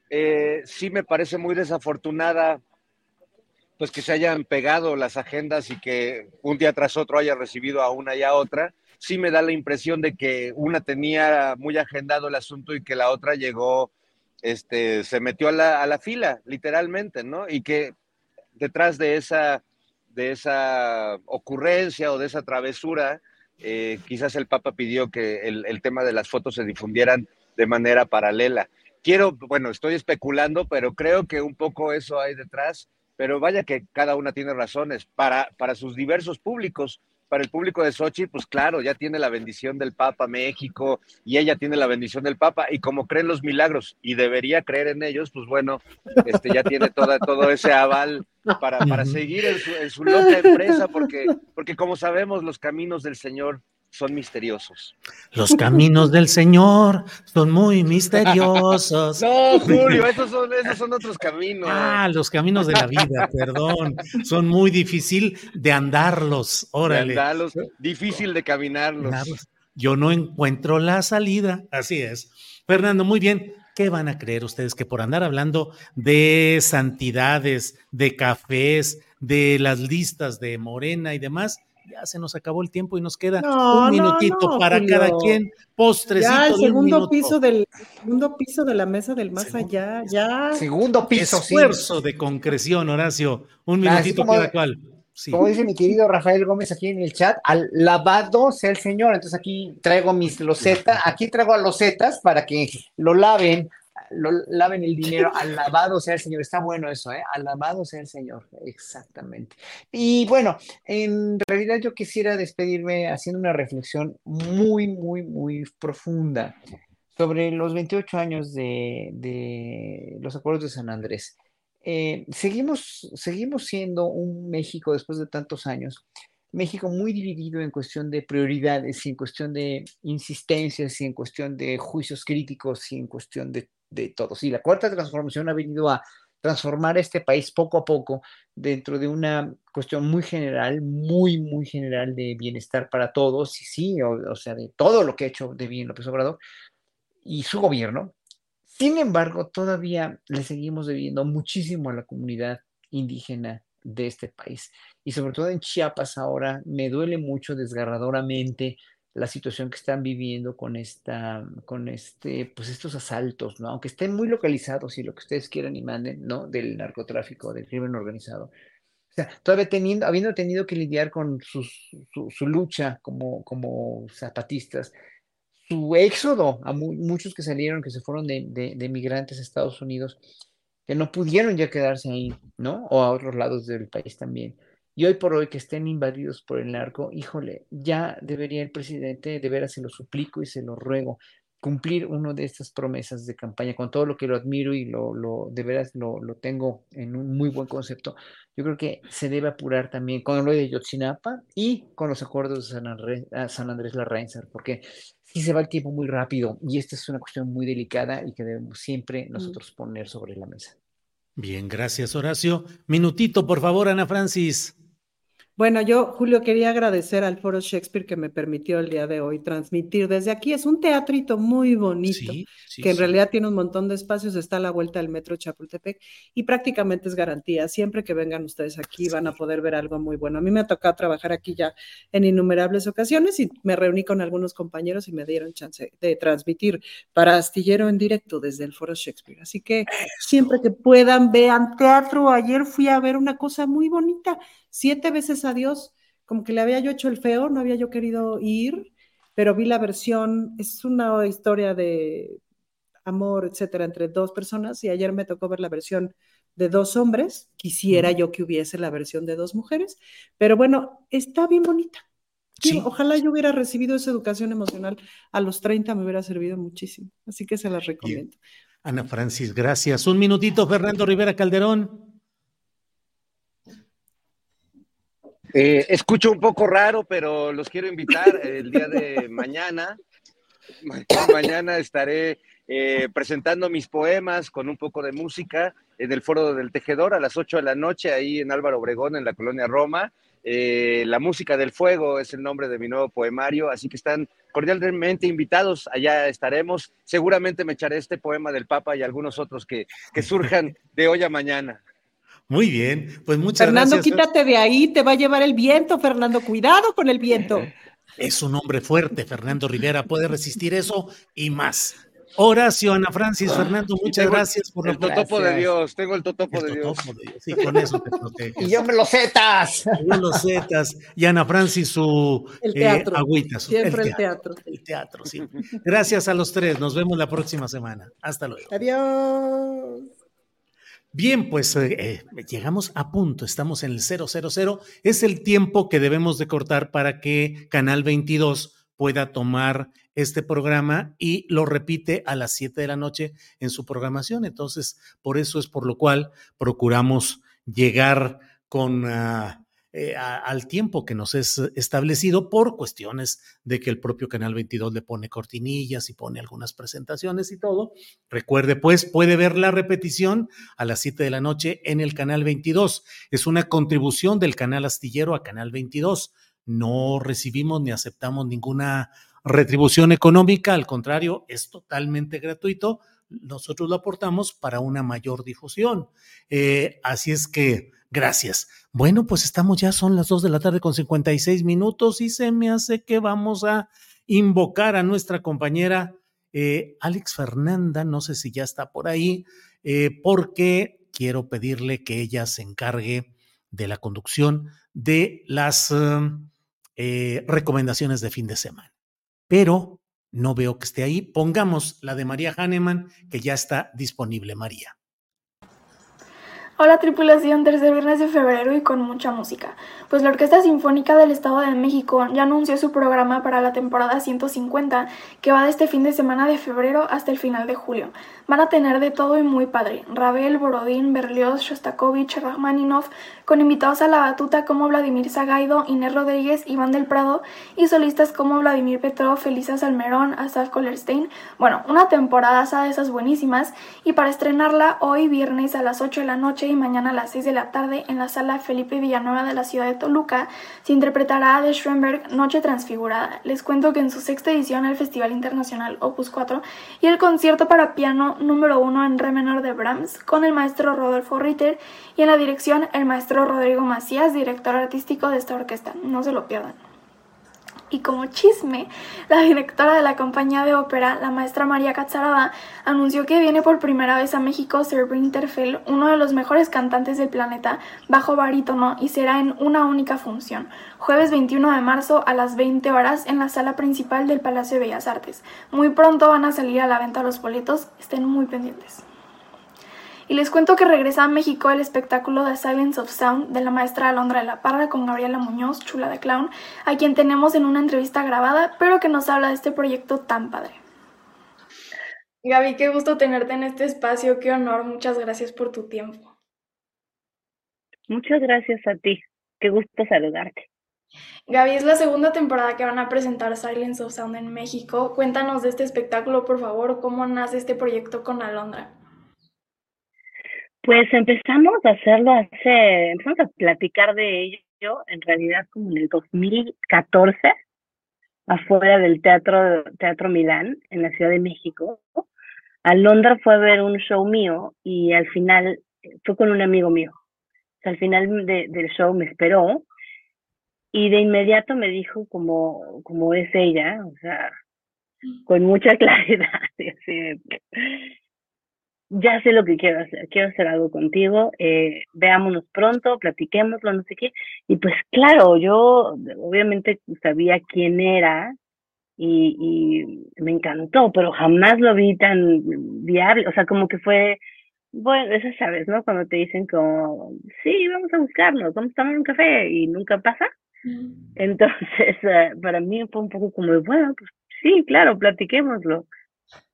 Eh, sí me parece muy desafortunada pues que se hayan pegado las agendas y que un día tras otro haya recibido a una y a otra. Sí me da la impresión de que una tenía muy agendado el asunto y que la otra llegó este, se metió a la, fila, literalmente, ¿no? Y que detrás de esa, de esa ocurrencia o de esa travesura, eh, quizás el Papa pidió que el, tema de las fotos se difundieran de manera paralela. Quiero, bueno, estoy especulando, pero creo que un poco eso hay detrás, pero vaya que cada una tiene razones para, para sus diversos públicos para el público de Sochi, pues claro, ya tiene la bendición del Papa México y ella tiene la bendición del Papa y como creen los milagros y debería creer en ellos, pues bueno, este ya tiene toda, todo ese aval para, para seguir en su, en su loca empresa porque, porque como sabemos los caminos del Señor son misteriosos. Los caminos del Señor son muy misteriosos. No, Julio, esos son, esos son otros caminos. Ah, los caminos de la vida, perdón. Son muy difícil de andarlos. Órale. De andarlos, difícil de caminarlos. Yo no encuentro la salida. Así es. Fernando, muy bien. ¿Qué van a creer ustedes que por andar hablando de santidades, de cafés, de las listas de Morena y demás, ya se nos acabó el tiempo y nos queda un minutito para cada quien, postrecito. Ya, el segundo piso del segundo piso de la mesa del más allá, ya. Segundo piso, Esfuerzo de concreción, Horacio. Un minutito cada cual. Como dice mi querido Rafael Gómez aquí en el chat, al lavado sea el Señor. Entonces aquí traigo mis losetas, aquí traigo a losetas para que lo laven, lo laven el dinero, al lavado sea el Señor. Está bueno eso, ¿eh? Al lavado sea el Señor, exactamente. Y bueno, en realidad yo quisiera despedirme haciendo una reflexión muy, muy, muy profunda sobre los 28 años de, de los acuerdos de San Andrés. Eh, seguimos, seguimos siendo un México después de tantos años, México muy dividido en cuestión de prioridades y en cuestión de insistencias y en cuestión de juicios críticos y en cuestión de, de todo. Sí, la cuarta transformación ha venido a transformar este país poco a poco dentro de una cuestión muy general, muy, muy general de bienestar para todos, y sí, o, o sea, de todo lo que ha hecho de bien López Obrador y su gobierno, sin embargo, todavía le seguimos debiendo muchísimo a la comunidad indígena de este país. Y sobre todo en Chiapas ahora me duele mucho desgarradoramente la situación que están viviendo con esta, con este, pues estos asaltos, ¿no? Aunque estén muy localizados y lo que ustedes quieran y manden, ¿no? Del narcotráfico, del crimen organizado. O sea, todavía teniendo, habiendo tenido que lidiar con su, su, lucha como, como zapatistas, su éxodo a muchos que salieron, que se fueron de, de, migrantes a Estados Unidos, que no pudieron ya quedarse ahí, ¿no? O a otros lados del país también. Y hoy por hoy que estén invadidos por el narco, híjole, ya debería el presidente, de veras se lo suplico y se lo ruego, cumplir una de estas promesas de campaña, con todo lo que lo admiro y lo, de veras lo, lo, tengo en un muy buen concepto, yo creo que se debe apurar también con lo de Yotzinapa y con los acuerdos de San Andrés, San Andrés Larrainzar, porque sí se va el tiempo muy rápido y esta es una cuestión muy delicada y que debemos siempre mm. nosotros poner sobre la mesa. Bien, gracias Horacio. Minutito, por favor, Ana Francis. Bueno, yo, Julio, quería agradecer al Foro Shakespeare que me permitió el día de hoy transmitir desde aquí. Es un teatrito muy bonito, que en realidad tiene un montón de espacios, está a la vuelta del metro Chapultepec y prácticamente es garantía. Siempre que vengan ustedes aquí van a poder ver algo muy bueno. A mí me ha tocado trabajar aquí ya en innumerables ocasiones y me reuní con algunos compañeros y me dieron chance de transmitir para Astillero en directo desde el Foro Shakespeare. Así que siempre que puedan, vean teatro. Ayer fui a ver una cosa muy bonita siete veces a Dios, como que le había yo hecho el feo, no había yo querido ir, pero vi la versión, es una historia de amor, etcétera, entre dos personas y ayer me tocó ver la versión de dos hombres, quisiera yo que hubiese la versión de dos mujeres, pero bueno, está bien bonita. Ojalá yo hubiera recibido esa educación emocional a los 30, me hubiera servido muchísimo, así que se las recomiendo. Ana Francis, gracias. Un minutito, Fernando Rivera Calderón. Eh, escucho un poco raro, pero los quiero invitar el día de mañana. Mañana estaré eh, presentando mis poemas con un poco de música en el Foro del Tejedor a las 8 de la noche, ahí en Álvaro Obregón, en la colonia Roma. Eh, la música del fuego es el nombre de mi nuevo poemario, así que están cordialmente invitados, allá estaremos. Seguramente me echaré este poema del Papa y algunos otros que, que surjan de hoy a mañana. Muy bien, pues muchas Fernando, gracias. Fernando, quítate de ahí, te va a llevar el viento, Fernando, cuidado con el viento. Es un hombre fuerte, Fernando Rivera, puede resistir eso y más. Horacio, Ana Francis, Fernando, muchas gracias por el totopo de Dios, tengo el totopo, de, Dios. Sí, con eso te proteges. y yo me lo zetas. Yo los zetas. Y Ana Francis su el teatro. Eh, agüita. Siempre el teatro. El teatro, sí. Gracias a los tres. Nos vemos la próxima semana. Hasta luego. Adiós. Bien, pues eh, eh, llegamos a punto, estamos en el 000, es el tiempo que debemos de cortar para que Canal 22 pueda tomar este programa y lo repite a las 7 de la noche en su programación. Entonces, por eso es por lo cual procuramos llegar con uh, eh, al tiempo que nos es establecido por cuestiones de que el propio Canal 22 le pone cortinillas y pone algunas presentaciones y todo. Recuerde, pues, puede ver la repetición a las 7 de la noche en el Canal 22. Es una contribución del Canal Astillero a Canal 22. No recibimos ni aceptamos ninguna retribución económica, al contrario, es totalmente gratuito. Nosotros lo aportamos para una mayor difusión. Eh, así es que, gracias. Bueno, pues estamos ya, son las 2 de la tarde con 56 minutos y se me hace que vamos a invocar a nuestra compañera eh, Alex Fernanda, no sé si ya está por ahí, eh, porque quiero pedirle que ella se encargue de la conducción de las recomendaciones de fin de semana pero no veo que esté ahí. Pongamos la de María Hahnemann, que ya está disponible, María. Hola tripulación, tercer viernes de febrero y con mucha música. Pues la Orquesta Sinfónica del Estado de México ya anunció su programa para la temporada 150, que va de este fin de semana de febrero hasta el final de julio. Van a tener de todo y muy padre. Ravel, Borodín, Berlioz, Shostakovich, Rachmaninoff, con invitados a la batuta como Vladimir Zagaido, Inés Rodríguez, Iván del Prado y solistas como Vladimir Petrov, Felisa Salmerón, Asaf Kollerstein. Bueno, una temporada de esas buenísimas y para estrenarla hoy viernes a las 8 de la noche y mañana a las 6 de la tarde en la sala Felipe Villanueva de la ciudad de Toluca se interpretará de Schoenberg Noche Transfigurada. Les cuento que en su sexta edición el Festival Internacional Opus 4 y el concierto para piano número uno en re menor de Brahms con el maestro Rodolfo Ritter y en la dirección el maestro Rodrigo Macías, director artístico de esta orquesta. No se lo pierdan. Y como chisme, la directora de la compañía de ópera, la maestra María Catzarada, anunció que viene por primera vez a México Sir Winterfell, uno de los mejores cantantes del planeta, bajo barítono, y será en una única función, jueves 21 de marzo a las 20 horas en la sala principal del Palacio de Bellas Artes. Muy pronto van a salir a la venta los boletos, estén muy pendientes. Y les cuento que regresa a México el espectáculo de Silence of Sound de la maestra Alondra de la Parra con Gabriela Muñoz, chula de clown, a quien tenemos en una entrevista grabada, pero que nos habla de este proyecto tan padre. Gaby, qué gusto tenerte en este espacio, qué honor, muchas gracias por tu tiempo. Muchas gracias a ti, qué gusto saludarte. Gaby, es la segunda temporada que van a presentar Silence of Sound en México. Cuéntanos de este espectáculo, por favor, cómo nace este proyecto con Alondra. Pues empezamos a hacerlo hace, empezamos a platicar de ello en realidad como en el 2014, afuera del Teatro, Teatro Milán, en la Ciudad de México. Alondra fue a ver un show mío y al final fue con un amigo mío. al final del show me esperó y de inmediato me dijo como, como es ella, o sea, con mucha claridad. Ya sé lo que quiero hacer, quiero hacer algo contigo, eh, veámonos pronto, platiquémoslo, no sé qué. Y pues claro, yo obviamente sabía quién era y, y me encantó, pero jamás lo vi tan viable, o sea, como que fue, bueno, eso sabes, ¿no? Cuando te dicen como, sí, vamos a buscarnos, vamos a tomar un café y nunca pasa. Entonces, eh, para mí fue un poco como, bueno, pues sí, claro, platiquémoslo.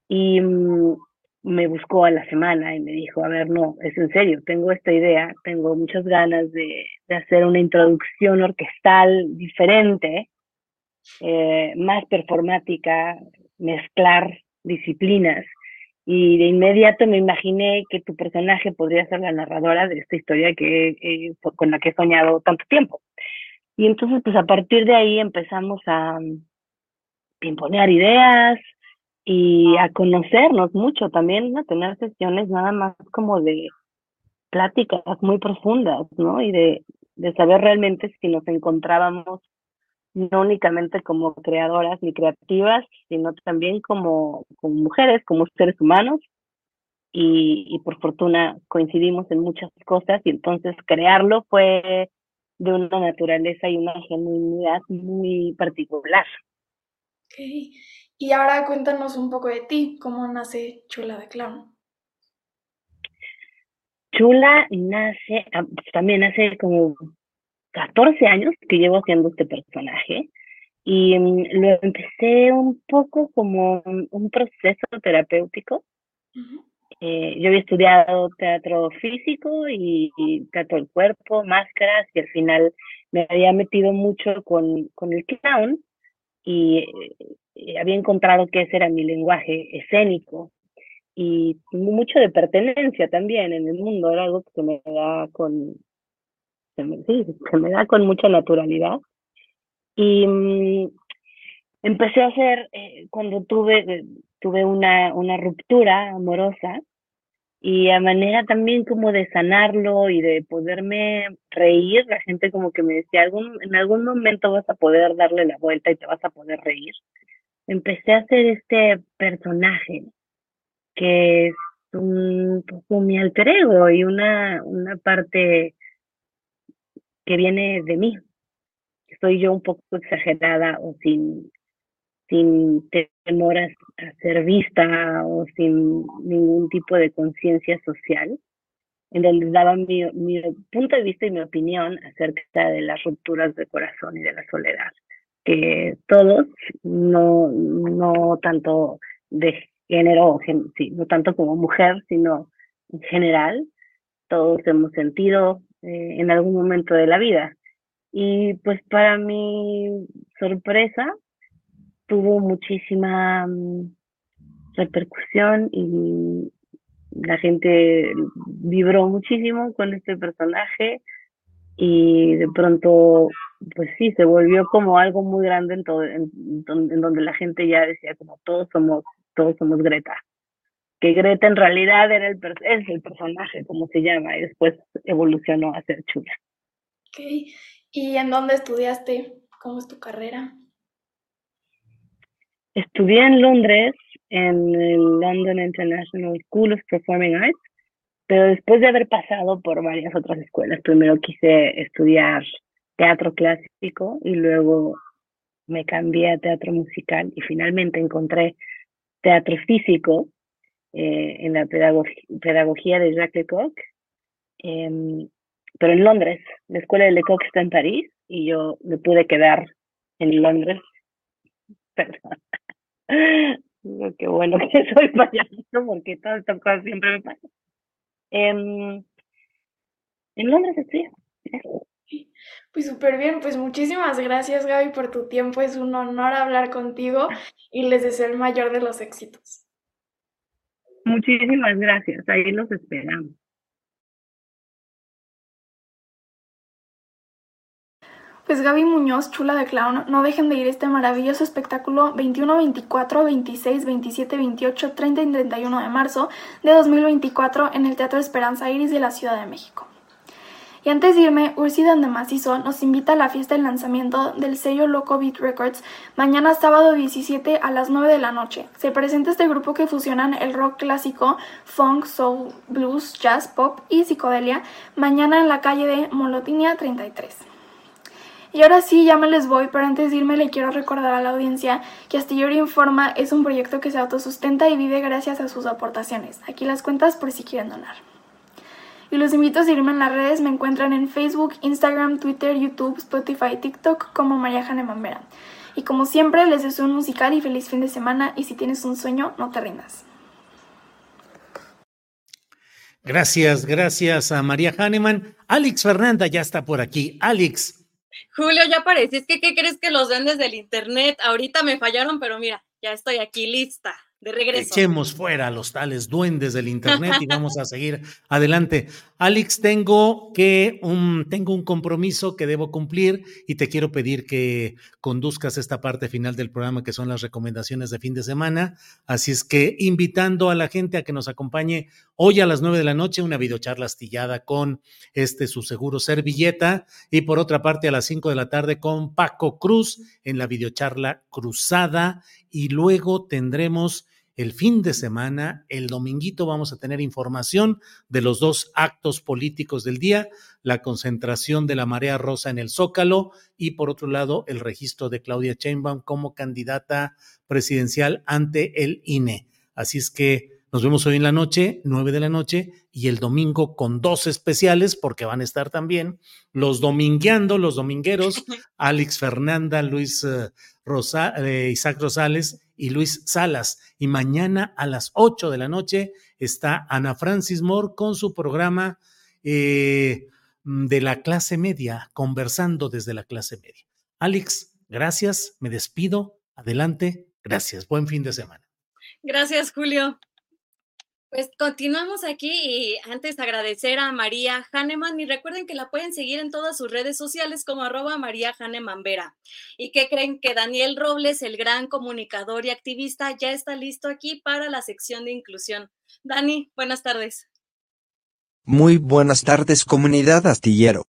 Y, mm, me buscó a la semana y me dijo, a ver, no, es en serio, tengo esta idea, tengo muchas ganas de, hacer una introducción orquestal diferente, eh, más performática, mezclar disciplinas. Y de inmediato me imaginé que tu personaje podría ser la narradora de esta historia que, eh, con la que he soñado tanto tiempo. Y entonces, pues a partir de ahí empezamos a imponer ideas, y a conocernos mucho también, a tener sesiones nada más como de pláticas muy profundas, ¿no? Y de, de saber realmente si nos encontrábamos no únicamente como creadoras ni creativas, sino también como, como mujeres, como seres humanos. Y, y por fortuna coincidimos en muchas cosas y entonces crearlo fue de una naturaleza y una genuinidad muy particular. Okay. Y ahora cuéntanos un poco de ti, cómo nace Chula de Clown. Chula nace, ah, también hace como 14 años que llevo haciendo este personaje y mm, lo empecé un poco como un, proceso terapéutico. Eh, yo había estudiado teatro físico y, teatro del cuerpo, máscaras y al final me había metido mucho con, con el clown y eh, había encontrado que ese era mi lenguaje escénico y mucho de pertenencia también en el mundo, era algo que me da con, se me, da con mucha naturalidad. Y mm, empecé a hacer, eh, cuando tuve, tuve una, una ruptura amorosa, y a manera también como de sanarlo y de poderme reír, la gente como que me decía, algún, en algún momento vas a poder darle la vuelta y te vas a poder reír. Empecé a hacer este personaje que es un poco mi alter ego y una, una parte que viene de mí. Soy yo un poco exagerada o sin, sin temor a, ser vista o sin ningún tipo de conciencia social, en donde daba mi, mi punto de vista y mi opinión acerca de las rupturas de corazón y de la soledad, todos, no, no tanto de género, sí, no tanto como mujer, sino en general, todos hemos sentido eh, en algún momento de la vida. Y pues para mi sorpresa, tuvo muchísima mm, repercusión y la gente vibró muchísimo con este personaje y de pronto pues sí se volvió como algo muy grande en todo en, donde la gente ya decía como todos somos todos somos Greta. Que Greta en realidad era el es el personaje como se llama y después evolucionó a ser chula okay. y en dónde estudiaste cómo es tu carrera Estudié en Londres, en el London International School of Performing Arts, pero después de haber pasado por varias otras escuelas, primero quise estudiar teatro clásico y luego me cambié a teatro musical y finalmente encontré teatro físico eh, en la pedagogía de Jacques Lecoq, em, pero en Londres. La escuela de Lecoq está en París y yo me pude quedar en Londres. Perdón. Qué bueno que soy payasito porque todas estas cosas siempre me pasan. en Londres estoy. Pues súper bien, pues muchísimas gracias Gaby por tu tiempo, es un honor hablar contigo y les deseo el mayor de los éxitos. Muchísimas gracias, ahí los esperamos. Pues Gaby Muñoz, chula de clown, no dejen de ir a este maravilloso espectáculo 21, 24, 26, 27, 28, 30 y 31 de marzo de 2024 en el Teatro Esperanza Iris de la Ciudad de México. Y antes de irme, Ursi de Macizo nos invita a la fiesta de lanzamiento del sello Loco Beat Records mañana sábado 17 a las 9 de la noche. Se presenta este grupo que fusionan el rock clásico, funk, soul, blues, jazz, pop y psicodelia mañana en la calle de Molotinia 33. Y ahora sí, ya me les voy, pero antes de irme le quiero recordar a la audiencia que Astillero Informa es un proyecto que se autosustenta y vive gracias a sus aportaciones. Aquí las cuentas por si quieren donar. Y los invito a seguirme en las redes, me encuentran en Facebook, Instagram, Twitter, YouTube, Spotify, TikTok como María Jane Vera. Y como siempre, les deseo un musical y feliz fin de semana y si tienes un sueño, no te rindas. Gracias, gracias a María Hahnemann. Alex Fernanda ya está por aquí. Alex, Julio, ya aparecí. Es que, ¿qué crees que los ven desde el internet? Ahorita me fallaron, pero mira, ya estoy aquí lista de regreso. Echemos fuera a los tales duendes del internet y vamos a seguir adelante. Alex, tengo que un, tengo un compromiso que debo cumplir y te quiero pedir que conduzcas esta parte final del programa que son las recomendaciones de fin de semana. Así es que invitando a la gente a que nos acompañe hoy a las nueve de la noche, una videocharla astillada con este su seguro servilleta y por otra parte a las cinco de la tarde con Paco Cruz en la videocharla cruzada y luego tendremos el fin de semana, el dominguito, vamos a tener información de los dos actos políticos del día, la concentración de la marea rosa en el Zócalo y por otro lado el registro de Claudia Sheinbaum como candidata presidencial ante el INE. Así es que nos vemos hoy en la noche, nueve de la noche, y el domingo con dos especiales, porque van a estar también los domingueando, los domingueros, Alex Fernanda, Luis Isaac Rosales y Luis Salas. Y mañana a las ocho de la noche está Ana Francis Moore con su programa. Eh, mm, de la clase media, conversando desde la clase media. Alex, gracias, me despido, adelante, gracias, buen fin de semana. Gracias, Julio. Pues continuamos aquí y antes agradecer a María Hahnemann y recuerden que la pueden seguir en todas sus redes sociales como arroba María Hahnemann Vera. ¿Y que creen que Daniel Robles, el gran comunicador y activista, ya está listo aquí para la sección de inclusión? Dani, buenas tardes. Muy buenas tardes comunidad astillero.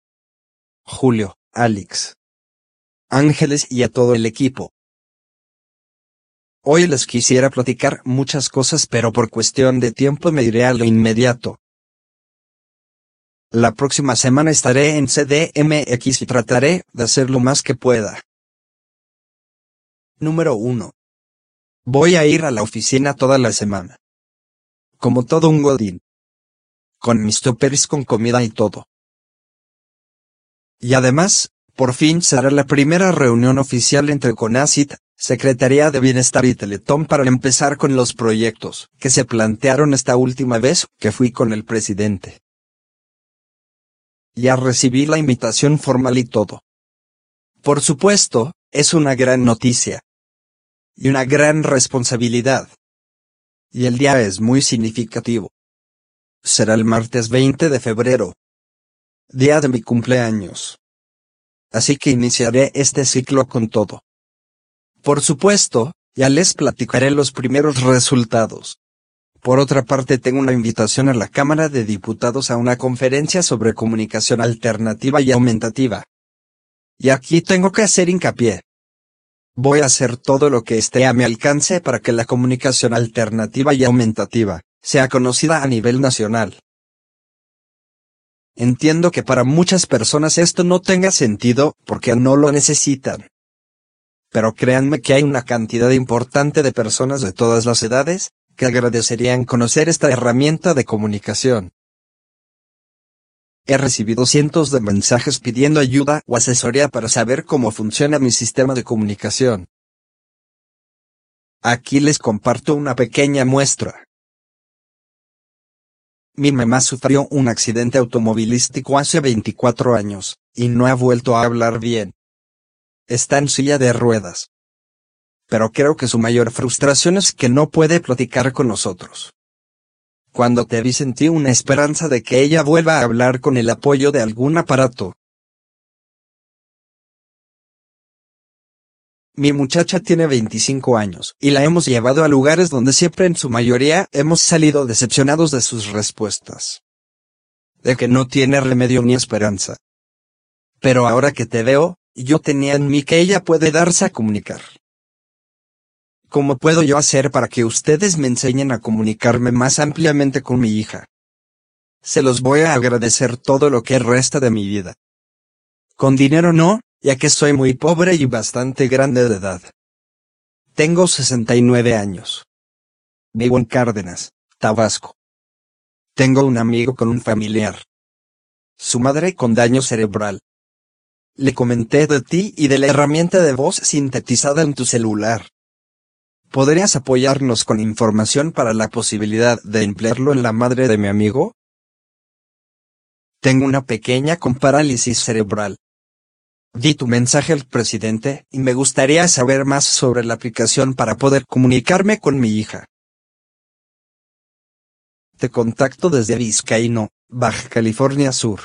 Julio, Alex, Ángeles y a todo el equipo. Hoy les quisiera platicar muchas cosas pero por cuestión de tiempo me diré a lo inmediato. La próxima semana estaré en CDMX y trataré de hacer lo más que pueda. Número 1. Voy a ir a la oficina toda la semana. Como todo un godín. Con mis toppers con comida y todo. Y además, por fin será la primera reunión oficial entre CONACIT, Secretaría de Bienestar y Teletón para empezar con los proyectos que se plantearon esta última vez que fui con el presidente. Ya recibí la invitación formal y todo. Por supuesto, es una gran noticia. Y una gran responsabilidad. Y el día es muy significativo. Será el martes 20 de febrero. Día de mi cumpleaños. Así que iniciaré este ciclo con todo. Por supuesto, ya les platicaré los primeros resultados. Por otra parte, tengo una invitación a la Cámara de Diputados a una conferencia sobre comunicación alternativa y aumentativa. Y aquí tengo que hacer hincapié. Voy a hacer todo lo que esté a mi alcance para que la comunicación alternativa y aumentativa sea conocida a nivel nacional. Entiendo que para muchas personas esto no tenga sentido porque no lo necesitan pero créanme que hay una cantidad importante de personas de todas las edades, que agradecerían conocer esta herramienta de comunicación. He recibido cientos de mensajes pidiendo ayuda o asesoría para saber cómo funciona mi sistema de comunicación. Aquí les comparto una pequeña muestra. Mi mamá sufrió un accidente automovilístico hace 24 años, y no ha vuelto a hablar bien. Está en silla de ruedas. Pero creo que su mayor frustración es que no puede platicar con nosotros. Cuando te vi sentí una esperanza de que ella vuelva a hablar con el apoyo de algún aparato. Mi muchacha tiene 25 años, y la hemos llevado a lugares donde siempre en su mayoría hemos salido decepcionados de sus respuestas. De que no tiene remedio ni esperanza. Pero ahora que te veo, yo tenía en mí que ella puede darse a comunicar. ¿Cómo puedo yo hacer para que ustedes me enseñen a comunicarme más ampliamente con mi hija? Se los voy a agradecer todo lo que resta de mi vida. Con dinero no, ya que soy muy pobre y bastante grande de edad. Tengo 69 años. Vivo en Cárdenas, Tabasco. Tengo un amigo con un familiar. Su madre con daño cerebral. Le comenté de ti y de la herramienta de voz sintetizada en tu celular. ¿Podrías apoyarnos con información para la posibilidad de emplearlo en la madre de mi amigo? Tengo una pequeña con parálisis cerebral. Di tu mensaje al presidente y me gustaría saber más sobre la aplicación para poder comunicarme con mi hija. Te contacto desde Vizcaíno, Baja California Sur.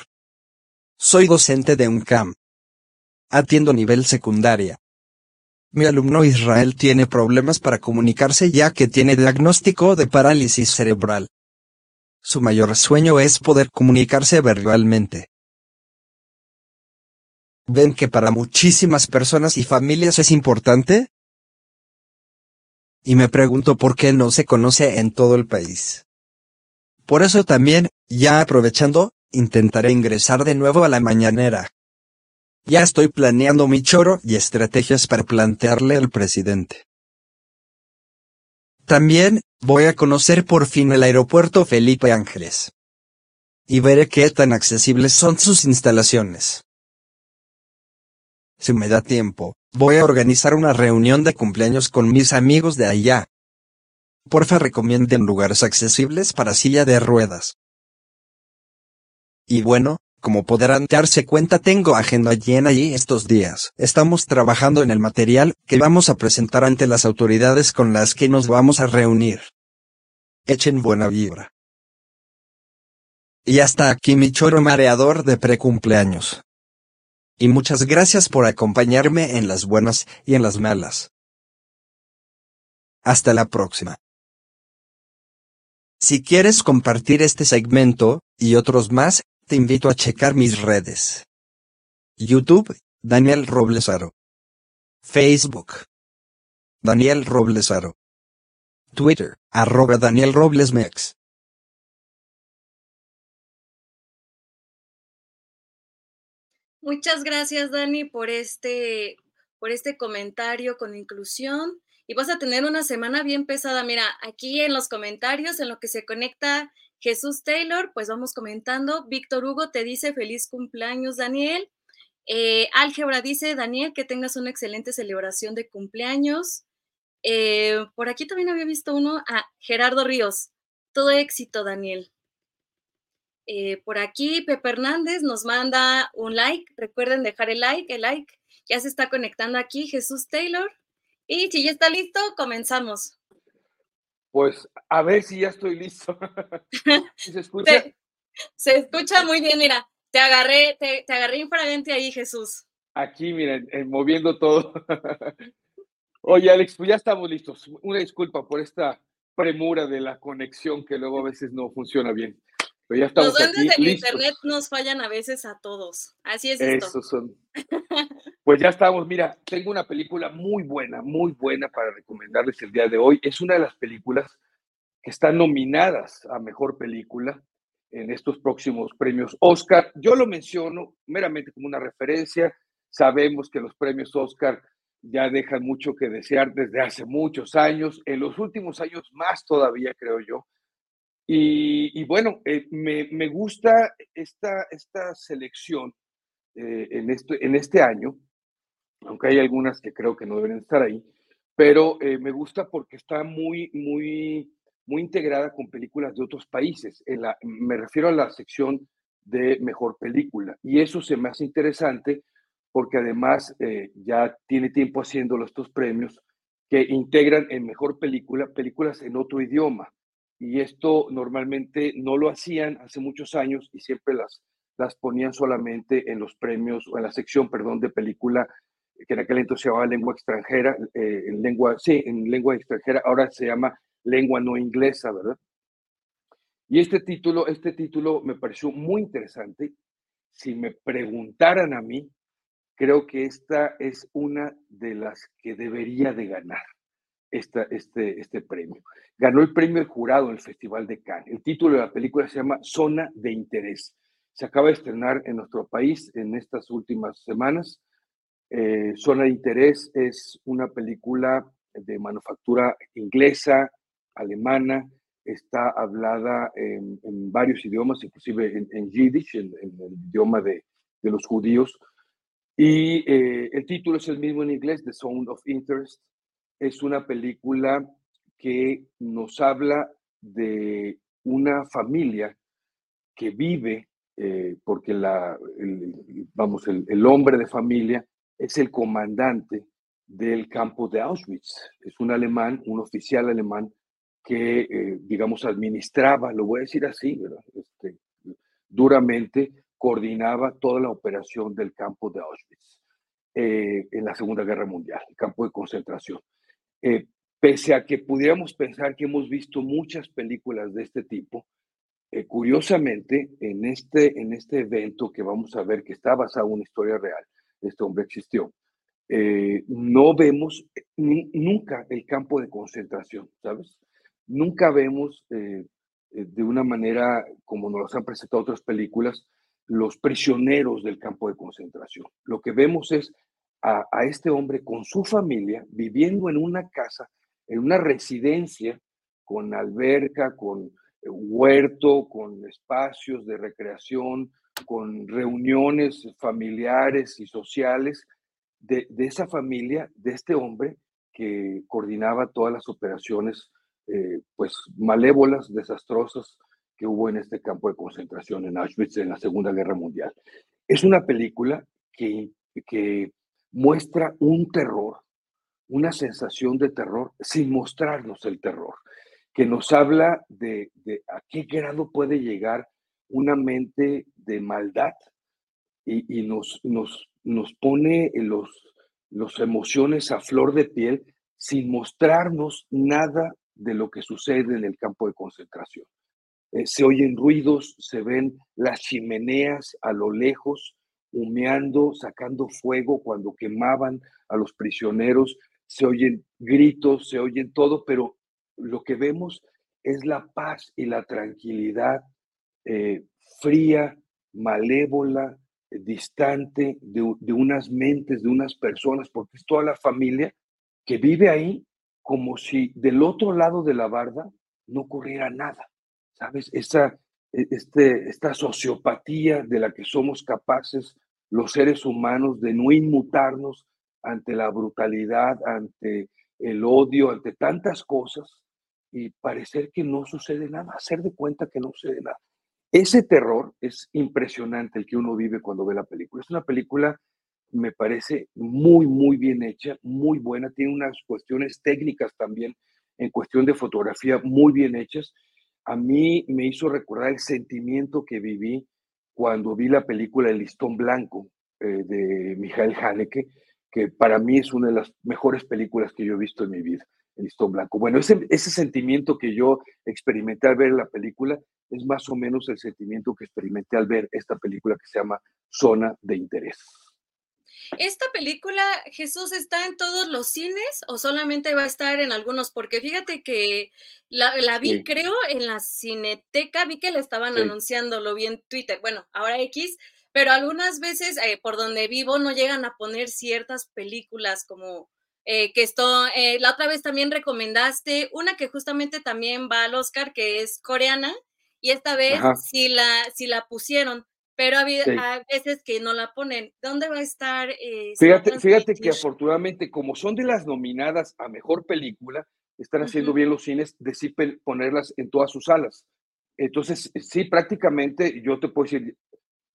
Soy docente de UNCAM. Atiendo nivel secundaria. Mi alumno Israel tiene problemas para comunicarse ya que tiene diagnóstico de parálisis cerebral. Su mayor sueño es poder comunicarse verbalmente. ¿Ven que para muchísimas personas y familias es importante? Y me pregunto por qué no se conoce en todo el país. Por eso también, ya aprovechando, intentaré ingresar de nuevo a la mañanera. Ya estoy planeando mi choro y estrategias para plantearle al presidente. También, voy a conocer por fin el aeropuerto Felipe Ángeles. Y veré qué tan accesibles son sus instalaciones. Si me da tiempo, voy a organizar una reunión de cumpleaños con mis amigos de allá. Porfa recomienden lugares accesibles para silla de ruedas. Y bueno, Como podrán darse cuenta tengo agenda llena y estos días estamos trabajando en el material que vamos a presentar ante las autoridades con las que nos vamos a reunir. Echen buena vibra. Y hasta aquí mi choro mareador de precumpleaños. Y muchas gracias por acompañarme en las buenas y en las malas. Hasta la próxima. Si quieres compartir este segmento, y otros más, te invito a checar mis redes. YouTube, Daniel Roblesaro. Facebook. Daniel Roblesaro. Twitter, arroba Daniel Roblesmex. Muchas gracias, Dani, por este, por este comentario con inclusión. Y vas a tener una semana bien pesada. Mira, aquí en los comentarios, en lo que se conecta Jesús Taylor, pues vamos comentando. Víctor Hugo te dice feliz cumpleaños, Daniel. Eh, Álgebra dice, Daniel, que tengas una excelente celebración de cumpleaños. Eh, por aquí también había visto uno. Ah, Gerardo Ríos. Todo éxito, Daniel. Eh, por aquí, Pepe Hernández nos manda un like. Recuerden dejar el like, el like. Ya se está conectando aquí Jesús Taylor. Y si ya está listo, comenzamos. Pues a ver si ya estoy listo. ¿Se escucha? Se, escucha muy bien, mira. Te agarré, te, te agarré infragante ahí, Jesús. Aquí, miren, eh, moviendo todo. Oye, Alex, pues ya estamos listos. Una disculpa por esta premura de la conexión que luego a veces no funciona bien. Pero ya estamos Los duendes del internet nos fallan a veces a todos. Así es esto. Son. Pues ya estamos. Mira, tengo una película muy buena, muy buena para recomendarles el día de hoy. Es una de las películas que están nominadas a mejor película en estos próximos premios Oscar. Yo lo menciono meramente como una referencia. Sabemos que los premios Oscar ya dejan mucho que desear desde hace muchos años, en los últimos años más todavía, creo yo. Y, bueno, eh, me, me, gusta esta, esta selección eh, en, este, en este año, aunque hay algunas que creo que no deben estar ahí, pero eh, me gusta porque está muy, muy, muy integrada con películas de otros países. Me refiero a la sección de mejor película. Y eso se me hace interesante porque además ya tiene tiempo haciéndolo estos premios que integran en mejor película películas en otro idioma y esto normalmente no lo hacían hace muchos años y siempre las, las ponían solamente en los premios, o en la sección, perdón, de película que en aquel entonces se llamaba lengua extranjera, eh, en lengua, sí, en lengua extranjera, ahora se llama lengua no inglesa, ¿verdad? Y este título, este título me pareció muy interesante. Si me preguntaran a mí, creo que esta es una de las que debería de ganar esta, este, este premio. Ganó el premio el jurado en el Festival de Cannes. El título de la película se llama Zona de Interés. Se acaba de estrenar en nuestro país en estas últimas semanas. Eh, Zona de Interés es una película de manufactura inglesa, alemana, está hablada en, varios idiomas, inclusive en, Yiddish, en, el idioma de, de los judíos. Y eh, el título es el mismo en inglés, The Sound of Interest es una película que nos habla de una familia que vive, eh, porque la, el, vamos, el, hombre de familia es el comandante del campo de Auschwitz. Es un alemán, un oficial alemán que, eh, digamos, administraba, lo voy a decir así, este, duramente coordinaba toda la operación del campo de Auschwitz eh, en la Segunda Guerra Mundial, el campo de concentración. Eh, pese a que pudiéramos pensar que hemos visto muchas películas de este tipo, eh, curiosamente, en este, en este evento que vamos a ver que está basado en una historia real, este hombre existió, eh, no vemos nunca el campo de concentración, ¿sabes? Nunca vemos de una manera como nos los han presentado otras películas, los prisioneros del campo de concentración. Lo que vemos es a, este hombre con su familia viviendo en una casa, en una residencia con alberca, con eh, huerto, con espacios de recreación, con reuniones familiares y sociales de, esa familia, de este hombre que coordinaba todas las operaciones eh, pues malévolas, desastrosas que hubo en este campo de concentración en Auschwitz en la Segunda Guerra Mundial. Es una película que, que muestra un terror, una sensación de terror sin mostrarnos el terror, que nos habla de, de a qué grado puede llegar una mente de maldad y, y nos, nos, nos pone los, los emociones a flor de piel sin mostrarnos nada de lo que sucede en el campo de concentración. Eh, se oyen ruidos, se ven las chimeneas a lo lejos, humeando, sacando fuego cuando quemaban a los prisioneros, se oyen gritos, se oyen todo, pero lo que vemos es la paz y la tranquilidad eh, fría, malévola, distante de, de, unas mentes, de unas personas, porque es toda la familia que vive ahí como si del otro lado de la barda no ocurriera nada. ¿Sabes? Esa, e, este, esta sociopatía de la que somos capaces los seres humanos de no inmutarnos ante la brutalidad, ante el odio, ante tantas cosas y parecer que no sucede nada, hacer de cuenta que no sucede nada. Ese terror es impresionante el que uno vive cuando ve la película. Es una película, me parece, muy, muy bien hecha, muy buena. Tiene unas cuestiones técnicas también en cuestión de fotografía muy bien hechas. A mí me hizo recordar el sentimiento que viví cuando vi la película El listón blanco eh, de Michael Haneke, que para mí es una de las mejores películas que yo he visto en mi vida, El listón blanco. Bueno, ese, ese sentimiento que yo experimenté al ver la película es más o menos el sentimiento que experimenté al ver esta película que se llama Zona de Interés. ¿Esta película, Jesús, está en todos los cines o solamente va a estar en algunos? Porque fíjate que la, la vi, sí. creo, en la cineteca, vi que la estaban sí. anunciando, lo vi en Twitter, bueno, ahora X, pero algunas veces eh, por donde vivo no llegan a poner ciertas películas como eh, que esto, eh, la otra vez también recomendaste una que justamente también va al Oscar, que es coreana, y esta vez sí la, sí la pusieron pero a, sí. a, veces que no la ponen. ¿Dónde va a estar? Eh, fíjate, fíjate que afortunadamente, como son de las nominadas a mejor película, están haciendo uh -huh. bien los cines de sí ponerlas en todas sus salas. Entonces, sí, prácticamente yo te puedo decir,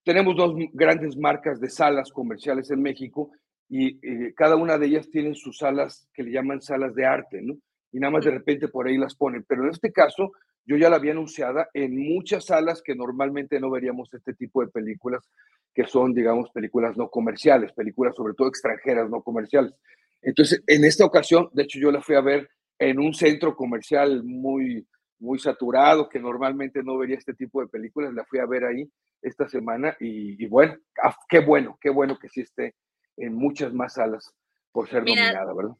tenemos dos grandes marcas de salas comerciales en México y eh, cada una de ellas tiene sus salas que le llaman salas de arte, ¿no? Y nada más de repente por ahí las ponen. Pero en este caso, yo ya la había anunciada en muchas salas que normalmente no veríamos este tipo de películas, que son, digamos, películas no comerciales, películas sobre todo extranjeras, no comerciales. Entonces, en esta ocasión, de hecho, yo la fui a ver en un centro comercial muy, muy saturado, que normalmente no vería este tipo de películas, la fui a ver ahí esta semana y, y bueno, ah, qué bueno, qué bueno que sí esté en muchas más salas por ser Mira, nominada, ¿verdad?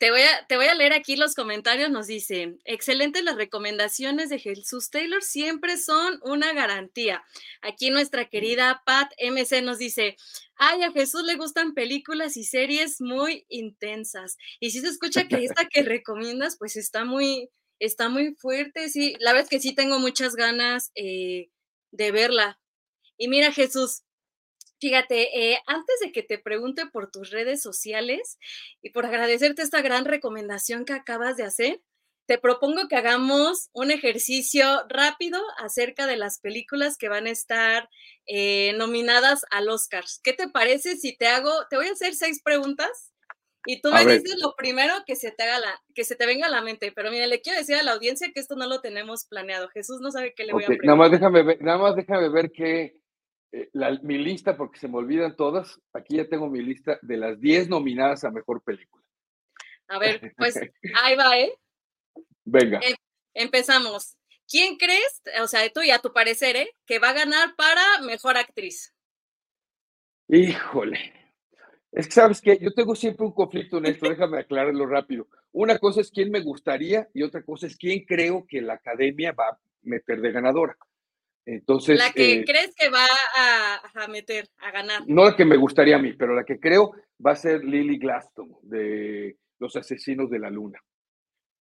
Te voy, a, te voy a leer aquí los comentarios. Nos dice, excelentes las recomendaciones de Jesús Taylor, siempre son una garantía. Aquí nuestra querida Pat MC nos dice, ay, a Jesús le gustan películas y series muy intensas. Y si se escucha que esta que recomiendas, pues está muy, está muy fuerte. Sí, la verdad es que sí tengo muchas ganas eh, de verla. Y mira, Jesús, Fíjate, eh, antes de que te pregunte por tus redes sociales y por agradecerte esta gran recomendación que acabas de hacer, te propongo que hagamos un ejercicio rápido acerca de las películas que van a estar eh, nominadas al Oscars. ¿Qué te parece si te hago, te voy a hacer seis preguntas y tú a me ver. dices lo primero que se te haga la, que se te venga a la mente? Pero mira, le quiero decir a la audiencia que esto no lo tenemos planeado. Jesús no sabe qué le voy a preguntar. Nada más déjame ver, nada más déjame ver qué eh, la, mi lista, porque se me olvidan todas, aquí ya tengo mi lista de las 10 nominadas a Mejor Película. A ver, pues ahí va, ¿eh? Venga. Em empezamos. ¿Quién crees, o sea, tú y a tu parecer, ¿eh? que va a ganar para Mejor Actriz? Híjole. Es que, ¿sabes qué? Yo tengo siempre un conflicto en esto, déjame aclararlo rápido. Una cosa es quién me gustaría y otra cosa es quién creo que la academia va a meter de ganadora. Entonces, la que eh, crees que va a, a, meter, a ganar. No la que me gustaría a mí, pero la que creo va a ser Lily Glaston de Los Asesinos de la Luna.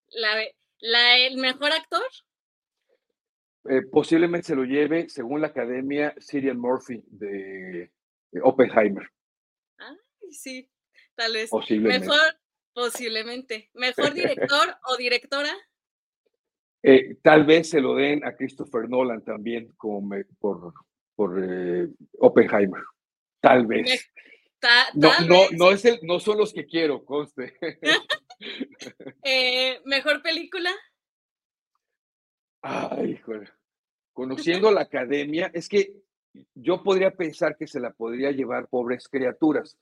La, la ¿El mejor actor? Eh, posiblemente se lo lleve, según la academia, Cillian Murphy de, de Oppenheimer. Ay, sí, tal vez. Posiblemente. Mejor, posiblemente. ¿Mejor director o directora? Eh, tal vez se lo den a Christopher Nolan también como por, por eh, Oppenheimer. Tal vez. no, no, no, es el, no son los que quiero, conste. Eh, ¿Mejor película? Ay, joder. Conociendo la academia, es que yo podría pensar que se la podría llevar pobres criaturas,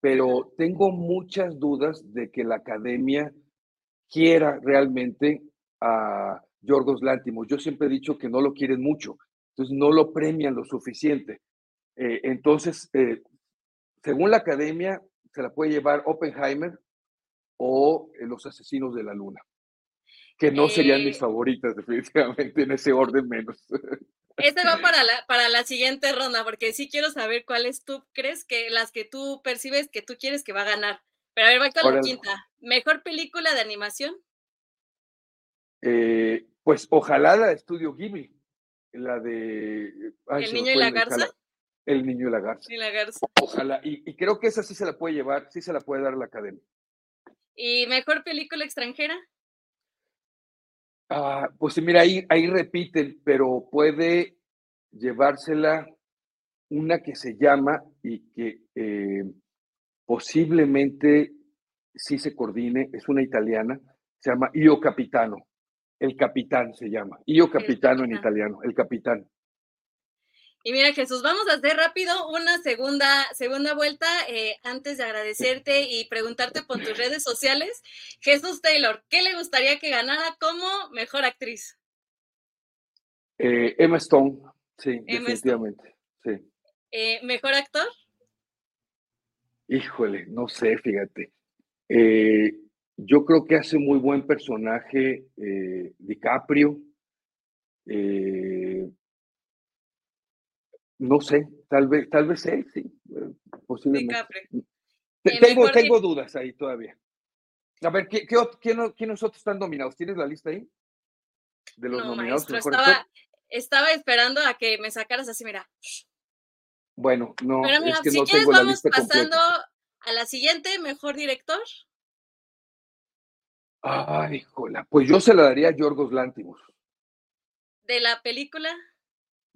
pero tengo muchas dudas de que la academia quiera realmente a Yorgos Lántimos. Yo siempre he dicho que no lo quieren mucho, entonces no lo premian lo suficiente. Eh, entonces, eh, según la academia, se la puede llevar Oppenheimer o eh, Los Asesinos de la Luna, que no serían mis favoritas definitivamente en ese orden menos. Este va para la, para la siguiente ronda, porque sí quiero saber cuáles tú crees que las que tú percibes que tú quieres que va a ganar. Pero a ver, va con la quinta. ¿Mejor película de animación? Eh, pues ojalá la de Estudio Ghibli, la de... ¿El niño y la garza? El niño y la garza. Y la garza. Ojalá, y, y, creo que esa sí se la puede llevar, sí se la puede dar la academia. ¿Y mejor película extranjera? Ah, pues mira, ahí, ahí repiten, pero puede llevársela una que se llama y que eh, posiblemente sí se coordine, es una italiana, se llama Io Capitano. El capitán se llama. Io Capitano en italiano, el capitán. Y mira, Jesús, vamos a hacer rápido una segunda, segunda vuelta eh, antes de agradecerte y preguntarte por tus redes sociales. Jesús Taylor, ¿qué le gustaría que ganara como mejor actriz? Eh, Emma Stone, sí, definitivamente. Sí. Eh, ¿Mejor actor? Híjole, no sé, fíjate. Yo creo que hace muy buen personaje DiCaprio. No sé, tal vez, tal vez él, sí, eh, posiblemente. Tengo, tengo dudas ahí todavía. A ver, ¿qué, qué, quiénes otros están nominados? ¿Tienes la lista ahí? De los nominados. estaba, estaba, esperando a que me sacaras así, mira. Bueno, no, Pero mira, es que si no quieres, tengo la vamos lista pasando completa. a la siguiente, mejor director. Ay, jola, pues yo se la daría a Yorgos Lántimos. De la película.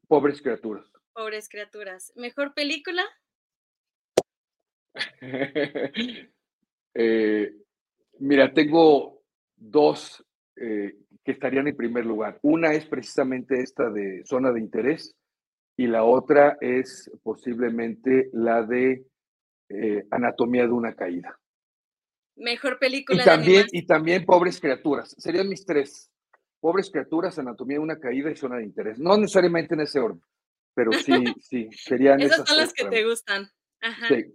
Pobres criaturas. Pobres criaturas. ¿Mejor película? Eh, mira, tengo dos eh, que estarían en primer lugar. Una es precisamente esta de zona de interés y la otra es posiblemente la de eh, anatomía de una caída. Mejor película. Y también, de y también pobres criaturas. Serían mis tres. Pobres criaturas, anatomía de una caída y zona de interés. No necesariamente en ese orden pero sí, sí, serían esas. esas son las que te gustan. Ajá. Sí.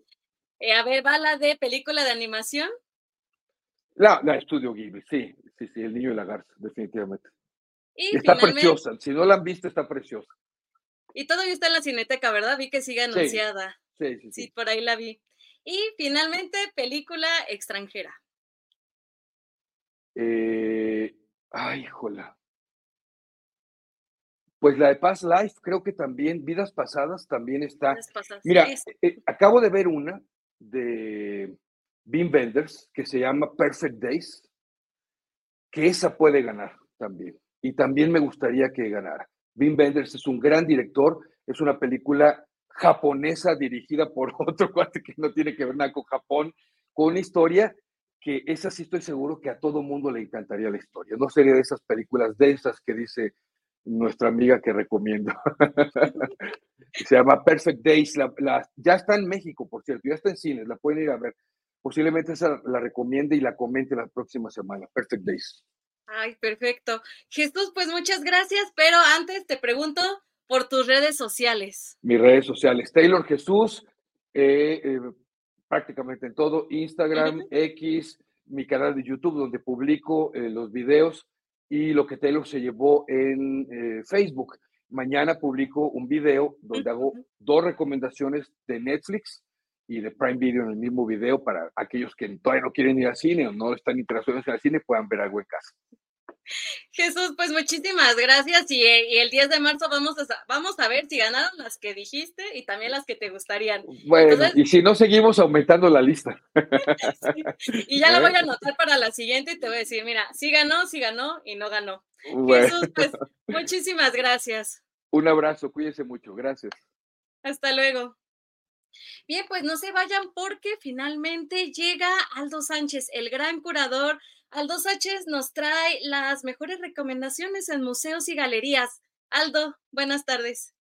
Eh, a ver, va la de película de animación. La, la estudio Ghibli, sí, sí, sí, El Niño y la Garza, definitivamente. Y está preciosa, si no la han visto, está preciosa. Y todavía está en la cineteca, ¿verdad? Vi que sigue Sí. anunciada. Sí, sí, Sí, por ahí la vi. Y finalmente, película extranjera. Eh, ay, jola. Pues la de Past Life, creo que también, Vidas Pasadas también está. Vidas Pasadas, Mira, eh, acabo de ver una de Bean Benders que se llama Perfect Days, que esa puede ganar también. Y también me gustaría que ganara. Bean Benders es un gran director, es una película japonesa dirigida por otro cuate que no tiene que ver nada con Japón, con una historia que esa sí estoy seguro que a todo mundo le encantaría la historia. No sería de esas películas densas que dice nuestra amiga que recomiendo. Se llama Perfect Days. La, la- ya está en México, por cierto, ya está en cines, la pueden ir a ver. Posiblemente esa la recomiende y la comente la próxima semana. Perfect Days. Ay, perfecto. Jesús, pues muchas gracias, pero antes te pregunto por tus redes sociales. Mis redes sociales, Taylor Jesús, eh, eh, prácticamente en todo, Instagram, X, mi canal de YouTube donde publico eh, los videos y lo que Taylor se llevó en Facebook. Mañana publico un video donde hago dos recomendaciones de Netflix y de Prime Video en el mismo video para aquellos que todavía no quieren ir al cine o no están interesados en el cine puedan ver algo en casa. Jesús, pues muchísimas gracias y, y, el 10 de marzo vamos a, vamos a ver si ganaron las que dijiste y también las que te gustarían. Bueno, Entonces, y si no seguimos aumentando la lista. Sí, y ya la voy a anotar para la siguiente y te voy a decir, mira, sí ganó, sí ganó y no ganó. Bueno. Jesús, pues muchísimas gracias. Un abrazo, cuídense mucho, gracias. Hasta luego. Bien, pues no se vayan porque finalmente llega Aldo Sánchez, el gran curador. Aldo Sánchez nos trae las mejores recomendaciones en museos y galerías. Aldo, buenas tardes.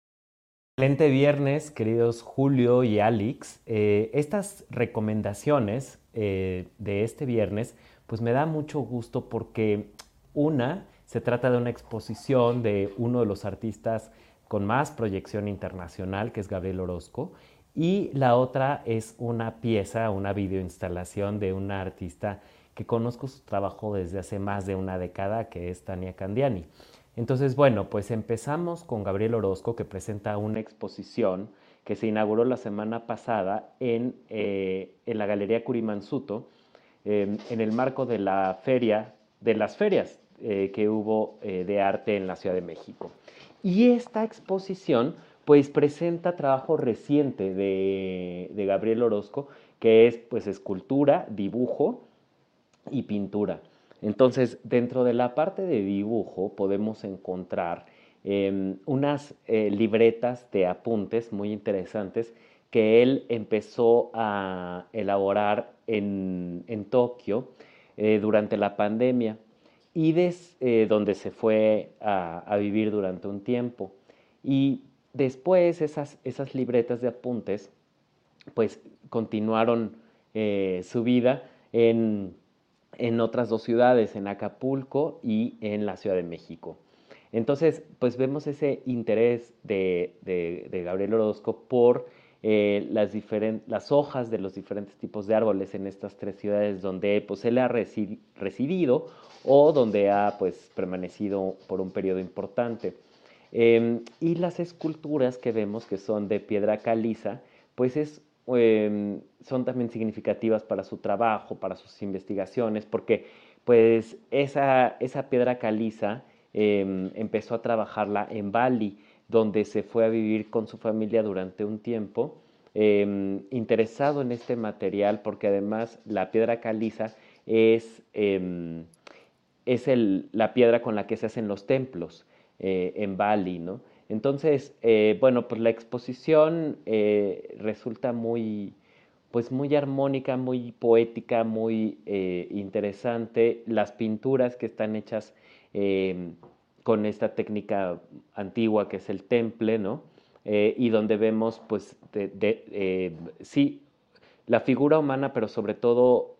Excelente viernes, queridos Julio y Alex. Eh, estas recomendaciones eh, de este viernes, pues me da mucho gusto porque una, se trata de una exposición de uno de los artistas con más proyección internacional, que es Gabriel Orozco, y la otra es una pieza, una videoinstalación de una artista que conozco su trabajo desde hace más de una década, que es Tania Candiani. Entonces, bueno, pues empezamos con Gabriel Orozco, que presenta una exposición que se inauguró la semana pasada en, eh, en la Galería Curimansuto, eh, en el marco de la feria, de las ferias eh, que hubo eh, de arte en la Ciudad de México. Y esta exposición pues presenta trabajo reciente de, Gabriel Orozco, que es pues escultura, dibujo y pintura. Entonces, dentro de la parte de dibujo podemos encontrar em, unas eh, libretas de apuntes muy interesantes que él empezó a elaborar en, Tokio eh, durante la pandemia y des, eh, donde se fue a, a, vivir durante un tiempo. Y Después esas, esas libretas de apuntes pues continuaron su vida en, otras dos ciudades, en Acapulco y en la Ciudad de México. Entonces, pues vemos ese interés de, Gabriel Orozco por eh, las, las hojas de los diferentes tipos de árboles en estas tres ciudades donde pues, él ha residido o donde ha pues, permanecido por un periodo importante. Em, y las esculturas que vemos que son de piedra caliza, pues es, em, son también significativas para su trabajo, para sus investigaciones, porque pues esa, esa piedra caliza em, empezó a trabajarla en Bali, donde se fue a vivir con su familia durante un tiempo, interesado en este material, porque además la piedra caliza es, es el, la piedra con la que se hacen los templos. Eh, en Bali, ¿no? Entonces, eh, bueno, pues la exposición eh, resulta muy, pues muy armónica, muy poética, muy interesante. Las pinturas que están hechas con esta técnica antigua que es el temple, ¿no? y donde vemos, pues, sí, la figura humana, pero sobre todo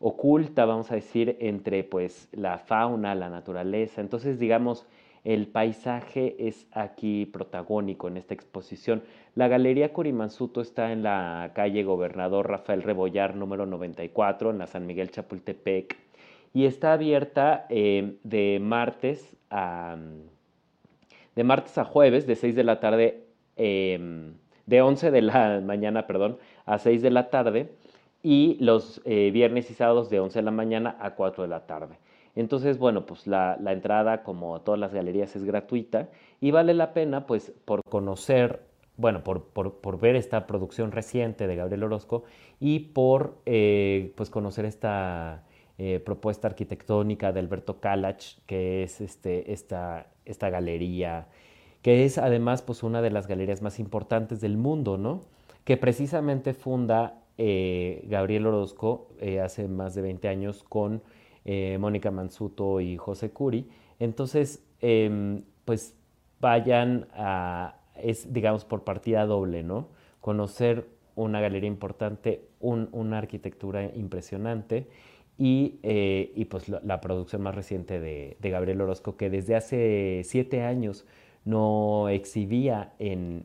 oculta, vamos a decir, entre pues la fauna, la naturaleza. Entonces, digamos, el paisaje es aquí protagónico en esta exposición. La Galería Curimansuto está en la calle Gobernador Rafael Rebollar número 94, en la San Miguel Chapultepec, y está abierta eh, de martes a de martes a jueves, de 6 de la tarde, em, de 11 de la mañana, perdón, a 6 de la tarde, y los eh, viernes y sábados de 11 de la mañana a 4 de la tarde. Entonces, bueno, pues la, entrada, como todas las galerías, es gratuita y vale la pena, pues, por conocer, bueno, por, ver esta producción reciente de Gabriel Orozco y por, eh, pues, conocer esta eh, propuesta arquitectónica de Alberto Kalach, que es este, esta, esta galería, que es además, pues, una de las galerías más importantes del mundo, ¿no? Que precisamente funda eh, Gabriel Orozco hace más de 20 años con eh, Mónica Mansuto y José Curi. Entonces, em, pues vayan a, es digamos por partida doble, ¿no? Conocer una galería importante, una arquitectura impresionante y, pues la, producción más reciente de, Gabriel Orozco, que desde hace siete años no exhibía en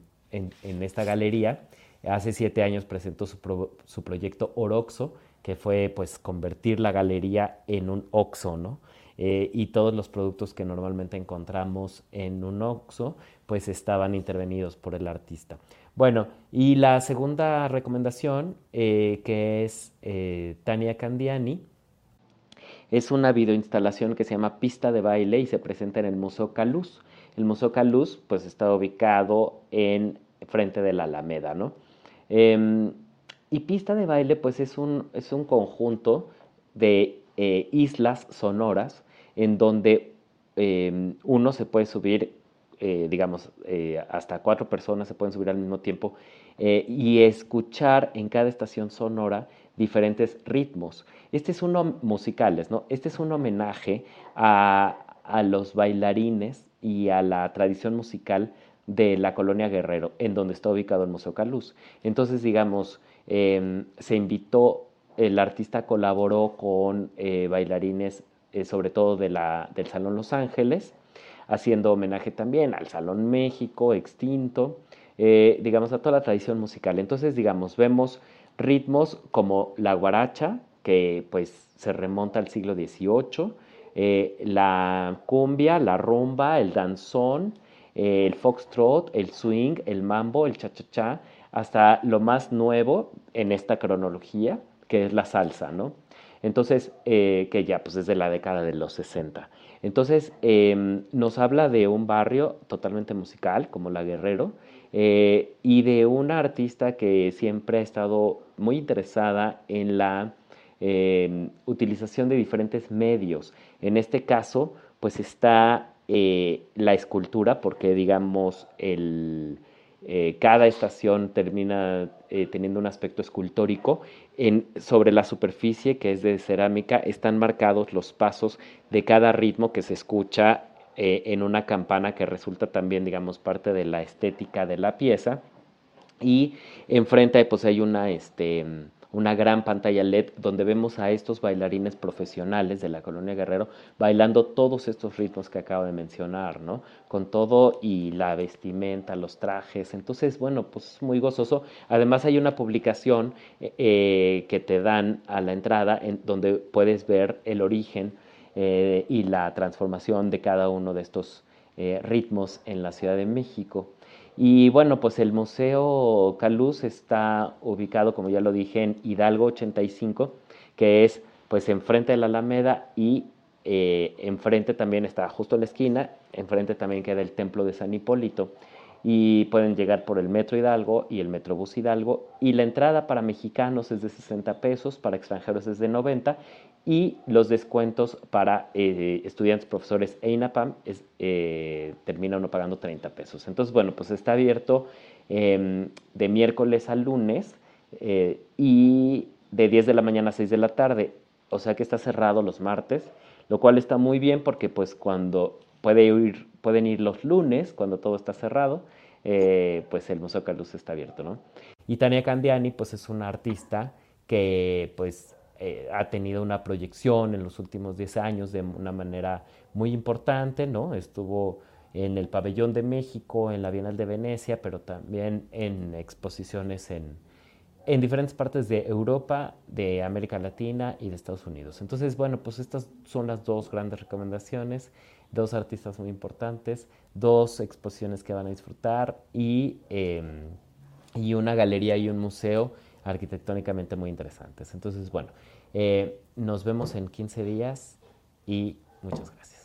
esta galería Hace siete años presentó su, proyecto Oroxo, que fue pues convertir la galería en un Oxo, ¿no? Eh, y todos los productos que normalmente encontramos en un Oxo, pues estaban intervenidos por el artista. Bueno, y la segunda recomendación, eh, que es eh, Tania Candiani, Es una videoinstalación que se llama Pista de Baile y se presenta en el Museo Caluz. El Museo Caluz pues está ubicado en frente de la Alameda, ¿no? Y Pista de Baile pues es un, es un conjunto de eh, islas sonoras en donde em, uno se puede subir, eh, digamos, eh, hasta cuatro personas se pueden subir al mismo tiempo y escuchar en cada estación sonora diferentes ritmos. Este es uno musicales, ¿no? Este es un homenaje a, a los bailarines y a la tradición musical de la colonia Guerrero, en donde está ubicado el Museo Caluz. Entonces, digamos, em, se invitó, el artista colaboró con eh, bailarines, eh, sobre todo de la, del Salón Los Ángeles, haciendo homenaje también al Salón México, extinto, eh, digamos, a toda la tradición musical. Entonces, digamos, vemos ritmos como la guaracha, que pues se remonta al siglo XVIII, la cumbia, la rumba, el danzón, el foxtrot, el swing, el mambo, el cha-cha-cha, hasta lo más nuevo en esta cronología, que es la salsa, ¿no? Entonces, eh, que ya pues desde la década de los 60. Entonces, em, nos habla de un barrio totalmente musical, como La Guerrero, eh, y de una artista que siempre ha estado muy interesada en la em, utilización de diferentes medios. En este caso, pues está eh, la escultura, porque digamos, el, eh, cada estación termina eh, teniendo un aspecto escultórico. En, sobre la superficie, que es de cerámica, están marcados los pasos de cada ritmo que se escucha en una campana que resulta también, digamos, parte de la estética de la pieza. Y enfrente pues hay una, este, una gran pantalla LED donde vemos a estos bailarines profesionales de la colonia Guerrero bailando todos estos ritmos que acabo de mencionar, ¿no? Con todo y la vestimenta, los trajes. Entonces, bueno, pues muy gozoso. Además hay una publicación eh, eh, que te dan a la entrada en donde puedes ver el origen eh, y la transformación de cada uno de estos ritmos en la Ciudad de México. Y bueno, pues el Museo Caluz está ubicado, como ya lo dije, en Hidalgo 85, que es pues enfrente de la Alameda y eh, enfrente también está justo en la esquina, enfrente también queda el Templo de San Hipólito. Y pueden llegar por el Metro Hidalgo y el Metrobús Hidalgo. Y la entrada para mexicanos es de 60 pesos, para extranjeros es de 90 y los descuentos para eh, estudiantes, profesores e INAPAM es, eh, termina uno pagando 30 pesos. Entonces, bueno, pues está abierto em, de miércoles a lunes eh, y de 10 de la mañana a 6 de la tarde, o sea que está cerrado los martes, lo cual está muy bien porque pues cuando puede ir, pueden ir los lunes, cuando todo está cerrado, pues el Museo Carlos está abierto, ¿no? Y Tania Candiani, pues es una artista que pues eh, ha tenido una proyección en los últimos 10 años de una manera muy importante, ¿no? Estuvo en el Pabellón de México, en la Bienal de Venecia, pero también en exposiciones en, en diferentes partes de Europa, de América Latina y de Estados Unidos. Entonces, bueno, pues estas son las dos grandes recomendaciones, dos artistas muy importantes, dos exposiciones que van a disfrutar y, em, y una galería y un museo arquitectónicamente muy interesantes. Entonces, bueno, eh, nos vemos en 15 días y muchas gracias.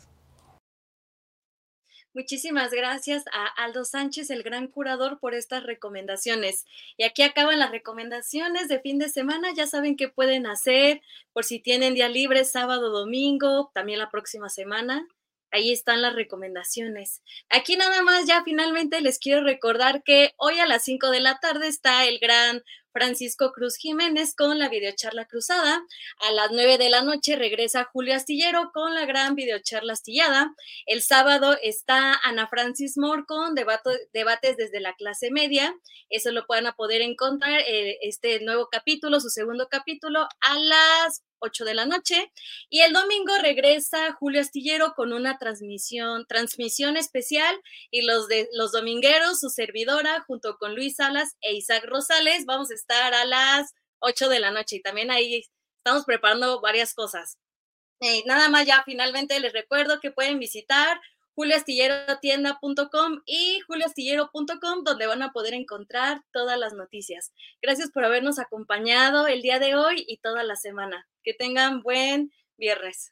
Muchísimas gracias a Aldo Sánchez, el gran curador, por estas recomendaciones. Y aquí acaban las recomendaciones de fin de semana. Ya saben qué pueden hacer por si tienen día libre, sábado, domingo, también la próxima semana. Ahí están las recomendaciones. Aquí nada más ya finalmente les quiero recordar que hoy a las 5 de la tarde está el gran Francisco Cruz Jiménez con la videocharla cruzada. A las 9 de la noche regresa Julio Astillero con la gran videocharla astillada. El sábado está Ana Francis Moore con debates desde la clase media. Eso lo pueden poder encontrar, eh, este nuevo capítulo, su segundo capítulo, a las 8 de la noche. Y el domingo regresa Julio Astillero con una transmisión, transmisión especial y los de los domingueros, su servidora, junto con Luis Salas e Isaac Rosales, vamos a estar a las 8 de la noche y también ahí estamos preparando varias cosas. Eh, nada más ya finalmente les recuerdo que pueden visitar julioastillerotienda.com y julioastillero.com donde van a poder encontrar todas las noticias. Gracias por habernos acompañado el día de hoy y toda la semana. Que tengan buen viernes.